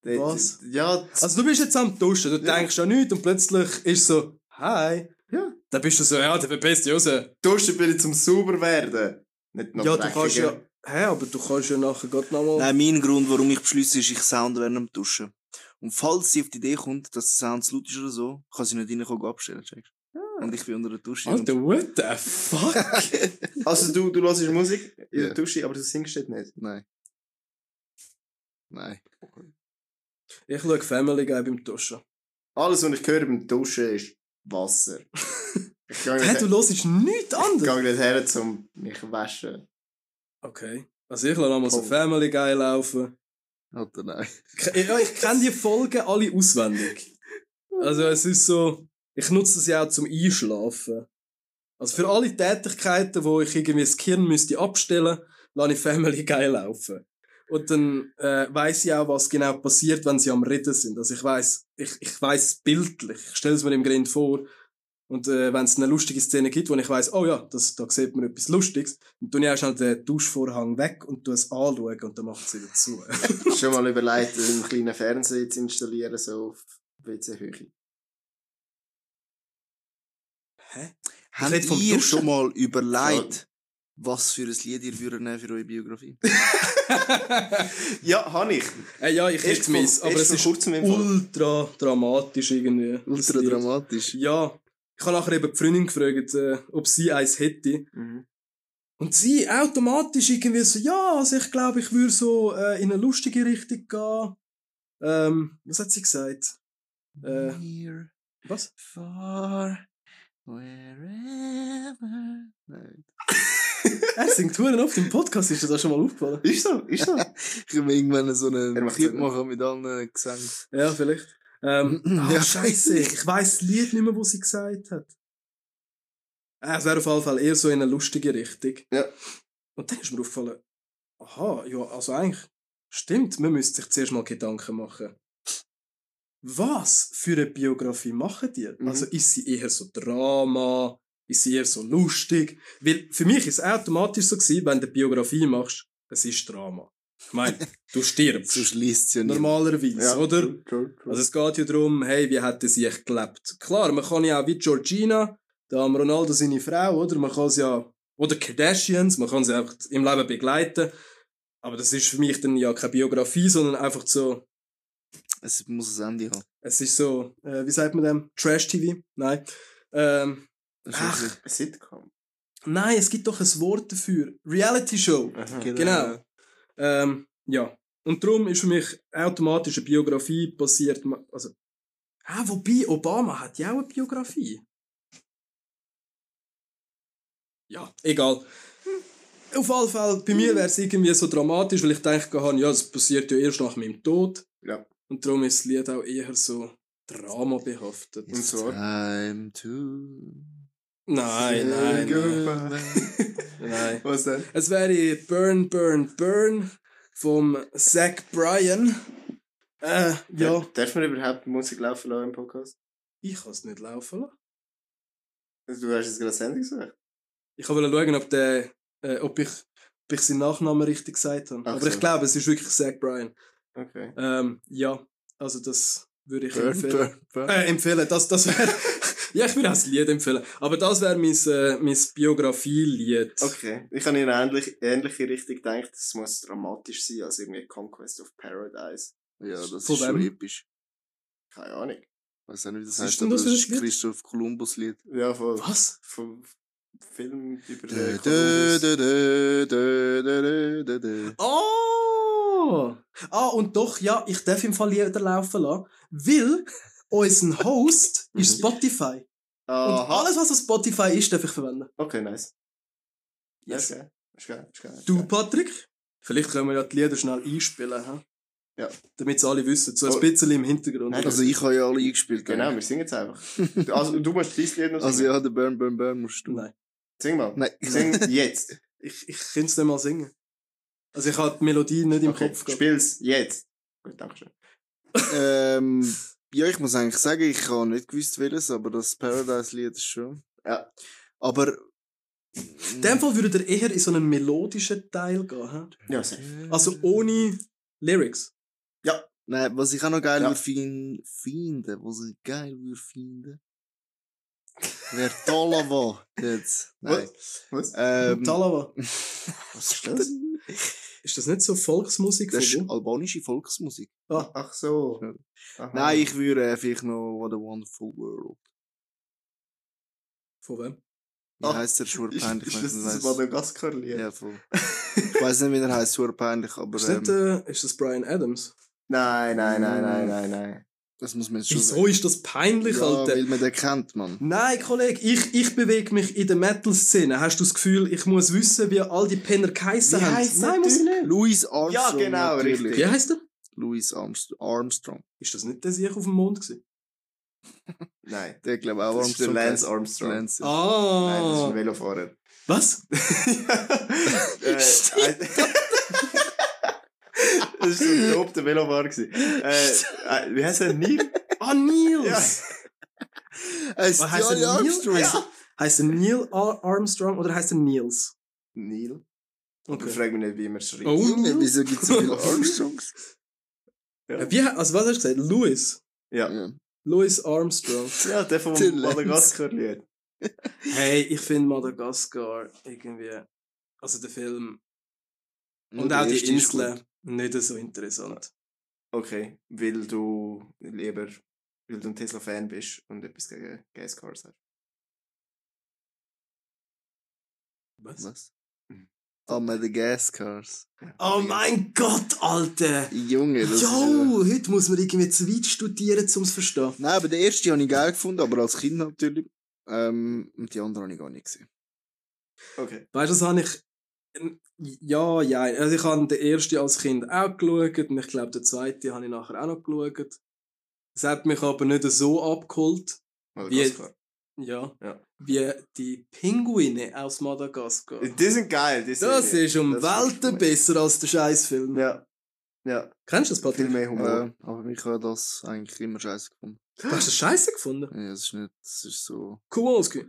nicht. Was? Ja, Also du bist jetzt am Duschen, du Ja. denkst an nichts und plötzlich ist so, hi. Ja. Dann bist du so, ja, der verpisst dich raus. Duschen ich zum sauber werden. Nicht noch Ja, du kannst dreckiger. ja, hä, aber du kannst ja nachher grad nochmal... Nein, mein Grund, warum ich beschließe, ist, ich sound während dem Duschen. Und falls sie auf die Idee kommt, dass der Sound zu laut ist oder so, kann sie nicht reinkommen und abstellen, checkst du? Und ich bin unter der Dusche. Alter, what the fuck? Also du, du hörst Musik in Ja. der Dusche, aber du singst dort nicht. Nein. Nein. ich schaue Family Guy beim Duschen. Alles, was ich höre beim Duschen, ist Wasser. ich gehe du hörst nichts ich anderes? gehe nicht her, um mich zu waschen. Okay. Also ich lasse nochmal so Oh. Family Guy laufen. Alter, nein. Ke- Ja, ich kenne die Folgen alle auswendig. Also es ist so, ich nutze das ja auch zum Einschlafen. Also für alle Tätigkeiten, wo ich irgendwie das Gehirn müsste abstellen, lasse ich Family Guy laufen. Und dann äh, weiß ich auch, was genau passiert, wenn sie am Reden sind. Also ich weiß, ich, ich weiß bildlich. Ich stelle es mir im Grind vor. Und äh, wenn es eine lustige Szene gibt, wo ich weiß, oh ja, das, da sieht man etwas Lustiges, dann tue ich auch schnell den Duschvorhang weg und tue es anschauen und dann macht es wieder zu. Schon mal überlegt, einen kleinen Fernseher zu installieren, so auf WC-Höhe. Habt rede vom ihr schon mal überlegt, was für ein Lied ihr würdet nehmen für eure Biografie? Ja, habe ich. äh, ja, ich hätte es, aber es ist Fall. ultra dramatisch irgendwie. Ultra dramatisch. Ja. Ich habe nachher eben die Freundin gefragt, äh, ob sie eins hätte. Mhm. Und sie automatisch irgendwie so, ja, also ich glaube, ich würde so äh, in eine lustige Richtung gehen. Ähm, was hat sie gesagt? Äh, Near, was? far, wherever. Nein. Er singt Huren oft im Podcast, ist dir das schon mal aufgefallen? Ist so, ist so. Ich will irgendwann so einen Clip machen mit allen Gesängen. Ja, vielleicht. Ähm, ah, Ja. scheiße, ich weiss das Lied nicht mehr, was sie gesagt hat. Äh, es wäre auf jeden Fall eher so in eine lustige Richtung. Ja. Und dann ist mir aufgefallen, aha, ja, also eigentlich, stimmt, man müsste sich zuerst mal Gedanken machen. Was für eine Biografie machen die? Mhm. Also ist sie eher so Drama? Ist sie eher so lustig? Weil für mich ist es automatisch so gewesen, wenn du eine Biografie machst, es ist Drama. Ich meine, du stirbst. Liest sie ja nicht. Normalerweise, Ja, oder? true, true, true. Also es geht ja darum, hey, wie hat er sich gelebt? Klar, man kann ja auch wie Georgina, da haben Ronaldo seine Frau, oder? Man kann sie ja, oder Kardashians, man kann sie einfach im Leben begleiten. Aber das ist für mich dann ja keine Biografie, sondern einfach so, Es muss ein Ende haben. es ist so, äh, wie sagt man dem? Trash-TV? Nein. Ähm, Das ist Ach. wirklich- Ein Sitcom. nein, es gibt doch ein Wort dafür. Reality-Show. Aha. Genau. Ähm, ja. Und darum ist für mich automatisch eine Biografie passiert. Also, ah, wobei, Obama hat ja auch eine Biografie. Ja, egal. Auf jeden Fall, bei mir wäre es irgendwie so dramatisch, weil ich denke, habe, ja, das passiert ja erst nach meinem Tod. Ja. Und darum ist das Lied auch eher so dramabehaftet. Und zwar. Time to. Nein, nein, nein. Nein. Was denn? Es wäre Burn, Burn, Burn vom Zach Bryan. Äh, ja. Darf man überhaupt Musik laufen lassen im Podcast? Ich kann es nicht laufen lassen. Also, du hast jetzt gerade Handy gesagt. Ich wollte schauen, ob, der, äh, ob, ich, ob ich seinen Nachnamen richtig gesagt habe. Ach Aber so. ich glaube, es ist wirklich Zach Bryan. Okay. Ähm, ja, also das würde ich Burn, empfehlen. burn, burn. Äh, empfehlen, das, das wäre... ja, ich würde auch das Lied empfehlen. Aber das wäre mein, äh, mein Biografie-Lied. Okay. Ich habe in eine ähnliche, ähnliche Richtung gedacht, es muss dramatisch sein als irgendwie Conquest of Paradise. Ja, das Von ist schon wem? episch. Keine Ahnung. Ich weiß auch nicht, wie das Was ist heißt, denn aber das das ist ein Lied? Christoph Kolumbus Lied. Ja, von, Was? von Film über Dö, den dö, Kolumbus. dö, dö, dö, dö, dö, dö. Oh! Ah, und doch, ja, ich darf im Fall jeder laufen lassen, weil unser Host ist Spotify. Und Aha. alles, was auf Spotify ist, darf ich verwenden. Okay, nice. Yes. Okay. Ist geil, ist geil. ist Du, geil. Patrick? Vielleicht können wir ja die Lieder schnell einspielen, hä? Ja. Damit es alle wissen, so ein Oh. bisschen im Hintergrund. Nein, Also ich habe ja alle eingespielt. Genau, wir singen jetzt einfach. Also, du musst dein Lied noch Also singen. ja, der Burn, Burn, Burn musst du. Nein, Sing mal. Nein. Sing jetzt. ich, ich kann es nicht mal singen. Also ich habe die Melodie nicht im Okay, Kopf gehabt. spiel's jetzt. Gut, danke schön. ähm, ja, ich muss eigentlich sagen, ich habe nicht gewusst, welches, aber das Paradise-Lied ist schon. Ja. Aber. In dem Fall würde er eher in so einen melodischen Teil gehen. Hä? Ja, safe. Also ohne Lyrics. Nein, was ich auch noch geil Ja. würde fin finden, was ich geil würde finden, wäre Talava jetzt. Nein. Was? Ähm, Talava. was ist das? Ist das nicht so Volksmusik Das ist albanische Volksmusik. Ah, Ach so. Aha. Nein, ich würde äh, vielleicht noch What a Wonderful World. von wem? Wie Ach, heisst der? Schwur Ist, peinlich, ist wenn das ich das weiss. Madagaskar-Lied? Ja, voll. ich weiß nicht, wie der heißt, schwur peinlich, aber Ist, nicht, ähm, äh, ist das Brian Adams? Nein, nein, nein, nein, nein, nein. Das muss man jetzt schon Wieso ist das peinlich, ja, Alter? weil man den kennt, man. Nein, Kollege, ich, ich bewege mich in der Metal-Szene. Hast du das Gefühl, ich muss wissen, wie all die Penner geheissen Wie haben? heisst Nein, muss ich nicht. Louis Armstrong. Ja, genau, natürlich. richtig. Wie heisst er? Louis Armst Armstrong. Ist das nicht der sich auf dem Mond gewesen? Nein. Der glaube auch Das ist der. Lance. Armstrong. Lance. Ah. Nein, das ist ein Velofahrer. Was? äh, ein- Das war so ein Top der Velofahrer. gewesen. Äh, äh, wie heißt er? Neil? Ah, Nils! Ja. Heißt Was heißt Johnny er Neil? Armstrong? Heißt, heißt er Neil Ar Armstrong oder heißt er Nils? Neil. Okay. Ich frage mich nicht, wie man es schreibt. Oh, Junge, Nils. wieso gibt es so viele Armstrongs? Ja. Wie, also was hast du gesagt? Louis. Ja. Ja. Louis Armstrong. ja, der vom Der Lenz. Madagaskar-Lied. Hey, ich finde Madagaskar irgendwie, also der Film und Der auch die erste ist Inseln gut. Nicht so interessant. Okay, weil du lieber, weil du ein Tesla-Fan bist und etwas gegen Gascars hast. Was? Was? Mhm. Ah, Madagascars. Oh mein Gott, Alter! Junge, das ist... Äh... Jo, heute muss man irgendwie zu weit studieren, um es zu verstehen. Nein, aber den ersten habe ich geil gefunden, aber als Kind natürlich. Ähm, und die anderen habe ich gar nicht gesehen. Okay. Weißt du, das habe ich. Ja, ja. Also ich habe den ersten als Kind auch geschaut und ich glaube, den zweiten habe ich nachher auch noch geschaut. Es hat mich aber nicht so abgeholt, Madagaskar. ja, Ja. wie die Pinguine aus Madagaskar. Die sind geil, die Das Serie. ist um Das Welten besser als der Scheißfilm. Ja. Ja, Kennst du das, viel Patrick? mehr Humor. Äh, aber mich hat das eigentlich immer scheiße gefunden. Du hast das Scheiße gefunden? Ja, es ist nicht, es ist so... Kowalski.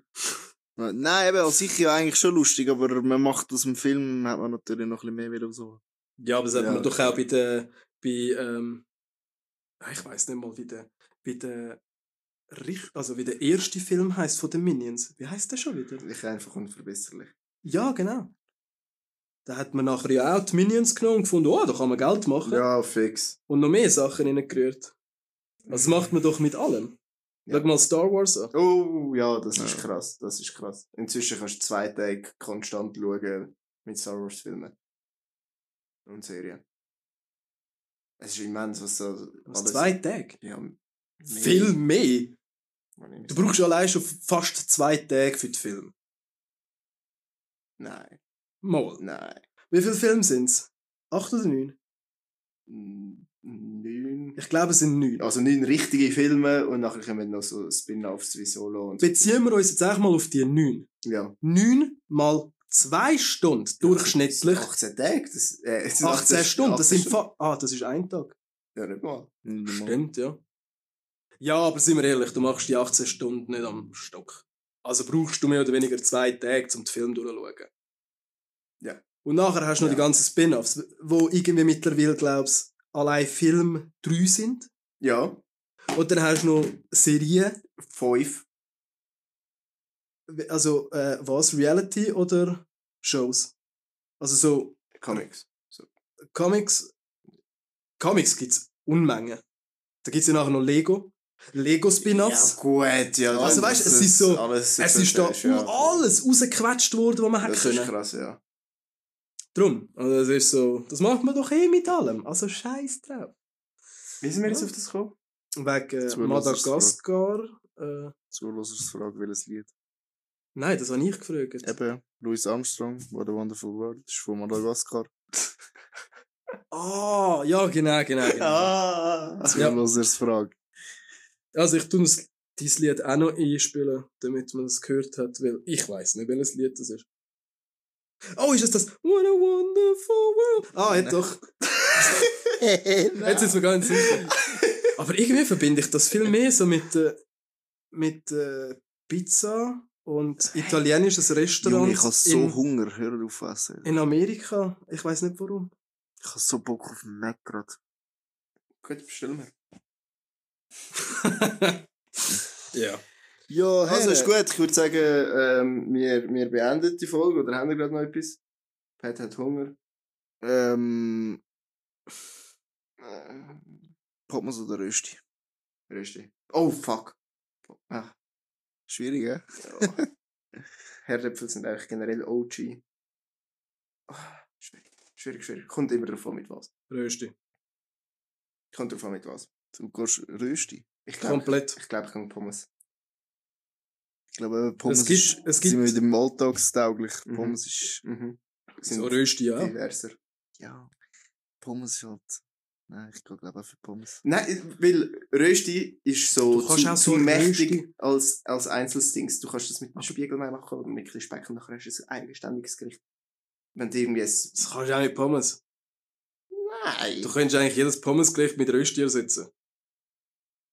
Nein, eben, als ich ja eigentlich schon lustig, aber man macht aus dem Film, hat man natürlich noch ein bisschen mehr wieder so. Ja, aber das hat Ja. man doch auch bei der, bei, ähm, ich weiß nicht mal, wie der, bei der, also wie der erste Film heißt von den Minions. Wie heißt der schon wieder? Ich einfach unverbesserlich. Ja, genau. Da hat man nachher ja auch die Minions genommen und gefunden, oh, da kann man Geld machen. Ja, fix. Und noch mehr Sachen reingerührt. Also das macht man doch mit allem. Ja. Schau mal Star Wars an. Oh, ja, das ist Ja. krass. Das ist krass. Inzwischen kannst du zwei Tage konstant schauen mit Star Wars Filmen. Und Serien. Es ist immens, was so Was, zwei Tage? Ja, mehr. Viel mehr. Du brauchst allein schon fast zwei Tage für den Film. Nein, Mal. nein. Wie viele Filme sind es? Acht oder neun? Neun. Ich glaube, es sind neun. Also neun richtige Filme und nachher kommen noch so Spin-offs wie Solo und so. Beziehen wir uns jetzt auch mal auf die neun. Ja. Neun mal zwei Stunden durchschnittlich. 18 Tage. Das, äh, das sind 18 Stunden. Das sind Stunden. Ah, das ist ein Tag. Ja, nicht mal. Nicht mal. Stimmt, ja. Ja, aber sind wir ehrlich, du machst die 18 Stunden nicht am Stock. Also brauchst du mehr oder weniger zwei Tage, um den Film durchzuschauen. Ja. Und nachher hast du noch Ja. die ganzen Spin-offs, wo irgendwie mittlerweile, glaubst allein Film drei sind. Ja. Und dann hast du noch Serien, Fünf. also äh, was, Reality oder Shows? Also so Comics. So. Comics, Comics gibt's Unmengen. Da gibt's ja nachher noch Lego, Lego Spin-offs. Ja, gut, ja. Also, weißt, das es ist so- alles es ist da ja. alles rausgequetscht worden, was man hätte Das ist können. krass, ja. Drum, also das ist so, das macht man doch eh mit allem. Also scheiß drauf. Wie sind wir jetzt Ja. auf das gekommen? Wegen äh, Madagaskar. Äh, Zuhörersfrage, welches Lied? nein, das habe ich gefragt. Eben, Louis Armstrong, What a Wonderful World, ist von Madagaskar. Ah, ja, genau, genau. genau. Ah! Zuhörersfrage. Also ich tue das, dieses Lied auch noch einspielen, damit man es gehört hat, weil ich weiß nicht, welches Lied das ist. Oh, ist es das? What a wonderful world. Ah, ja, doch. Jetzt ist mir gar nicht sicher. Aber irgendwie verbinde ich das viel mehr so mit, äh, mit äh, Pizza und italienisches Restaurant Junge, ich habe so in, Hunger, hör auf essen. in Amerika. Ich weiß nicht warum. Ich habe so Bock auf Mac grad. Gut, bestellen wir. ja. Ja, Also ist gut, ich würde sagen, ähm, wir, wir beenden die Folge. Oder haben wir gerade noch etwas? Pat hat Hunger. Ähm, Äh, Pommes oder Rösti? Rösti. Oh, fuck. Ah, Schwierig, hä? ja. Herdäpfel sind eigentlich generell OG. Ah, schwierig, schwierig, schwierig. Kommt immer davon mit was. Rösti. Kommt davon mit was. Du gehst Rösti. Ich glaube, Komplett. ich, glaub, ich kann Pommes. Ich glaube, Pommes Es gibt- ist, es sind gibt- wieder im alltagstauglich. Mhm. Pommes ist, Mhm. Sind So Rösti, ja. diverser. ja, Pommes ist halt, nein, ich glaube auch für Pommes. Nein, weil Rösti ist so Du kannst zu, auch zu so mächtig Rösti- als, als Einzelstings. Du kannst das mit einem Spiegel machen oder mit ein Speck und nachher hast du ein eigenständiges Gericht. Wenn du irgendwie ein... Das kannst du auch mit Pommes. Nein. Du könntest eigentlich jedes Pommesgericht mit Rösti ersetzen.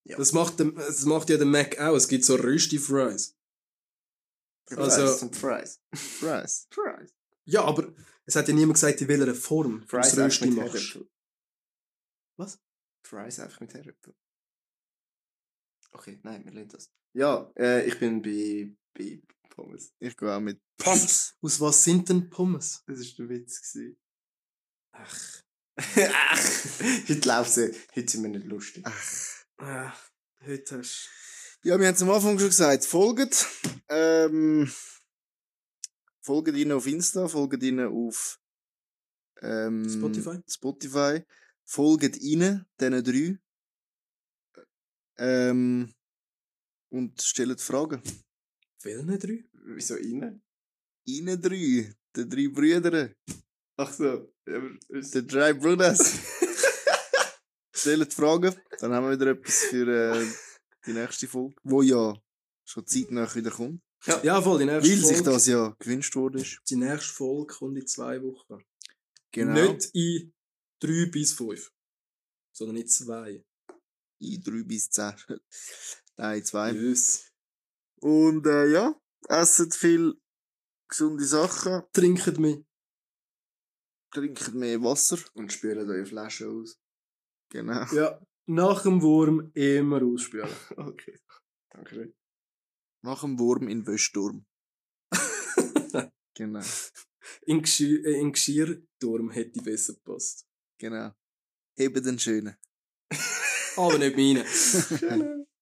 Ja. Das, macht das macht ja der Mac auch. Es gibt so Rösti-Fries. Fries also- Fries. Fries. Fries. Ja, aber es hat ja niemand gesagt, in welcher Form du Fries das einfach Rösti machst. Was? Fries einfach mit Herdöpfel. Okay, nein, wir lernen das. Ja, äh, ich bin bei, bei Pommes. Ich gehe auch mit Pommes. Aus was sind denn Pommes? Das war der Witz. gewesen. Ach. Ach, heute läuft sie, heute sind wir nicht lustig. Ja, heute hast Ja, wir haben es am Anfang schon gesagt, folgt. Ähm, folgt ihnen auf Insta, folgt ihnen auf ähm, Spotify? Spotify. Folgt ihnen, diesen drei. Ähm, und stellt Fragen. Welchen drei? Wieso rein? Ihnen drei, den drei Brüdern, Ach so. Den drei Brothers. stellt Fragen, dann haben wir wieder etwas für äh, die nächste Folge, wo ja schon zeitnah wieder kommt. Ja, voll, die nächste Weil sich Folge. das ja gewünscht worden ist. Die nächste Folge kommt in zwei Wochen. Genau. Nicht in drei bis fünf, sondern in zwei. in drei bis zehn. Nein, zwei. Yes. Und äh, ja, essen viel gesunde Sachen, Trinket mich. trinken mehr Wasser. Und spülen eure Flasche aus. Genau. Ja, nach dem Wurm immer ausspülen. Okay. Danke schön. Nach dem Wurm in Wöschturm. genau. In, Geschirr, äh, in Geschirrturm hätte besser gepasst. Genau. Eben den schönen. Aber nicht meine. Schön.